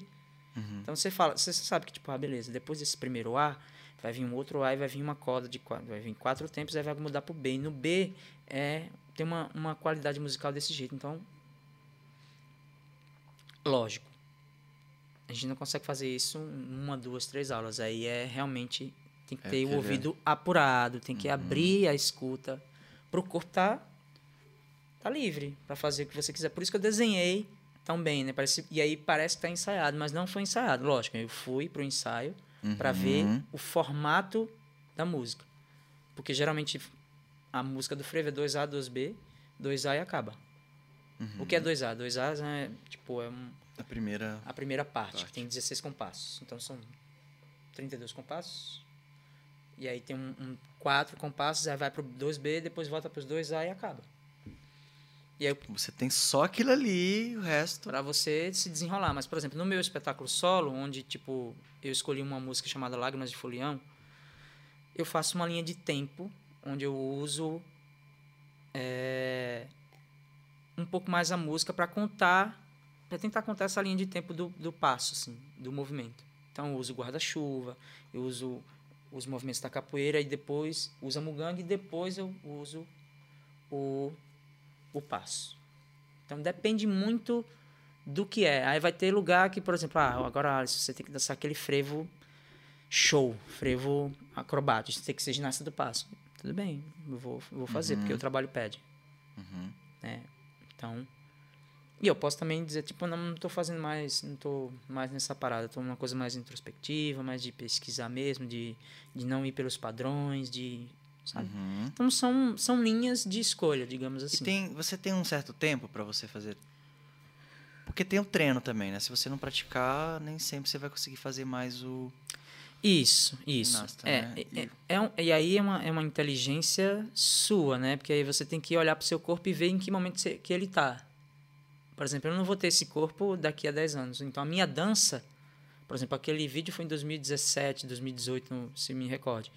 Então você fala, você sabe que tipo, ah, beleza, depois desse primeiro A, vai vir um outro A e vai vir uma corda de quatro, vai vir quatro tempos, aí vai mudar pro B. E no B é tem uma, uma qualidade musical desse jeito. Então, lógico. A gente não consegue fazer isso em uma, duas, três aulas. Aí é realmente tem que É, ter o quer ver? ouvido apurado, tem Uhum. que abrir a escuta pro corpo tá tá livre para fazer o que você quiser. Por isso que eu desenhei tão bem, né? Parece, e aí parece que tá ensaiado, mas não foi ensaiado. Lógico, eu fui pro ensaio para ver Uhum. o formato da música. Porque geralmente a música do frevo é 2A, 2B, 2A e acaba. O que é 2A? 2A é, tipo, é um- A primeira. a primeira parte, Parte. que tem 16 compassos. Então são 32 compassos. E aí tem um, um quatro compassos, aí vai pro 2B, depois volta pros 2A e acaba. E aí Você tem só aquilo ali, o resto. para você se desenrolar. Mas, por exemplo, no meu espetáculo solo, onde tipo eu escolhi uma música chamada Lágrimas de Folião, eu faço uma linha de tempo onde eu uso é, um pouco mais a música para contar, para tentar contar essa linha de tempo do, do passo, assim, do movimento. Então, eu uso guarda-chuva, eu uso os movimentos da capoeira e depois uso a mugangue e depois eu uso o, o passo. Então depende muito do que é. Aí vai ter lugar que, por exemplo, ah, agora Alisson, você tem que dançar aquele frevo show, frevo acrobático, você tem que ser ginasta do passo. Tudo bem, eu vou, vou fazer, porque o trabalho pede. Uhum. Né? Então. E eu posso também dizer, tipo, não, não tô fazendo mais, não tô mais nessa parada, tô numa coisa mais introspectiva, mais de pesquisar mesmo, de, de não ir pelos padrões, de. Sabe? Uhum. Então são, são linhas de escolha, digamos E assim. tem, você tem um certo tempo pra você fazer. Porque tem o treino também, né? Se você não praticar, nem sempre você vai conseguir fazer mais o. Isso, isso. Ginasta, é, né? é, é- é um- e aí é uma, é uma inteligência sua, né? Porque aí você tem que olhar pro seu corpo e ver em que momento você- que ele tá. Por exemplo, eu não vou ter esse corpo daqui a 10 anos. Então a minha dança, por exemplo, aquele vídeo foi em 2017, 2018, não- se me recorde.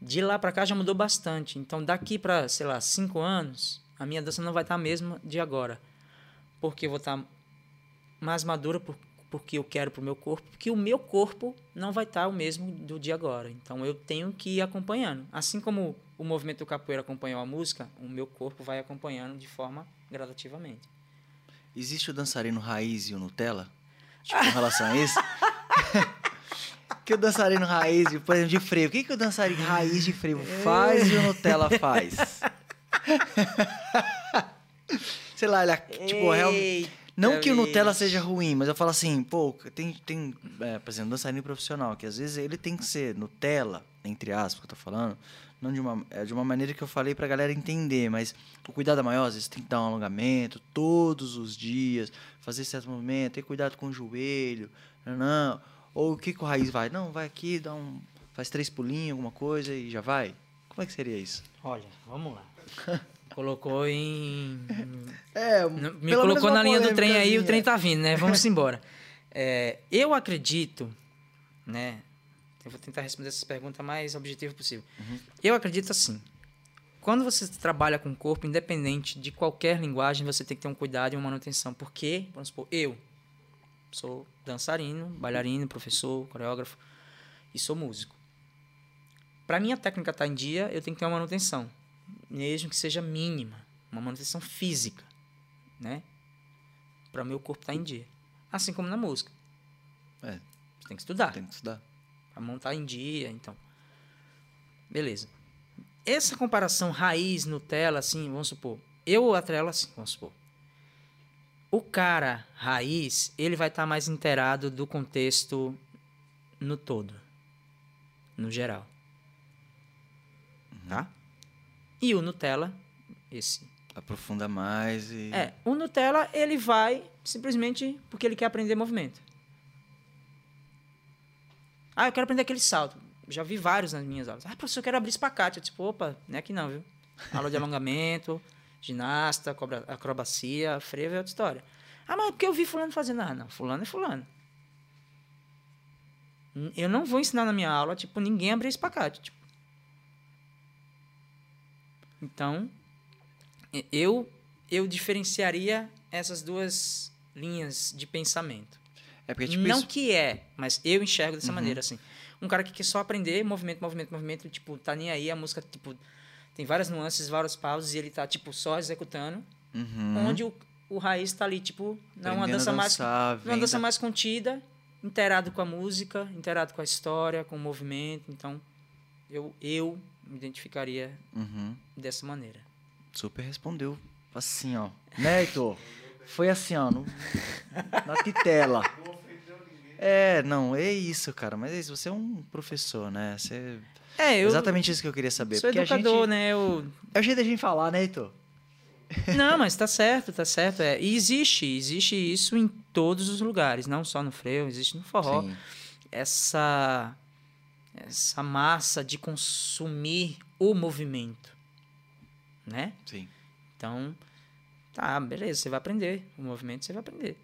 De lá pra cá já mudou bastante. Então daqui pra, sei lá, 5 anos, a minha dança não vai estar a mesma de agora. Porque eu vou estar mais madura por, porque eu quero pro meu corpo, porque o meu corpo não vai estar o mesmo do de agora. Então eu tenho que ir acompanhando. Assim como o movimento do capoeira acompanhou a música, o meu corpo vai acompanhando de forma gradativamente. Existe o dançarino raiz e o Nutella? Tipo, em relação a isso? [LAUGHS] que o dançarino raiz, por exemplo, de frevo. O que, que o dançarino raiz de frevo faz e o Nutella faz? [LAUGHS] Sei lá, ele, é, tipo, real- Não que o Nutella seja ruim, mas eu falo assim, pô, tem, tem é, por exemplo, dançarino profissional, que às vezes ele tem que ser Nutella, entre aspas, que eu tô falando, não de uma, é de uma maneira que eu falei pra galera entender, mas o cuidado é maior, às vezes tem que dar um alongamento todos os dias, fazer certo movimento, ter cuidado com o joelho, não, não. Ou o que, que o raiz vai? Não, vai aqui, dá um, faz três pulinhos, alguma coisa e já vai? Como é que seria isso? Olha, vamos lá. [LAUGHS] Colocou em. É, Me colocou na linha do trem aí, o trem tá vindo, né? Vamos [LAUGHS] embora. É, eu acredito, né? Eu vou tentar responder essa pergunta mais objetiva possível. Eu acredito assim. Quando você trabalha com o corpo, independente de qualquer linguagem, você tem que ter um cuidado e uma manutenção. Porque, vamos supor, eu sou dançarino, bailarino, professor, coreógrafo e sou músico. Para minha técnica estar em dia, eu tenho que ter uma manutenção, mesmo que seja mínima, uma manutenção física, né? Para o meu corpo estar em dia. Assim como na música. É, Você tem que estudar tem que estudar. para montar em dia, então. Beleza. Essa comparação raiz Nutella, assim, vamos supor, eu atrelo assim, vamos supor. O cara raiz, ele vai estar mais inteirado do contexto no todo, no geral. Tá? E o Nutella, esse Aprofunda mais e. É, o Nutella, ele vai simplesmente porque ele quer aprender movimento. Ah, eu quero aprender aquele salto. Já vi vários nas minhas aulas. Ah, professor, eu quero abrir espacate. Eu tipo, opa, não é aqui não, viu? Aula de alongamento, ginasta, cobra- acrobacia, frevo é outra história. Ah, mas porque eu vi fulano fazendo. Ah, não, fulano é fulano. Eu não vou ensinar na minha aula, tipo, ninguém abrir espacate. Tipo. Então, eu, eu diferenciaria essas duas linhas de pensamento. É porque, tipo, não isso. Uhum. que é, mas eu enxergo dessa maneira, assim. Um cara que quer só aprender movimento, movimento, movimento, tipo, tá nem aí, a música, tipo, tem várias nuances, vários pausos, e ele tá, tipo, só executando. Uhum. Onde o, o raiz tá ali, tipo, numa dança mais. dançar, Numa dança vendo- mais contida, inteirado com a música, inteirado com a história, com o movimento. Então, eu, eu me identificaria Uhum. dessa maneira. Super respondeu. Assim, ó. Né, Heitor? Foi assim, ó. No... Na titela. É, não, é isso, cara. Mas é isso, você é um professor, né? Você... É, eu Exatamente isso que eu queria saber. sou educador, gente... né? Eu, É o jeito da gente falar, né, Heitor? Não, mas tá certo, tá certo. É. E existe, existe isso em todos os lugares, não só no freio, existe no forró. Sim. Essa, essa massa de consumir o movimento, né? Sim. Então, tá, beleza, você vai aprender. O movimento você vai aprender.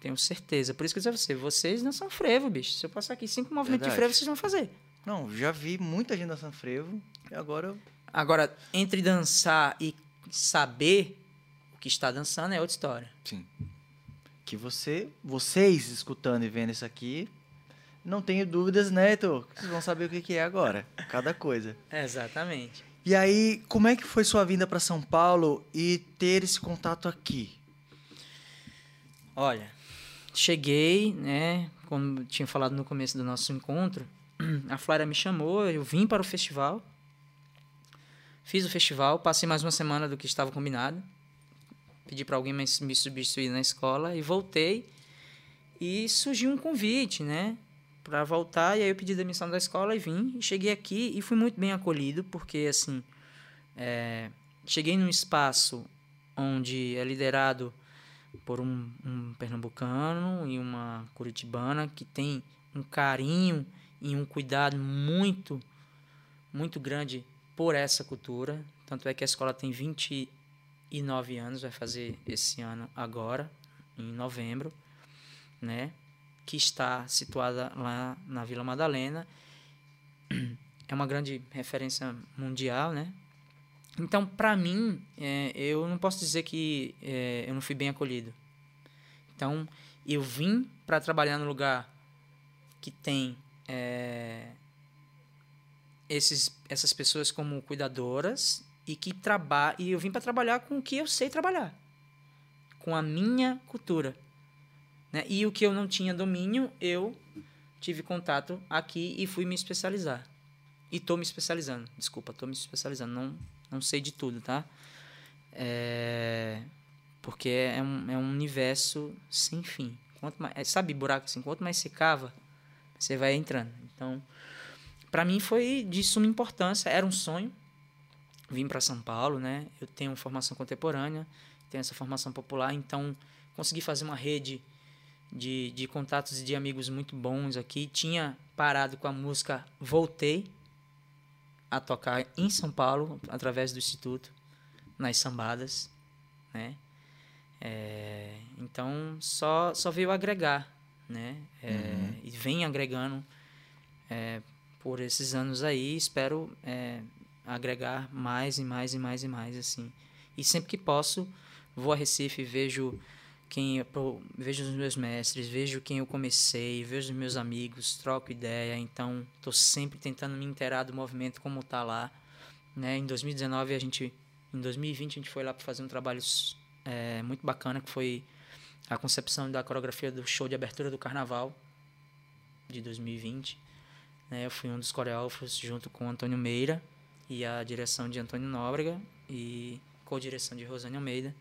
Tenho certeza. Por isso que eu disse a você, vocês não são frevo, bicho. Se eu passar aqui cinco movimentos de Verdade. frevo, vocês vão fazer. Não, já vi muita gente dançando frevo. E agora eu... Agora, entre dançar e saber o que está dançando é outra história. Sim. Que você, vocês escutando e vendo isso aqui, não tenho dúvidas, né, Heitor? Vocês vão saber o que é agora. Cada coisa. [LAUGHS] Exatamente. E aí, como é que foi sua vinda para São Paulo e ter esse contato aqui? Olha, cheguei, né? Como tinha falado no começo do nosso encontro, a Flávia me chamou, eu vim para o festival. Fiz o festival, passei mais uma semana do que estava combinado. Pedi para alguém me substituir na escola e voltei. E surgiu um convite, né? Para voltar, e aí eu pedi demissão da escola e vim. E cheguei aqui e fui muito bem acolhido, porque assim, é, cheguei num espaço onde é liderado por um, um pernambucano e uma curitibana que tem um carinho e um cuidado muito, muito grande por essa cultura. Tanto é que a escola tem 29 anos, vai fazer esse ano agora, em novembro, né? Que está situada lá na Vila Madalena. É uma grande referência mundial, né? Então, para mim, é, eu não posso dizer que é, eu não fui bem acolhido. Então, eu vim para trabalhar no lugar que tem é, esses, essas pessoas como cuidadoras e que traba e eu vim para trabalhar com o que eu sei trabalhar, com a minha cultura, né? E o que eu não tinha domínio, eu tive contato aqui e fui me especializar. E tô me especializando. Desculpa, tô me especializando. Não, não sei de tudo, tá? É, porque é um, é um universo sem fim. Quanto mais, é, sabe buraco assim? Quanto mais você cava, você vai entrando. Então, para mim foi de suma importância. Era um sonho. Vim para São Paulo, né? Eu tenho formação contemporânea, tenho essa formação popular, então consegui fazer uma rede de, de contatos e de amigos muito bons aqui. Tinha parado com a música Voltei a tocar em São Paulo, através do Instituto, nas sambadas, né? É, então, só, só veio agregar, né? É, E vem agregando é, por esses anos aí. Espero é, agregar mais e mais e mais e mais, assim. E sempre que posso, vou a Recife, vejo quem eu, vejo os meus mestres, vejo quem eu comecei, vejo os meus amigos, troco ideia, então estou sempre tentando me inteirar do movimento como tá lá, né? Em 2019 a gente, em 2020 a gente foi lá para fazer um trabalho é, muito bacana que foi a concepção da coreografia do show de abertura do Carnaval de 2020. Né? Eu fui um dos coreógrafos junto com Antônio Meira e a direção de Antônio Nóbrega e co-direção de Rosane Almeida.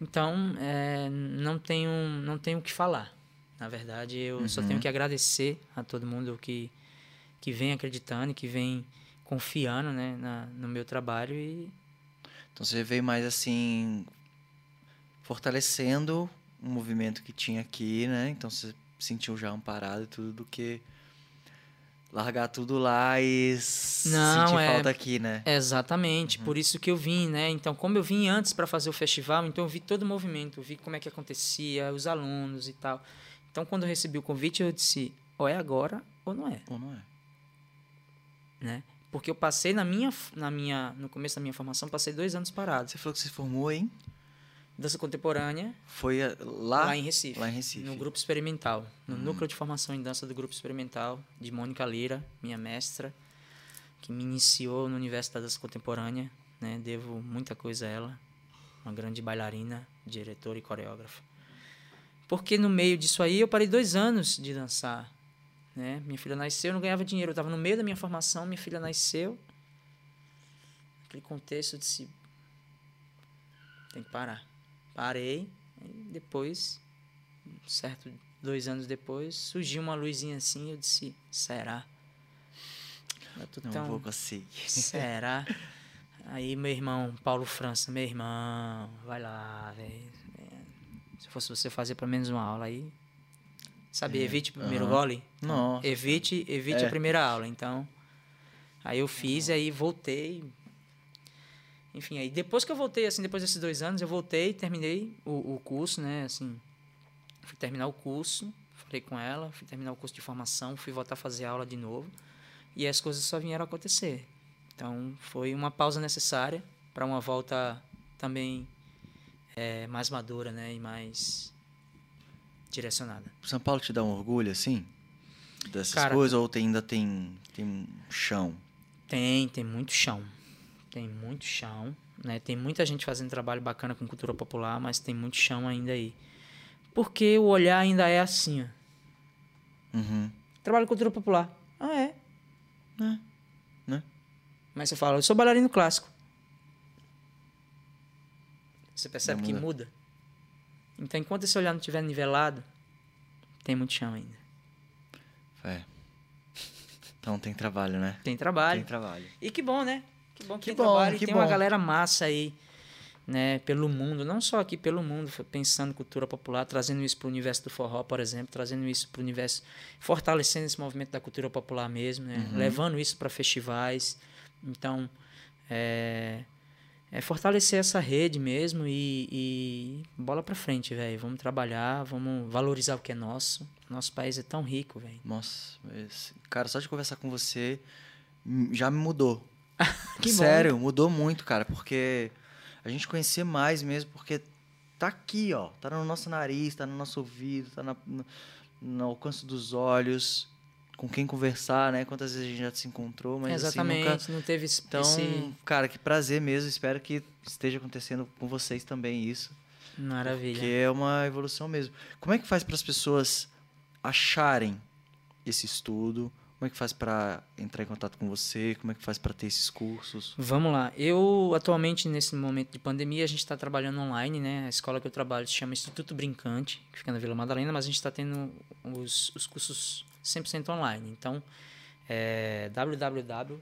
Então, é, não tenho não tenho o que falar. Na verdade, eu só tenho que agradecer a todo mundo que que vem acreditando, que vem confiando, né, na, no meu trabalho e Então você veio mais assim fortalecendo um movimento que tinha aqui, né? Então você sentiu já amparado e tudo do que largar tudo lá e Não, sentir é- falta aqui, né? Exatamente, por isso que eu vim, né? Então, como eu vim antes para fazer o festival, então eu vi todo o movimento, vi como é que acontecia, os alunos e tal. Então, quando eu recebi o convite, eu disse, ou é agora ou não é, Ou não é? né? Porque eu passei na minha, na minha, no começo da minha formação, passei dois anos parado. Você falou que se formou em Dança contemporânea, foi a- lá, lá em Recife. lá em Recife. Hum. No grupo experimental, no núcleo de formação em dança do grupo experimental de Mônica Lira, minha mestra, que me iniciou no universo da dança contemporânea, né? Devo muita coisa a ela, uma grande bailarina, diretora e coreógrafa. Porque no meio disso aí eu parei dois anos de dançar, né? Minha filha nasceu, eu não ganhava dinheiro, eu estava no meio da minha formação, minha filha nasceu. Naquele contexto eu disse, tem que parar. Parei, e depois certo dois anos depois surgiu uma luzinha assim eu disse será eu tô Não tão vou conseguir. será aí meu irmão Paulo França meu irmão vai lá velho se fosse você fazer pelo menos uma aula aí sabe evite o primeiro É, aham. gole Nossa. evite evite É. a primeira aula então aí eu fiz aí voltei enfim, aí depois que eu voltei, assim, depois desses dois anos, eu voltei, terminei o, o curso, né, assim, fui terminar o curso, falei com ela, fui terminar o curso de formação, fui voltar a fazer aula de novo, e as coisas só vieram a acontecer. Então, foi uma pausa necessária para uma volta também é, mais madura, né, e mais direcionada. São Paulo te dá um orgulho, assim? Dessas Cara- coisas? Ou tem- ainda tem, tem chão? Tem, tem muito chão. Tem muito chão, né? Tem muita gente fazendo trabalho bacana com cultura popular, mas tem muito chão ainda aí. Porque o olhar ainda é assim, ó. Uhum. Trabalho com cultura popular. Ah, é. É, né? Mas você fala, eu sou bailarino clássico. Você percebe Já que muda. muda. Então, enquanto esse olhar não estiver nivelado, tem muito chão ainda. É. Então tem trabalho, né? Tem trabalho. Tem trabalho. E que bom, né? Que bom que, Que tem bom, que e tem uma bom. galera massa aí, né? Pelo mundo, não só aqui pelo mundo, pensando cultura popular, trazendo isso para o universo do forró, por exemplo, trazendo isso para o universo, fortalecendo esse movimento da cultura popular mesmo, né? Uhum. Levando isso para festivais. Então, é, é fortalecer essa rede mesmo e, e bola para frente, velho. Vamos trabalhar, vamos valorizar o que é nosso. Nosso país é tão rico, velho. Nossa, esse- cara, só de conversar com você hum, já me mudou. [LAUGHS] Sério, mudou muito, cara, porque a gente conhecer mais mesmo, porque tá aqui, ó. Tá no nosso nariz, tá no nosso ouvido, tá na- no, no alcance dos olhos. Com quem conversar, né? Quantas vezes a gente já se encontrou, mas assim, Exatamente, nunca... não teve esse, Então, esse- cara, que prazer mesmo. Espero que esteja acontecendo com vocês também isso. Maravilha. Porque é uma evolução mesmo. Como é que faz para as pessoas acharem esse estudo? Como é que faz para entrar em contato com você? Como é que faz para ter esses cursos? Vamos lá. Eu, atualmente, nesse momento de pandemia, a gente está trabalhando online, né? A escola que eu trabalho se chama Instituto Brincante, que fica na Vila Madalena, mas a gente está tendo os, os cursos 100% online. Então, é www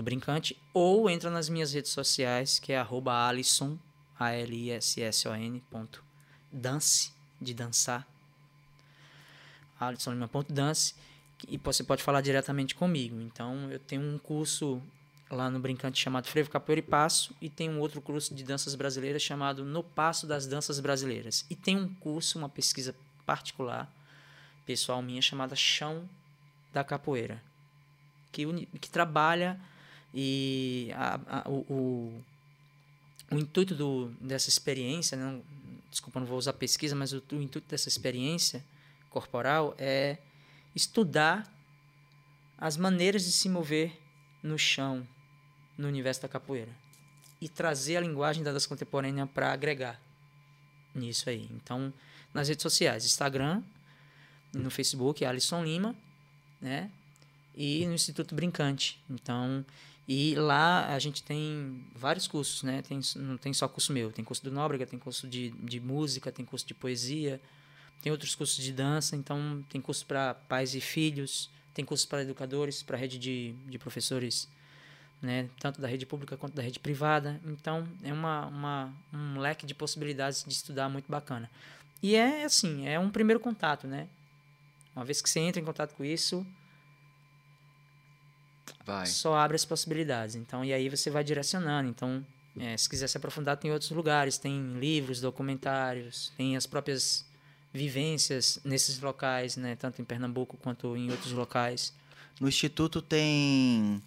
Brincante ou entra nas minhas redes sociais, que é arroba Alisson, A-L-I-S-S-O-N, ponto, dance, de dançar, alisson.dance, e você pode falar diretamente comigo. Então, eu tenho um curso lá no Brincante chamado Frevo Capoeira e Passo e tem um outro curso de danças brasileiras chamado No Passo das Danças Brasileiras. E tem um curso, uma pesquisa particular, pessoal minha, chamada Chão da Capoeira, que, que trabalha e a- a- o, o, o intuito do, dessa experiência, não, desculpa, não vou usar pesquisa, mas o, o intuito dessa experiência corporal é estudar as maneiras de se mover no chão no universo da capoeira e trazer a linguagem da dança contemporânea para agregar nisso aí. Então, nas redes sociais, Instagram, no Facebook, Alisson Lima, né? E no Instituto Brincante. Então, e lá a gente tem vários cursos, né? Tem, não tem só curso meu, tem curso do Nóbrega, tem curso de, de música, tem curso de poesia, tem outros cursos de dança, então tem curso para pais e filhos, tem curso para educadores, para rede de, de professores né? Tanto da rede pública quanto da rede privada. Então, é uma, uma, um leque de possibilidades de estudar muito bacana. E é assim, é um primeiro contato, né? Uma vez que você entra em contato com isso, Vai. só abre as possibilidades. Então, e aí você vai direcionando. Então, é, se quiser se aprofundar, tem outros lugares, tem livros, documentários, tem as próprias vivências nesses locais, né? Tanto em Pernambuco quanto em outros locais. No Instituto tem.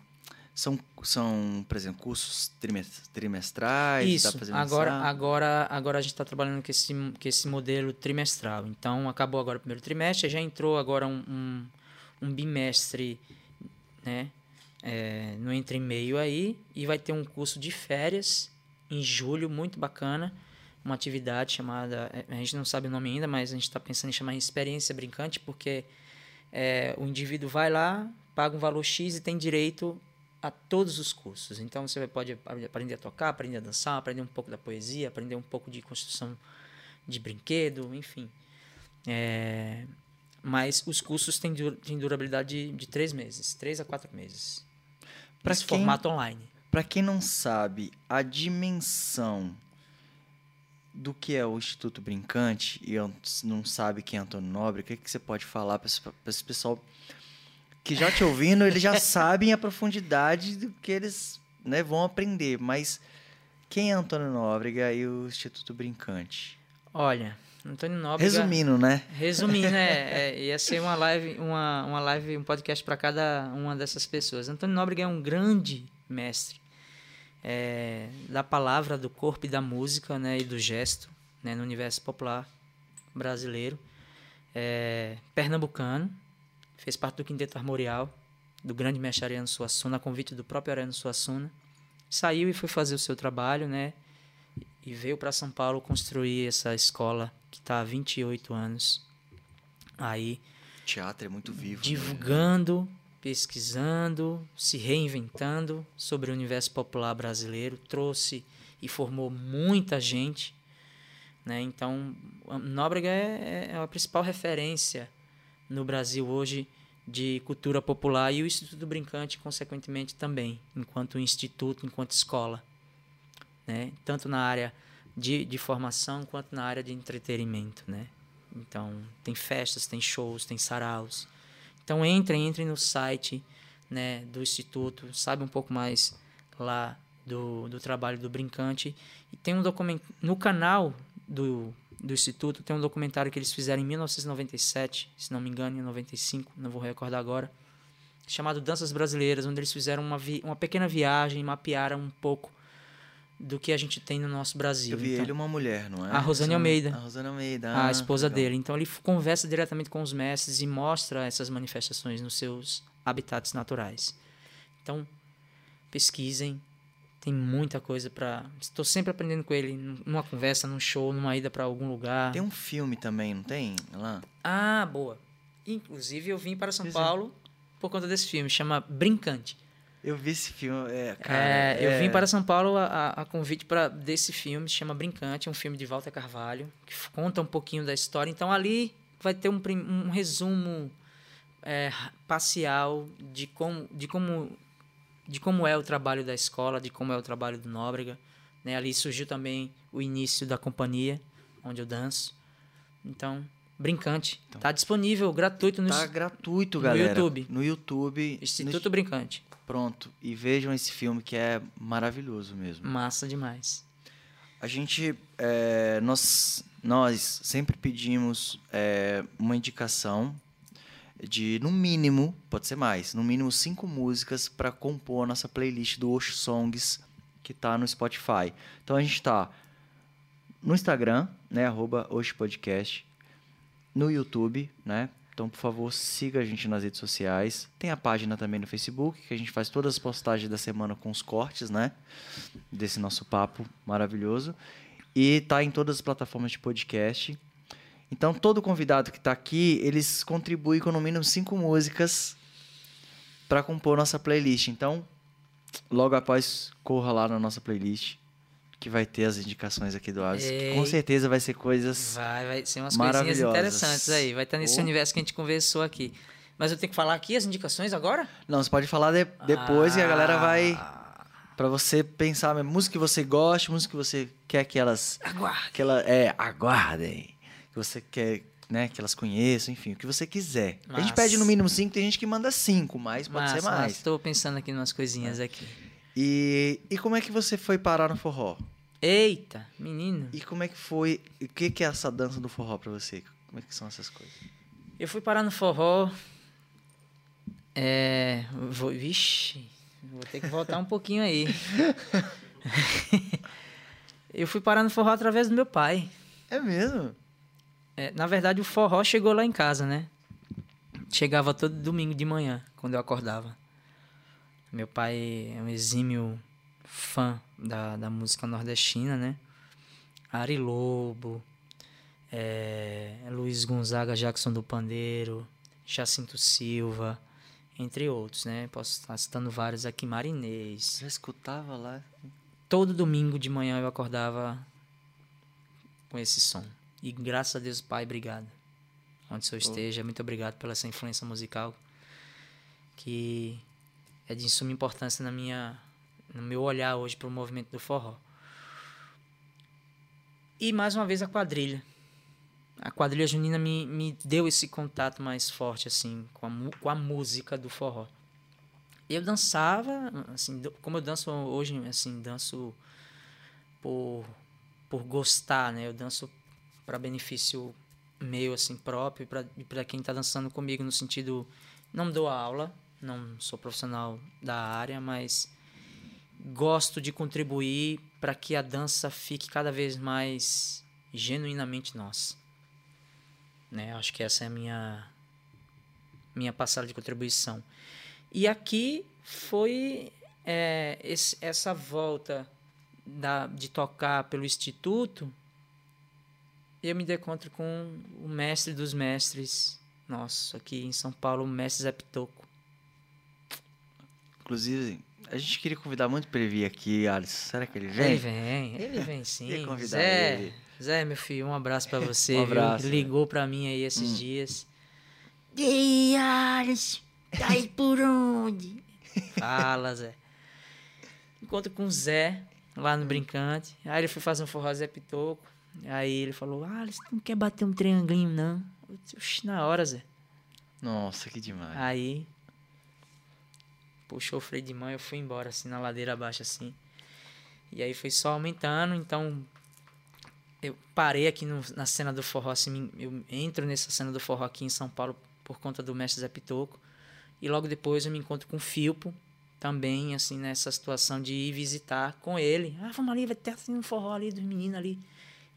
São, são, por exemplo, cursos trimes- trimestrais? Isso. Agora, agora, agora a gente está trabalhando com esse, com esse modelo trimestral. Então, acabou agora o primeiro trimestre, já entrou agora um, um, um bimestre, né? É, no entre meio aí, e vai ter um curso de férias em julho, muito bacana. Uma atividade chamada. é, A gente não sabe o nome ainda, mas a gente está pensando em chamar experiência brincante, porque é, o indivíduo vai lá, paga um valor X e tem direito a todos os cursos. Então você pode ap- aprender a tocar, aprender a dançar, aprender um pouco da poesia, aprender um pouco de construção de brinquedo, enfim. É, mas os cursos têm, du- têm durabilidade de, de três meses, três a quatro meses. Quem- formato online. Pra quem não sabe, a dimensão do que é o Instituto Brincante e não sabe quem é Antônio Nobre, o que, que você pode falar para esse, pessoal que já te ouvindo, eles já [LAUGHS] sabem a profundidade do que eles né, vão aprender, mas quem é Antônio Nóbrega e o Instituto Brincante? Olha, Antônio Nóbrega... Resumindo, né? Resumindo, é, [LAUGHS] é, ia ser uma live, uma, uma live, um podcast para cada uma dessas pessoas. Antônio Nóbrega é um grande mestre é, da palavra, do corpo e da música, né, e do gesto, né, no universo popular brasileiro. É, pernambucano, fez parte do quinteto armorial do grande mestre Ariano Suassuna, a convite do próprio Ariano Suassuna. Saiu e foi fazer o seu trabalho, né? e veio para São Paulo construir essa escola que está há 28 anos aí Teatro é muito vivo. né? Pesquisando, se reinventando sobre o universo popular brasileiro, trouxe e formou muita gente, né? Então, Nóbrega é, é a principal referência no Brasil hoje de cultura popular e o Instituto Brincante, consequentemente, também, enquanto instituto, enquanto escola, né? Tanto na área de, de formação quanto na área de entretenimento, né? Então, tem festas, tem shows, tem saraus. Então, entrem, entrem no site né, do Instituto, sabe um pouco mais lá do, do trabalho do Brincante. E tem um documento no canal do, do Instituto, tem um documentário que eles fizeram em 1997, se não me engano, em 95, não vou recordar agora, chamado Danças Brasileiras, onde eles fizeram uma, vi uma pequena viagem, mapearam um pouco do que a gente tem no nosso Brasil. Eu vi Então, ele uma mulher, não é? A Rosane Almeida. A Rosane Almeida. a ah, esposa legal. dele. Então ele conversa diretamente com os mestres e mostra essas manifestações nos seus habitats naturais. Então pesquisem, tem muita coisa para. Estou sempre aprendendo com ele num- numa conversa, num show, numa ida para algum lugar. Tem um filme também, não tem? Lá? Ah, boa. Inclusive eu vim para São é. Paulo por conta desse filme, chama Brincante. Eu vi esse filme, é, cara. É, eu é- vim para São Paulo a, a- convite para desse filme, se chama Brincante, é um filme de Walter Carvalho, que conta um pouquinho da história. Então ali vai ter um, um resumo é, parcial de como, de, como, de como é o trabalho da escola, de como é o trabalho do Nóbrega. Né? Ali surgiu também o início da companhia, onde eu danço. Então, Brincante. Está disponível, gratuito no Tá gratuito, no galera. YouTube. No YouTube. Instituto Brincante. Pronto. E vejam esse filme que é maravilhoso mesmo. Massa demais. A gente, é, nós, nós sempre pedimos é, uma indicação de, no mínimo, pode ser mais, no mínimo cinco músicas para compor a nossa playlist do Osh Songs que tá no Spotify. Então a gente tá no Instagram, né, arroba Osh Podcast, no YouTube, né, então por favor siga a gente nas redes sociais. Tem a página também no Facebook, que a gente faz todas as postagens da semana com os cortes, né, desse nosso papo maravilhoso. E tá em todas as plataformas de podcast. Então, todo convidado que está aqui, eles contribuem com no mínimo cinco músicas para compor nossa playlist. Então, logo após, corra lá na nossa playlist, que vai ter as indicações aqui do Alisson. que. Com certeza vai ser coisas. Vai, vai ser umas coisinhas Maravilhosas. interessantes aí. Vai estar nesse Oh. universo que a gente conversou aqui. Mas eu tenho que falar aqui as indicações agora? Não, você pode falar de- depois e a galera vai. Ah, Pra você pensar, música que você gosta, música que você quer que elas. Aguarde. Que ela, é, aguardem. Que você quer, né, que elas conheçam, enfim, o que você quiser. A gente Mas- pede no mínimo cinco, tem gente que manda cinco, mas pode ser Massa, mais. Tô pensando aqui em umas coisinhas aqui. E, e como é que você foi parar no forró? Eita, menino. E como é que foi. O que, que é essa dança do forró pra você? Como é que são essas coisas? Eu fui parar no forró. É. Vou, vixe, vou ter que voltar um pouquinho aí. eu fui parar no forró através do meu pai. É mesmo? É, na verdade, o forró chegou lá em casa, né? Chegava todo domingo de manhã, quando eu acordava. Meu pai é um exímio fã da, da música nordestina, né? Ari Lobo, é, Luiz Gonzaga, Jackson do Pandeiro, Jacinto Silva, entre outros, né? Posso estar citando vários aqui, Marinês. Já escutava lá? Todo domingo de manhã eu acordava com esse som. E graças a Deus, Pai, obrigado. Onde o Senhor esteja, muito obrigado pela essa influência musical que é de suma importância na minha, no meu olhar hoje para o movimento do forró. E mais uma vez a quadrilha. A quadrilha junina me, me deu esse contato mais forte assim com a, com a música do forró. Eu dançava, assim, como eu danço hoje, assim, danço por, por gostar, né? Eu danço para benefício meu, assim, próprio e para quem tá dançando comigo, no sentido, não dou aula, não sou profissional da área, mas gosto de contribuir para que a dança fique cada vez mais genuinamente nossa. Né? Acho que essa é a minha minha passada de contribuição. E aqui foi é, esse- essa volta da, de tocar pelo Instituto. Eu me encontro com o mestre dos mestres nosso, aqui em São Paulo, o mestre Zé Pitoco. Inclusive, a gente queria convidar muito pra ele vir aqui, Alisson. Será que ele vem? Ele vem, ele vem [LAUGHS] sim. Convidar Zé, ele. Zé, meu filho, um abraço pra [LAUGHS] você. Um viu? abraço, Hum. Ligou pra mim aí esses dias. E aí, Alisson? Tá aí por onde? [LAUGHS] Fala, Zé. Encontro com o Zé lá no Brincante. Aí ele foi fazer um forró Zé Pitoco. Aí ele falou: Alisson, tu não quer bater um triangulinho, não? Eu disse, Oxi, na hora, Zé. Nossa, que demais. Aí puxou o freio de mão, eu fui embora assim na ladeira abaixo assim. E aí foi só aumentando, então eu parei aqui no- na cena do forró assim, eu entro nessa cena do forró aqui em São Paulo por conta do mestre Zé Pitoco. E logo depois eu me encontro com o Filpo, também assim nessa situação de ir visitar com ele. Ah, vamos ali, vai ter assim, um forró ali dos meninos ali.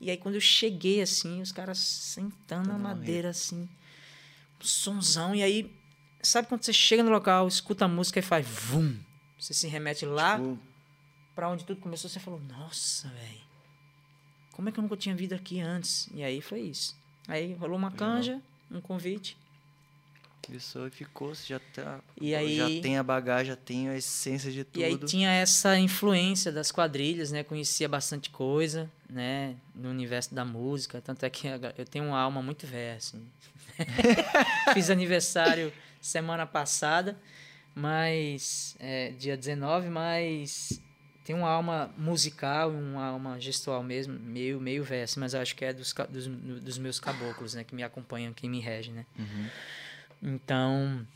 E aí quando eu cheguei assim, os caras sentando na madeira assim, um sonzão e aí Sabe quando você chega no local, escuta a música e faz vum? Você se remete lá Tipo, pra onde tudo começou, você falou, nossa, velho. Como é que eu nunca tinha vindo aqui antes? E aí foi isso. Aí rolou uma canja, um convite. E ficou, você já, tá, E aí- já tem a bagagem, já tem a essência de tudo. E aí tinha essa influência das quadrilhas, né? Conhecia bastante coisa, né? No universo da música. Tanto é que eu tenho uma alma muito velha, assim. [LAUGHS] Fiz aniversário semana passada, mas... é, dia 19, mas... Tem uma alma musical, uma alma gestual mesmo, meio, meio assim, mas acho que é dos, dos, dos meus caboclos, né? Que me acompanham, que me regem, né? Então...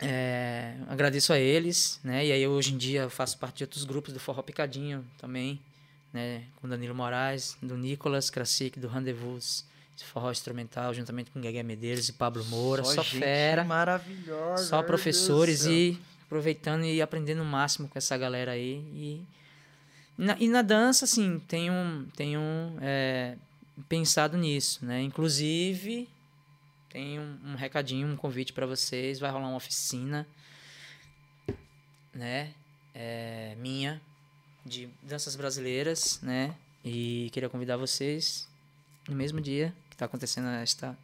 É, agradeço a eles, né? E aí hoje em dia eu faço parte de outros grupos do Forró Picadinho também, né? Com Danilo Moraes, do Nicolas Krasik, do Rendezvous, forró instrumental, juntamente com Guegué Medeiros e Pablo Moura, só, gente fera, maravilhosa. só professores e aproveitando e aprendendo o máximo com essa galera aí. E na, e na dança, assim, tenho, tenho é, pensado nisso, né? Inclusive, tem um, um recadinho, um convite para vocês. Vai rolar uma oficina, né? É, minha, de danças brasileiras, né? E queria convidar vocês no mesmo dia está acontecendo esta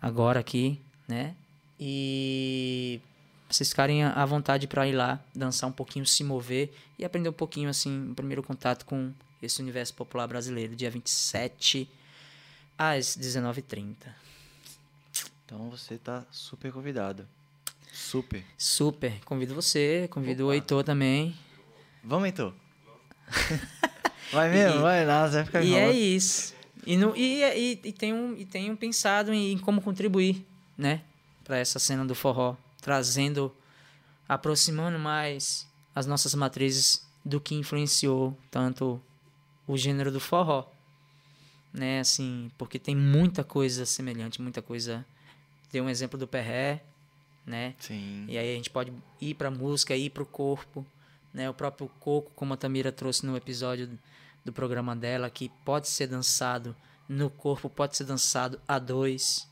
agora aqui, né? E vocês ficarem à vontade para ir lá, dançar um pouquinho, se mover e aprender um pouquinho, assim, o primeiro contato com esse universo popular brasileiro, dia 27 às 19h30. Então você tá super convidado. Super. Super. Convido você, convido o Opa. Heitor também. Vamos, Heitor? [LAUGHS] vai mesmo? E- vai nada, você vai ficar E é isso. E, no, e, e, e tenho, e tenho pensado em, como contribuir, né? Para essa cena do forró. Trazendo, aproximando mais as nossas matrizes do que influenciou tanto o gênero do forró. Né? Assim, porque tem muita coisa semelhante, muita coisa... Dei um exemplo do perré, né? Sim. E aí a gente pode ir para música, ir para o corpo, né? O próprio coco, como a Tamira trouxe no episódio do programa dela, que pode ser dançado no corpo, pode ser dançado a dois,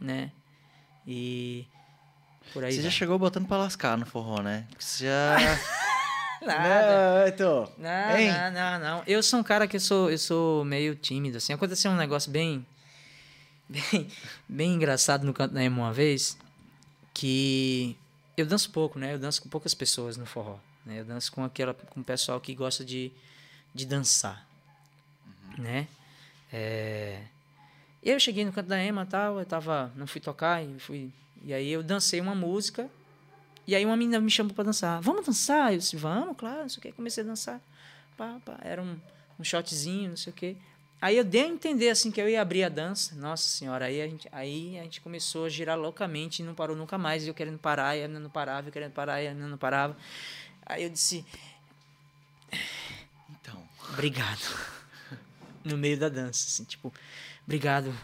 né? E por aí Você já vai. chegou botando pra lascar no forró, né? Você já... [LAUGHS] Nada. Não, Heitor. Não, Hein? não, não, não. Eu sou um cara que eu sou, eu sou meio tímido, assim. Aconteceu um negócio bem, [LAUGHS] bem, bem engraçado no canto da Emo uma vez, que eu danço pouco, né? Eu danço com poucas pessoas no forró. Né? Eu danço com aquela, com o pessoal que gosta de, de dançar, né? É... Eu cheguei no canto da Ema, tal, eu tava, não fui tocar, e fui, e aí eu dancei uma música. E aí uma menina me chamou pra dançar. Vamos dançar? Eu disse, vamos, claro, não sei o que. Comecei a dançar. Pá, pá. Era um, um shotzinho, não sei o que. Aí eu dei a entender assim que eu ia abrir a dança. Nossa senhora, aí a gente, aí a gente começou a girar loucamente e não parou nunca mais. Eu querendo parar, e a menina não parava, eu querendo parar, e a menina não parava. Aí eu disse, obrigado. no meio da dança, assim, tipo, obrigado.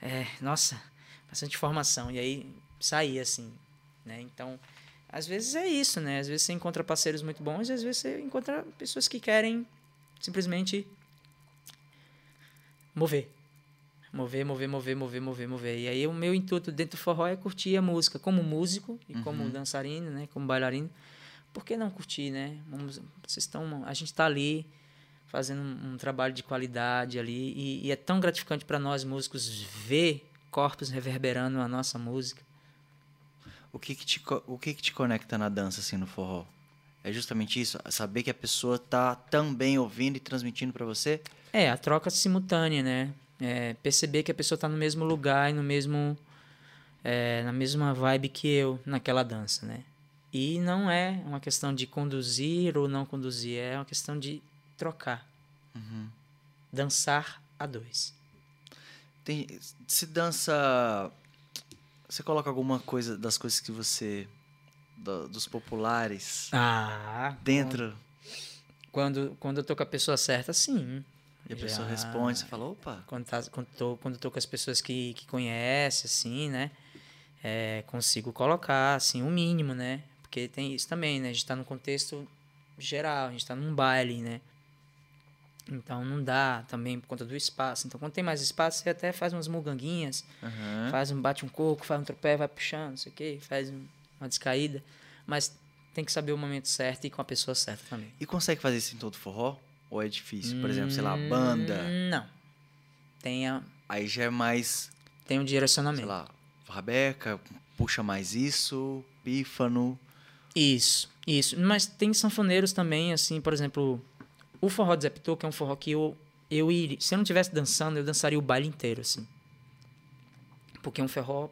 É, nossa, bastante informação. E aí saí, assim, né? Então, às vezes é isso, né? Às vezes você encontra parceiros muito bons e às vezes você encontra pessoas que querem simplesmente mover. Mover, mover, mover, mover, mover, mover. E aí o meu intuito dentro do forró é curtir a música como músico e como dançarino, né? Como bailarino. Por que não curtir, né? Vamos, vocês estão, a gente está ali fazendo um, um trabalho de qualidade ali e, e é tão gratificante para nós músicos ver corpos reverberando a nossa música. o que que te, o que que te conecta na dança, assim, no forró? É justamente isso? Saber que a pessoa tá também ouvindo e transmitindo pra você? É, a troca simultânea, né? É, perceber que a pessoa está no mesmo lugar e no mesmo é, na mesma vibe que eu naquela dança, né? E não é uma questão de conduzir ou não conduzir, é uma questão de trocar. Dançar a dois. Tem, se dança... Você coloca alguma coisa das coisas que você... do- dos populares Ah, dentro quando, quando eu tô com a pessoa certa, sim. e a pessoa Já. responde, você fala, opa... Quando, tá, quando, tô, quando tô com as pessoas que, que conhecem, assim, né? É, consigo colocar, assim, o mínimo, né? Porque tem isso também, né? A gente tá num contexto geral, a gente tá num baile, né? Então não dá também por conta do espaço. Então quando tem mais espaço, você até faz umas muganguinhas, aham. faz um bate um coco, faz um tropé, vai puxando, não sei o quê, faz um- uma descaída. Mas tem que saber o momento certo e com a pessoa certa também. E consegue fazer isso em todo forró? Ou é difícil? Por exemplo, sei lá, banda. Hum, Não. Tem, a, Aí já é mais, tem um direcionamento. sei lá, Rabeca, puxa mais isso, pífano. Isso, isso. Mas tem sanfoneiros também, assim, por exemplo, o forró de Zé é um forró que eu, eu iria. Se eu não estivesse dançando, eu dançaria o baile inteiro, assim. Porque é um forró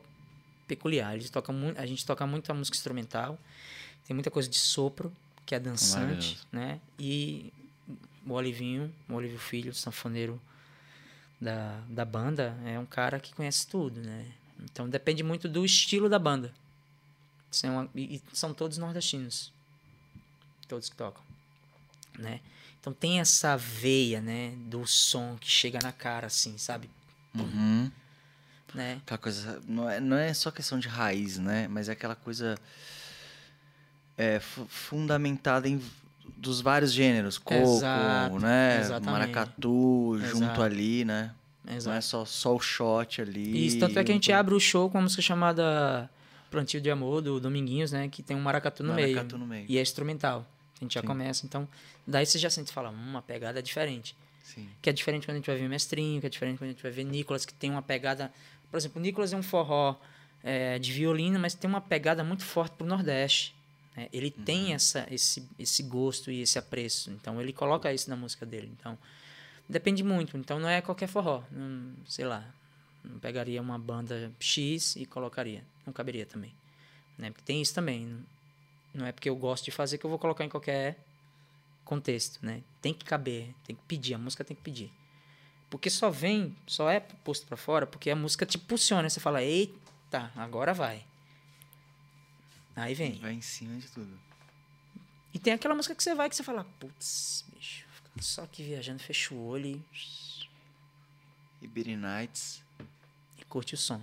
peculiar. Eles tocam muito, a gente toca muito a música instrumental, tem muita coisa de sopro, que é dançante, né? E o Olivinho, o Olívio Filho, sanfoneiro da, da banda, é um cara que conhece tudo, né? Então depende muito do estilo da banda. São, e e são todos nordestinos. Todos que tocam. Né? Então tem essa veia, né? Do som que chega na cara, assim, sabe? Uhum. Né? Aquela coisa. Não é, não é só questão de raiz, né? Mas é aquela coisa. É, fu- fundamentada em dos vários gêneros. Coco, Exato, né? exatamente. Maracatu, junto Exato. ali, né? Não é Exato. só, só o shot ali. Isso, tanto é que a gente abre o show com uma música chamada Plantio de Amor, do Dominguinhos, né? Que tem um maracatu no, Maracatu meio. no meio. E é instrumental. A gente já Sim. começa, então... Daí você já sente falar, hum, uma pegada diferente. Sim. Que é diferente quando a gente vai ver Mestrinho, que é diferente quando a gente vai ver Nicolas, que tem uma pegada... Por exemplo, o Nicolas é um forró é, de violino, mas tem uma pegada muito forte pro Nordeste. né? Ele Uhum. tem essa, esse, esse gosto e esse apreço. Então, ele coloca isso na música dele. Então, depende muito. Então, não é qualquer forró. Não, sei lá, não pegaria uma banda X e colocaria. Não caberia também. Né? Porque tem isso também. Não é porque eu gosto de fazer que eu vou colocar em qualquer contexto, né? Tem que caber, tem que pedir, a música tem que pedir. Porque só vem, só é posto pra fora porque a música te impulsiona. Você fala, eita, agora vai. Aí vem. Vai em cima de tudo. E tem aquela música que você vai que você fala, putz, bicho, só aqui viajando, fecha o olho e, Nights, e curte o som.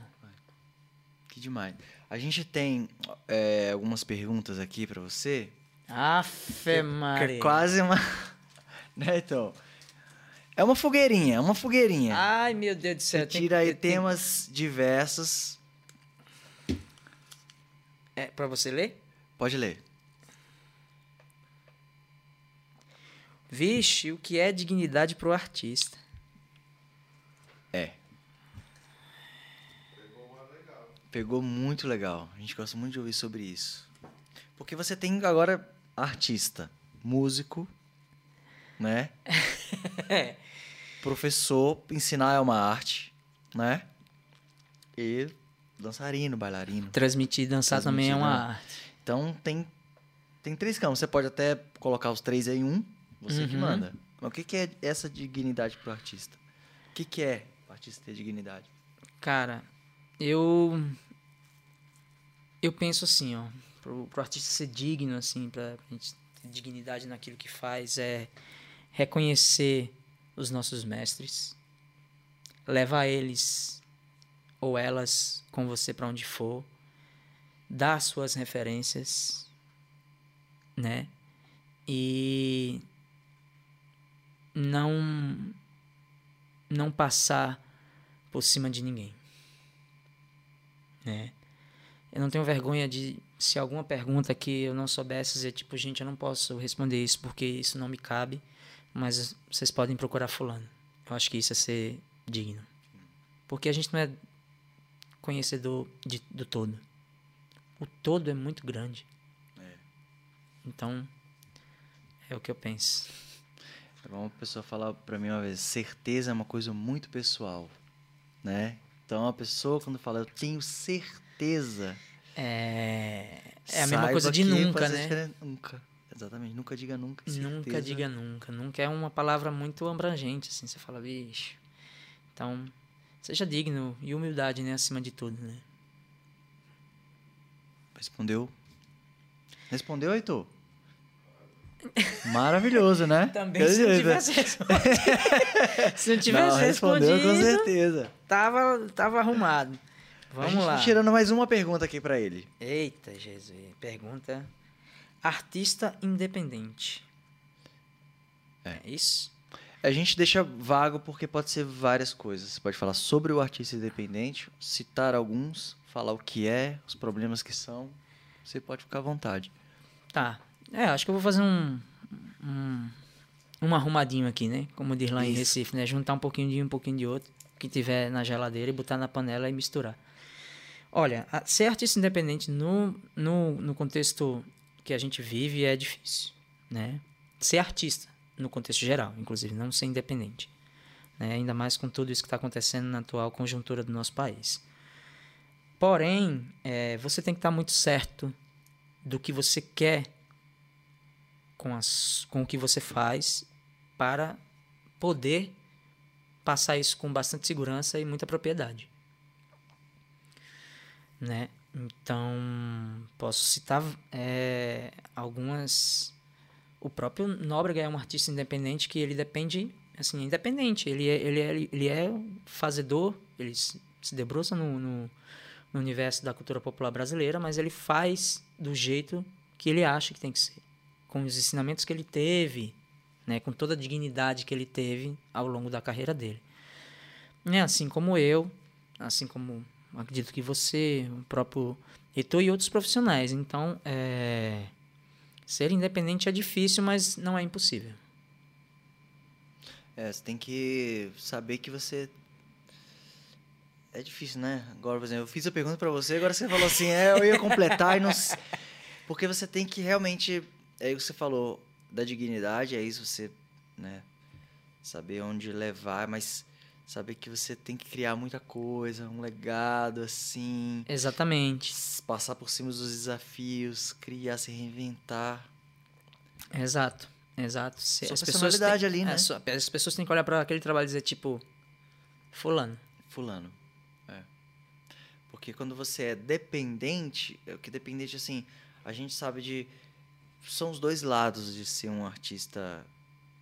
que demais. A gente tem é, algumas perguntas aqui pra você. Afe é Maria. quase uma. [LAUGHS] né, então? É uma fogueirinha, é uma fogueirinha. Ai, meu Deus do céu. Você tira aí tem- temas diversos. É, pra você ler? Pode ler. Vixe, o que é dignidade pro artista? É. Pegou muito legal. A gente gosta muito de ouvir sobre isso. Porque você tem agora artista, músico, né? É. [LAUGHS] Professor, ensinar é uma arte, né? E dançarino, bailarino. Transmitir e dançar também é Transmitir, uma né? arte. Então tem tem três campos. Você pode até colocar os três em um, você que Uhum. manda. Mas o que, que é essa dignidade pro artista? O que, que é o artista ter dignidade? Cara, eu. Eu penso assim, ó. Pro, pro artista ser digno, assim, pra gente ter dignidade naquilo que faz, é reconhecer os nossos mestres, levar eles ou elas com você pra onde for, dar suas referências, né? E não não passar por cima de ninguém. Né? Eu não tenho vergonha de se alguma pergunta que eu não soubesse dizer, tipo, gente, eu não posso responder isso porque isso não me cabe, mas vocês podem procurar fulano. Eu acho que isso é ser digno. Porque a gente não é conhecedor de, do todo. O todo é muito grande. Então, é o que eu penso. Uma pessoa falar pra mim uma vez, certeza é uma coisa muito pessoal, né? Então a pessoa quando fala eu tenho certeza, É, é a mesma coisa de nunca, né? diferença. Nunca. Exatamente, nunca diga nunca. Nunca certeza. diga nunca. Nunca é uma palavra muito abrangente, assim. Você fala, bicho. Então, seja digno e humildade, né? Acima de tudo, né? Respondeu. Respondeu, Heitor? [LAUGHS] Maravilhoso, né? [LAUGHS] Também se não tivesse respondido. [LAUGHS] se não tivesse Não, respondido, com certeza. tava, tava arrumado. Vamos gente lá. tá tirando mais uma pergunta aqui pra ele. Eita, Jesus. Pergunta. Artista independente. É. isso? A gente deixa vago porque pode ser várias coisas. Você pode falar sobre o artista independente, citar alguns, falar o que é, os problemas que são. Você pode ficar à vontade. Tá. É, acho que eu vou fazer um, um, um arrumadinho aqui, né? Como diz lá em Isso. Recife, né? Juntar um pouquinho de um, um pouquinho de outro, que tiver na geladeira e botar na panela e misturar. Olha, ser artista independente no, no, no contexto que a gente vive é difícil, né? Ser artista, no contexto geral, inclusive, não ser independente. Né? Ainda mais com tudo isso que está acontecendo na atual conjuntura do nosso país. Porém, é, você tem que estar muito certo do que você quer com, as, com o que você faz para poder passar isso com bastante segurança e muita propriedade. Né? Então, posso citar é, algumas. O próprio Nóbrega é um artista independente que ele depende, assim, é independente. Ele é, ele é, ele é fazedor, ele se debruça no, no, no universo da cultura popular brasileira, mas ele faz do jeito que ele acha que tem que ser. Com os ensinamentos que ele teve, né, com toda a dignidade que ele teve ao longo da carreira dele. É assim como eu, assim como acredito que você, o próprio Heitor e outros profissionais. Então, é, ser independente é difícil, mas não é impossível. É, você tem que saber que você. É difícil, né? Agora, por exemplo, eu fiz a pergunta pra você, agora você falou assim, é, eu ia completar e não. [LAUGHS] Porque você tem que realmente. É isso que você falou da dignidade, é isso, você, né? Saber onde levar, mas saber que você tem que criar muita coisa, um legado, assim. Exatamente. Passar por cima dos desafios, criar, se reinventar. Exato. Exato. Se- Sua as personalidade têm, ali, é, né? as pessoas têm que olhar para aquele trabalho e dizer, tipo, fulano. Fulano. É. Porque quando você é dependente, é o que dependente, assim, a gente sabe de. São os dois lados de ser um artista.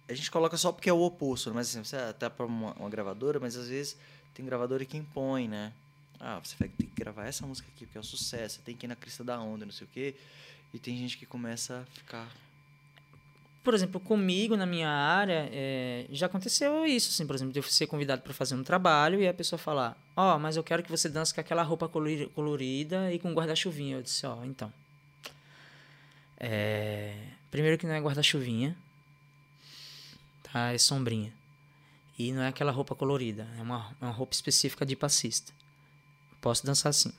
A gente coloca só porque é o oposto, mas assim, você tá pra uma, uma gravadora, mas às vezes tem gravadora que impõe, né? Ah, você vai ter que gravar essa música aqui porque é um sucesso, tem que ir na crista da onda, não sei o quê. E tem gente que começa a ficar. Por exemplo, comigo, na minha área, é, já aconteceu isso, assim, por exemplo, de eu ser convidado para fazer um trabalho e a pessoa falar, ó, mas eu quero que você dance com aquela roupa colori- colorida e com guarda-chuvinha. Eu disse, ó, então. É, primeiro que não é guarda-chuvinha, tá? É sombrinha. E não é aquela roupa colorida, é uma, uma roupa específica de passista. Posso dançar assim.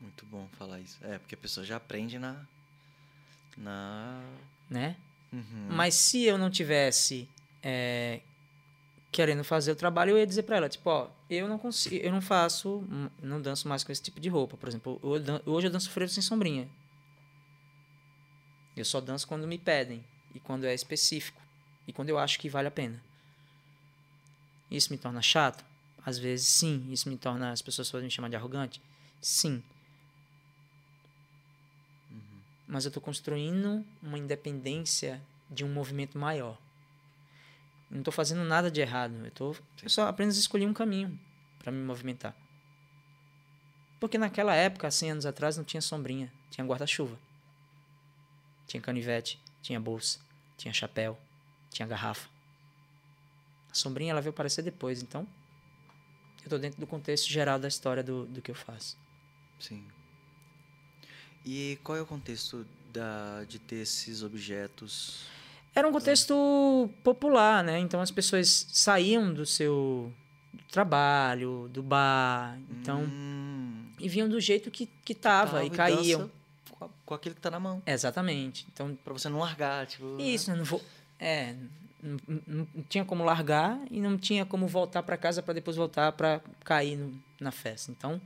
Muito bom falar isso. É, porque a pessoa já aprende na. Na. né? Uhum. Mas se eu não tivesse é, querendo fazer o trabalho, eu ia dizer pra ela, tipo, ó, eu não consigo, eu não faço, não danço mais com esse tipo de roupa. Por exemplo, eu dan- hoje eu danço frevo sem sombrinha. Eu só danço quando me pedem e quando é específico e quando eu acho que vale a pena. Isso me torna chato? Às vezes sim. Isso me torna as pessoas podem me chamar de arrogante? Sim. mas eu estou construindo uma independência de um movimento maior. Não estou fazendo nada de errado. Eu, tô, eu só apenas escolhi um caminho para me movimentar. Porque naquela época, 100 anos atrás, não tinha sombrinha, tinha guarda-chuva. Tinha canivete, tinha bolsa, tinha chapéu, tinha garrafa. A sombrinha ela veio aparecer depois, então eu estou dentro do contexto geral da história do, do que eu faço. Sim. E qual é o contexto da, de ter esses objetos? Era um contexto popular, né? Então as pessoas saíam do seu trabalho, do bar, então Hum, e vinham do jeito que que tava e caíam. Com, a- com aquilo que tá na mão. Exatamente. Então Pra você não largar, tipo. né? isso, eu não vou, é, não, não- não tinha como largar e não tinha como voltar para casa para depois voltar para cair no- na festa. Então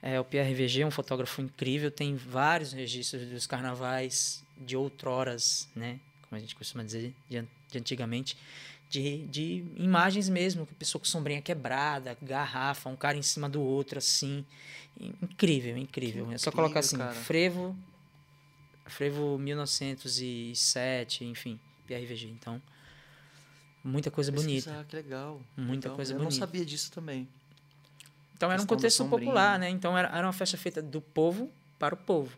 é, o PRVG é um fotógrafo incrível, tem vários registros dos carnavais de outroras, né? Como a gente costuma dizer, de, de antigamente, de, de imagens mesmo, pessoa com sombrinha quebrada, garrafa, um cara em cima do outro, assim. In- Incrível, incrível. Que é só incrível, colocar assim, cara. frevo, frevo 1907, enfim, PRVG. Então, muita coisa bonita. Pesquisar, que legal. Muita legal. coisa Eu bonita. não sabia disso também. Então era um contexto popular, né? Então era, era uma festa feita do povo para o povo.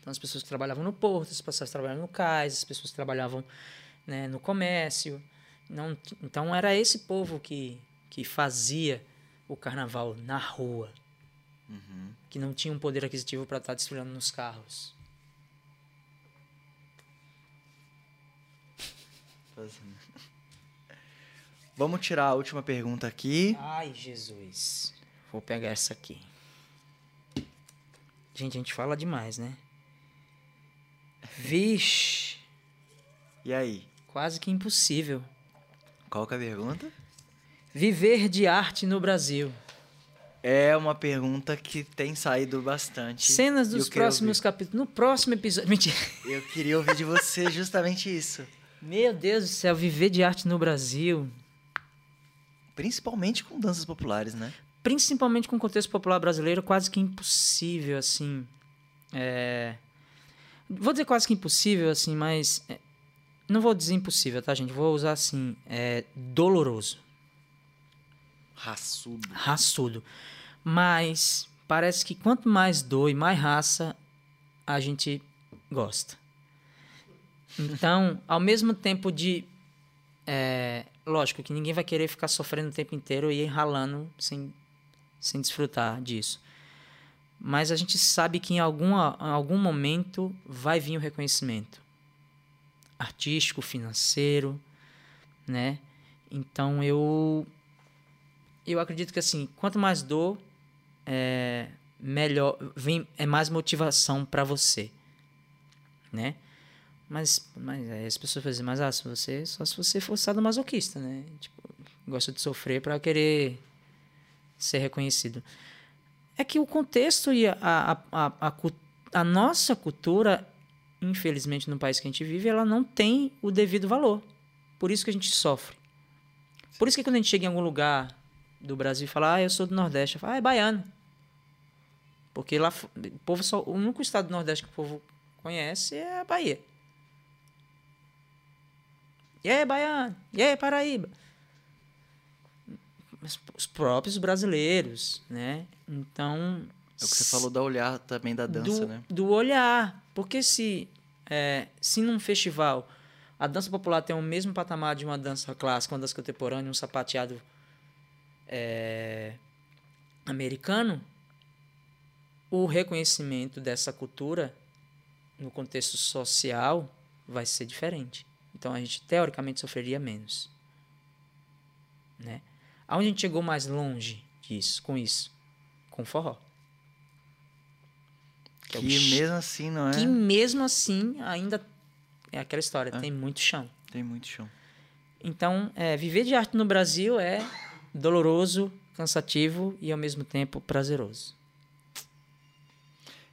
Então as pessoas que trabalhavam no porto, as pessoas que trabalhavam no cais, as pessoas que trabalhavam né, no comércio. Não, então era esse povo que, que fazia o carnaval na rua, Uhum. que não tinha um poder aquisitivo para estar desfilando nos carros. [LAUGHS] Vamos tirar a última pergunta aqui. Ai, Jesus. Vou pegar essa aqui. Gente, a gente fala demais, né? Vixe. E aí? Quase que impossível. Qual que é a pergunta? Viver de arte no Brasil. É uma pergunta que tem saído bastante. Cenas dos próximos capítulos. No próximo episódio. Mentira. Eu queria ouvir de você justamente isso. Meu Deus do céu, viver de arte no Brasil. Principalmente com danças populares, né? Principalmente com o contexto popular brasileiro, quase que impossível, assim. É... Vou dizer quase que impossível, assim, mas. é, Não vou dizer impossível, tá, gente? Vou usar assim. É doloroso. Raçudo. raçudo. Mas parece que quanto mais dor e mais raça, a gente gosta. Então, ao mesmo tempo de. é, lógico que ninguém vai querer ficar sofrendo o tempo inteiro e ralando sem, sem desfrutar disso. Mas a gente sabe que em, alguma, em algum momento vai vir o reconhecimento artístico, financeiro, né? Então eu eu acredito que assim, quanto mais dor, é, melhor, vem, é mais motivação para você, né? Mas, mas aí as pessoas dizer, mas ah, se você, só se você for sadomasoquista, né? Tipo, gosta de sofrer para querer ser reconhecido. É que o contexto e a, a, a, a, a nossa cultura infelizmente, no país que a gente vive, ela não tem o devido valor. Por isso que a gente sofre. Por isso que quando a gente chega em algum lugar do Brasil e fala, ah, eu sou do Nordeste, eu falo, ah, é baiano. Porque lá, o povo só, o único estado do Nordeste que o povo conhece é a Bahia. E aí, baiano? E aí, Paraíba? Os próprios brasileiros, né? Então. É o que você falou da olhar também da dança, do, né? Do olhar. Porque se, é, se num festival a dança popular tem o mesmo patamar de uma dança clássica, uma dança contemporânea, um sapateado é, americano, o reconhecimento dessa cultura no contexto social vai ser diferente. Então a gente teoricamente sofreria menos, né? Aonde a gente chegou mais longe disso, com isso, com forró. Que, é que mesmo assim não é. Que mesmo assim ainda é aquela história, é. tem muito chão. Tem muito chão. Então, é, viver de arte no Brasil é doloroso, cansativo e ao mesmo tempo prazeroso.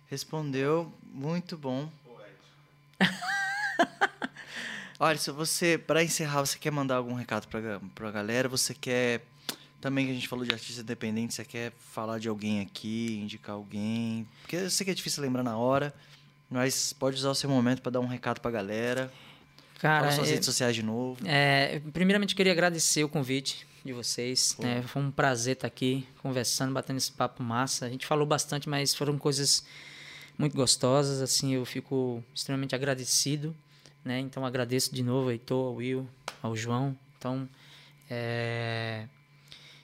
Respondeu muito bom. [LAUGHS] Olha, se você, para encerrar, você quer mandar algum recado para pra galera? Você quer também que a gente falou de artista independente, você quer falar de alguém aqui, indicar alguém? Porque eu sei que é difícil lembrar na hora, mas pode usar o seu momento para dar um recado para a galera. Cara, Fala suas é, redes sociais de novo. É, primeiramente, queria agradecer o convite de vocês. Né? Foi um prazer estar aqui conversando, batendo esse papo massa. A gente falou bastante, mas foram coisas muito gostosas. Assim, eu fico extremamente agradecido. Né? Então, agradeço de novo ao Heitor, ao Will, ao João. Então, é...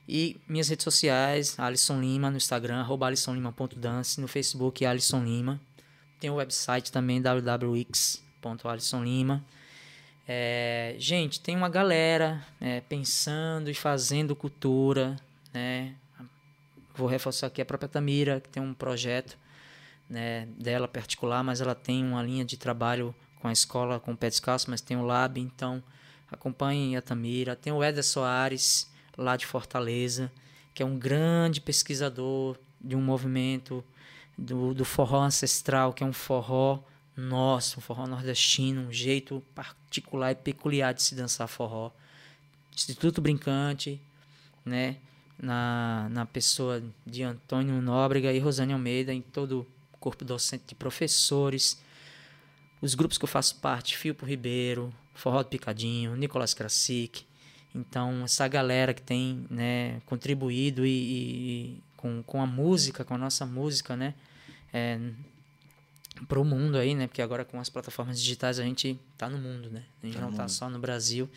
E minhas redes sociais, Alisson Lima no Instagram, arroba alissonlima.dance, no Facebook, Alisson Lima. Tem o website também, www.alissonlima. É, gente, tem uma galera é, pensando e fazendo cultura, né? Vou reforçar aqui a própria Tamira, que tem um projeto né, dela particular, mas ela tem uma linha de trabalho com a escola, com o Pé Descalço, mas tem o Lab, então acompanhem a Tamira. Tem o Éder Soares, lá de Fortaleza, que é um grande pesquisador de um movimento do, do forró ancestral, que é um forró nosso, um forró nordestino, um jeito particular e peculiar de se dançar forró. Instituto Brincante, né? Na, na pessoa de Antônio Nóbrega e Rosane Almeida, em todo o corpo docente de professores, os grupos que eu faço parte, Filpo Ribeiro, Forró do Picadinho, Nicolas Krasik. Então, essa galera que tem né, contribuído e, e, com, com a música, com a nossa música, né? É, para o mundo aí, né? Porque agora com as plataformas digitais a gente tá no mundo, né? A gente tá não tá só no Brasil.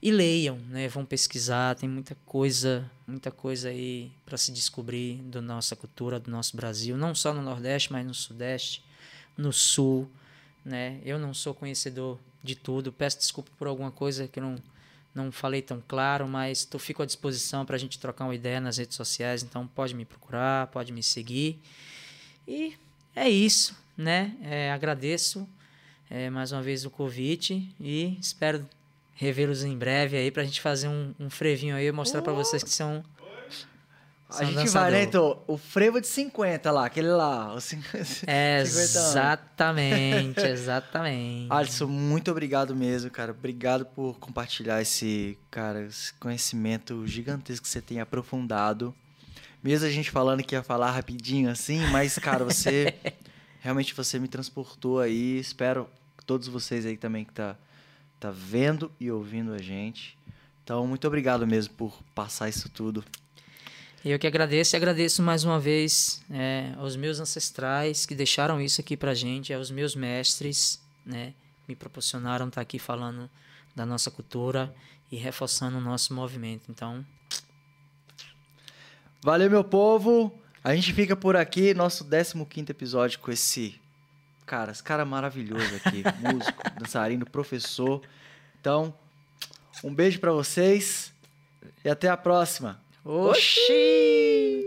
E leiam, né? Vão pesquisar, tem muita coisa, muita coisa aí para se descobrir da nossa cultura, do nosso Brasil, não só no Nordeste, mas no Sudeste, no Sul, né? Eu não sou conhecedor de tudo, peço desculpa por alguma coisa que eu não não falei tão claro, mas tu fico à disposição para a gente trocar uma ideia nas redes sociais, então pode me procurar, pode me seguir. E é isso, né? É, agradeço é, mais uma vez o convite e espero revê-los em breve aí pra gente fazer um, um frevinho aí e mostrar oh. para vocês que são. A gente vai, né, então, o frevo de 50 lá, aquele lá. O 50, é, [LAUGHS] exatamente, exatamente. [LAUGHS] Alisson, muito obrigado mesmo, cara. Obrigado por compartilhar esse, cara, esse conhecimento gigantesco que você tem aprofundado. Mesmo a gente falando que ia falar rapidinho assim, mas, cara, você [LAUGHS] realmente você me transportou aí. Espero todos vocês aí também que tá, tá vendo e ouvindo a gente. Então, muito obrigado mesmo por passar isso tudo. Eu que agradeço e agradeço mais uma vez é, aos meus ancestrais que deixaram isso aqui pra gente, aos meus mestres, né, me proporcionaram estar tá aqui falando da nossa cultura e reforçando o nosso movimento. Então, Valeu, meu povo. A gente fica por aqui, nosso 15 episódio com esse cara, esse cara maravilhoso aqui, [LAUGHS] músico, dançarino, professor. Então, um beijo para vocês e até a próxima. Oxi!